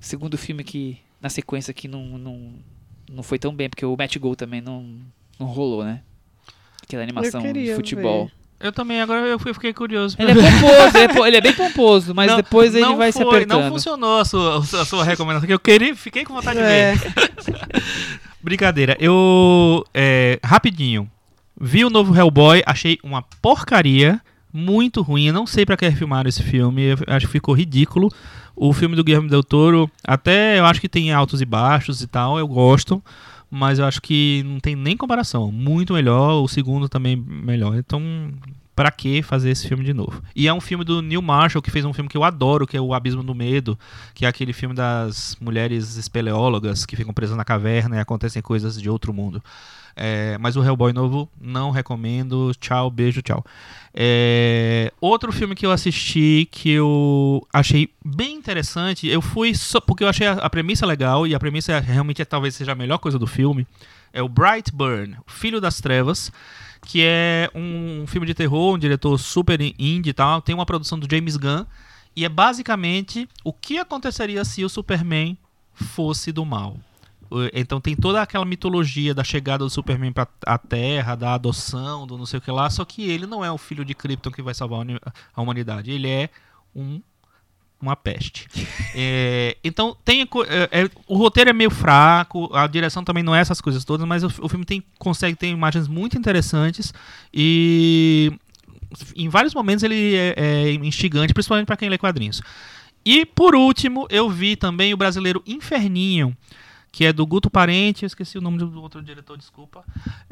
segundo filme que na sequência que não, não, não foi tão bem, porque o Match Goal também não, não rolou, né? Aquela animação de futebol. ver. Eu também, agora eu fiquei curioso. Ele é pomposo, ele é, ele é bem pomposo, mas Não- depois ele vai se foi, apertando. Não funcionou a sua, a sua recomendação, que eu queria, fiquei com vontade É. de ver. Brincadeira. Eu, é, rapidinho, vi o novo Hellboy, achei uma porcaria, muito ruim. Eu não sei pra que filmaram esse filme, eu acho que ficou ridículo. O filme do Guilherme Del Toro, até eu acho que tem altos e baixos e tal, eu gosto. Mas eu acho que não tem nem comparação. Muito melhor, o segundo também melhor. Então, pra que fazer esse filme de novo? E é um filme do Neil Marshall, que fez um filme que eu adoro, que é O Abismo do Medo, que é aquele filme das mulheres espeleólogas que ficam presas na caverna e acontecem coisas de outro mundo. É, mas o Hellboy novo, não recomendo. Tchau, beijo, tchau. É, outro filme que eu assisti que eu achei bem interessante, eu fui só porque eu achei a, premissa legal e a premissa realmente é, talvez seja a melhor coisa do filme. É o Brightburn, Filho das Trevas, que é um filme de terror, um diretor super indie e tal. Tem uma produção do James Gunn e é basicamente o que aconteceria se o Superman fosse do mal. Uh, Então tem toda aquela mitologia da chegada do Superman para a Terra, da adoção, do não sei o que lá, só que ele não é o filho de Krypton que vai salvar a humanidade, ele é um uma peste. É, então tem é, é, o roteiro é meio fraco, a direção também não é essas coisas todas, mas o, o filme tem consegue ter imagens muito interessantes e em vários momentos ele é, é instigante, principalmente para quem lê quadrinhos. E por último, eu vi também o brasileiro Inferninho, que é do Guto Parente, eu esqueci o nome do outro diretor, desculpa,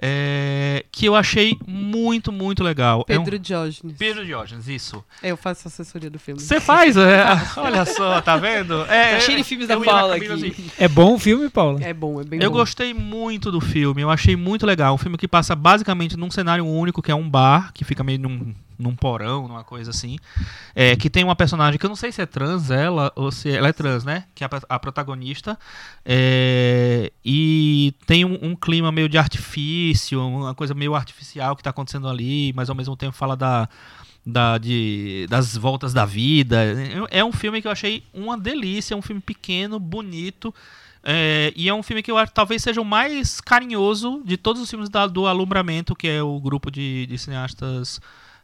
é, que eu achei muito, muito legal. É um- Pedro Diógenes. Pedro Diógenes, isso. Eu faço assessoria do filme. Você faz, é, olha só, tá vendo? É, Tá cheio de filmes da eu Paula aqui. assim. É bom o filme, Paula? É bom, é bem Eu bom. gostei muito do filme, eu achei muito legal. Um filme que passa basicamente num cenário único, que é um bar, que fica meio num, num porão, numa coisa assim. É, que tem uma personagem que eu não sei se é trans ela, ou se ela é trans, né? Que é a, a protagonista. É, e tem um, um clima meio de artifício, uma coisa meio artificial que tá acontecendo ali, mas ao mesmo tempo fala da. Da, de, das voltas da vida. É um filme que eu achei uma delícia, é um filme pequeno, bonito, é, e é um filme que eu acho talvez seja o mais carinhoso de todos os filmes da- do Alumbramento, que é o grupo de, de cineastas.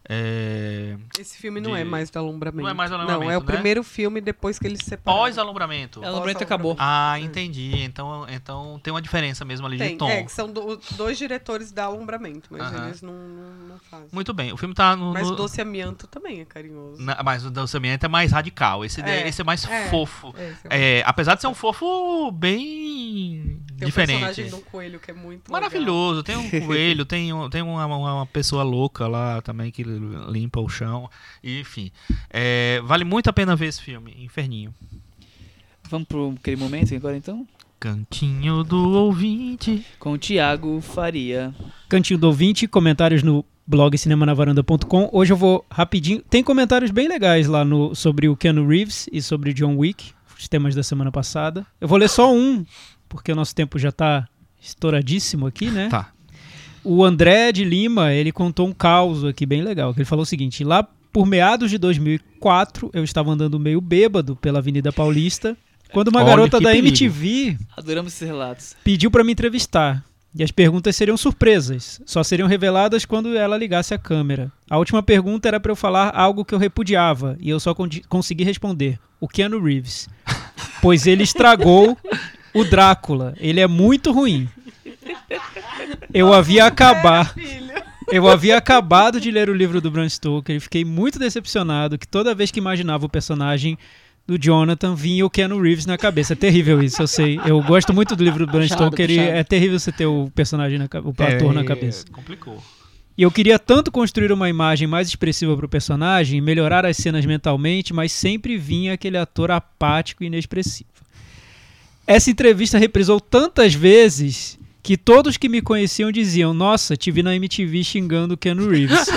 É, Esse filme não de- é mais do alumbramento. Não é mais do Não, Alumbramento, é o né? primeiro filme depois que eles se separaram. Pós-alumbramento. É, o Lambreta acabou. Ah, entendi. Então, então tem uma diferença mesmo ali de Tem, tom. é, que são do- dois diretores da Alumbramento, mas Aham. eles não, não, não fazem. Muito bem. O filme tá no. Mas no- Doce Amianto também é carinhoso. na- mas o Dalsamento é mais radical. Esse é, É, esse é mais é. fofo. É, é É, apesar de ser um fofo bem Tem o diferente. personagem do coelho que é muito Maravilhoso, tem um coelho, tem, um- tem uma, uma pessoa louca lá também que limpa o chão. Enfim, é, vale muito a pena ver esse filme, Inferninho. Vamos pro aquele momento agora então? Cantinho do ouvinte. Com o Thiago Faria. Cantinho do ouvinte, comentários no blog cinemanavaranda.com. Hoje eu vou rapidinho. Tem comentários bem legais lá no, sobre o Keanu Reeves e sobre John Wick, os temas da semana passada. Eu vou ler só um, porque o nosso tempo já tá estouradíssimo aqui, né? Tá. O André de Lima, ele contou um caos aqui bem legal, que ele falou o seguinte, lá por meados de 2004, eu estava andando meio bêbado pela Avenida Paulista, quando uma Olha garota da perigo. MTV Adoramos esses relatos. pediu para me entrevistar. E as perguntas seriam surpresas, só seriam reveladas quando ela ligasse a câmera. A última pergunta era para eu falar algo que eu repudiava, e eu só con- consegui responder: o Keanu Reeves. Pois ele estragou o Drácula. Ele é muito ruim. Eu havia acabar. Eu havia acabado de ler o livro do Bram Stoker e fiquei muito decepcionado que toda vez que imaginava o personagem do Jonathan vinha o Keanu Reeves na cabeça. É terrível isso, eu sei. Eu gosto muito do livro do Bram Stoker e é terrível você ter o personagem, na, o ator na É, cabeça. Complicou. E eu queria tanto construir uma imagem mais expressiva pro personagem, melhorar as cenas mentalmente, mas sempre vinha aquele ator apático e inexpressivo. Essa entrevista reprisou tantas vezes que todos que me conheciam diziam: Nossa, te vi na MTV xingando o Keanu Reeves.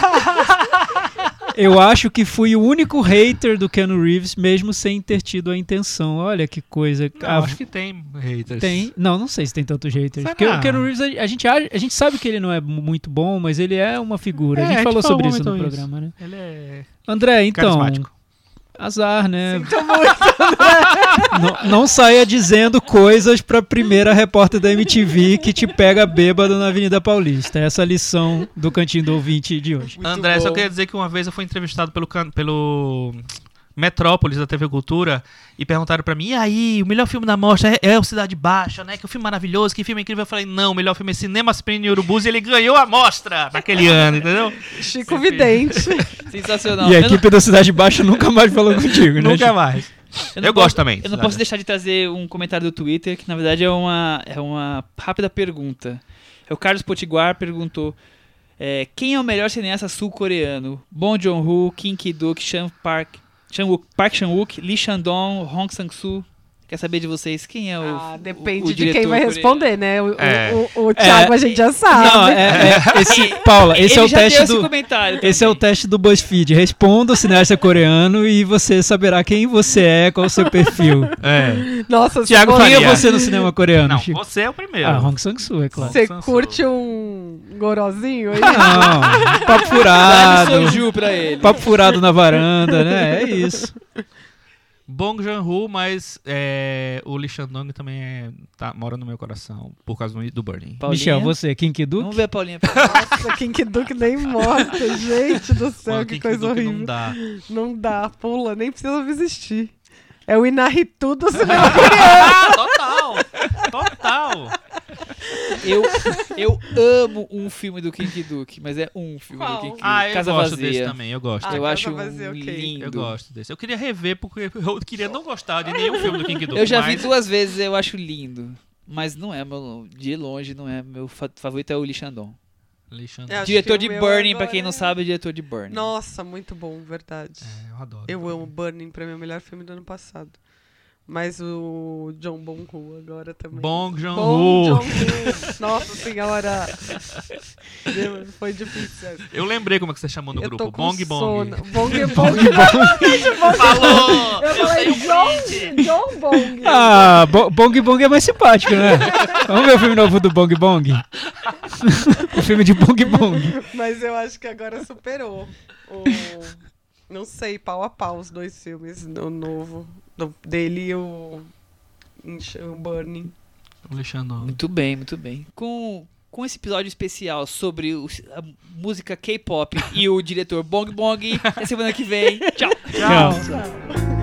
Eu acho que fui o único hater do Keanu Reeves, mesmo sem ter tido a intenção. Olha que coisa. Não, A- acho que tem haters. tem. Não, não sei se tem tantos haters. Será? Porque o Keanu Reeves, a, gente, a, a gente sabe que ele não é mu- muito bom, mas ele é uma figura. É, a gente a gente falou falou sobre isso no isso. programa, né? Ele é André, então. carismático. Azar, né? não, não saia dizendo coisas pra primeira repórter da MTV que te pega bêbado na Avenida Paulista. Essa é a lição do cantinho do ouvinte de hoje. André, só bom. queria dizer que uma vez eu fui entrevistado pelo, can- pelo Metrópolis da TV Cultura e perguntaram pra mim: e aí, o melhor filme da mostra é, é o Cidade Baixa, né? Que o filme maravilhoso, que filme incrível. Eu falei: não, o melhor filme é Cinema Sprint Urubus e ele ganhou a mostra naquele ano, entendeu? Chico Vidente. Sensacional. e a equipe da Cidade Baixa nunca mais falou contigo, né? Nunca mais. Eu, Eu posso- gosto também. Eu não posso deixar de trazer um comentário do Twitter, que na verdade é uma, é uma rápida pergunta. É o Carlos Potiguar perguntou: é, quem é o melhor cineasta sul-coreano? Bong Joon-ho, Kim Ki-duk, Chan Park, Chan-wook, Park Chan-wook, Lee Chan-dong, Hong Sang-soo. Quer saber de vocês quem é o Ah, o- depende o de quem vai responder, né? O, o- É. o, o Thiago a gente já sabe. Não, é, é- esse, Paula, esse Ele é o já teste deu esse do. comentário Esse é o teste do BuzzFeed. Responda o cineasta coreano e você saberá quem você é, qual o seu perfil. É. Nossa, Thiago Quem é você no cinema coreano, Não, Chico? você é o primeiro. Ah, Hong Sang-soo, é claro. você curte um gorozinho aí? Não, papo Dá furado. soju pra ele. Papo furado na varanda, né? É isso. Bong Joon-ho, mas é, o Lee Chan-dong também é, tá, mora no meu coração por causa do, do Burning. Paulinha. Michel, você, Kim Ki-duk? Vamos ver a Paulinha. Nossa, King Duke nem morta, gente do céu, Mano, que Kim coisa Ki-duk horrível. Não dá. Não dá, pula, nem precisa existir. É o Inaritu do cinema. Ah, total! Total! Eu, eu amo um filme do King Duke, mas é um filme Qual? do King Duke. Ah, eu Casa gosto Vazia. desse também, eu gosto. Ah, eu Casa acho Vazia, ok. lindo. Eu gosto desse. Eu queria rever porque eu queria não gostar de nenhum filme do King Duke. Eu já vi mas duas vezes, eu acho lindo. mas não é meu. De longe, não é. Meu fa- favorito é o Lee Chandon. Alexandre. É, Diretor de Burning, pra quem não é- sabe, é diretor de Burning. Nossa, muito bom, verdade. É, eu adoro. Eu amo Burning, pra mim é o melhor filme do ano passado. Mas o John Bong-ho agora também. Bong Bong Joon-ho. Joon-ho. Nossa senhora. Deus, foi difícil. Eu lembrei como é que você chamou no Eu grupo. com Bong Bong. sono. Bong Bong. Falou! Eu falei John, John Bong. Ah, Bo- Bong Bong é mais simpático, né? Vamos ver o filme novo do Bong Bong? o filme de Bong Bong. Mas eu acho que agora superou. O... Não sei, pau a pau os dois filmes. O novo. Do- dele e o. O Burning. Alexandre. Muito bem, muito bem. Com, com esse episódio especial sobre o- a música K-pop e o diretor Bong Bong, até semana que vem. Tchau! Tchau. Tchau.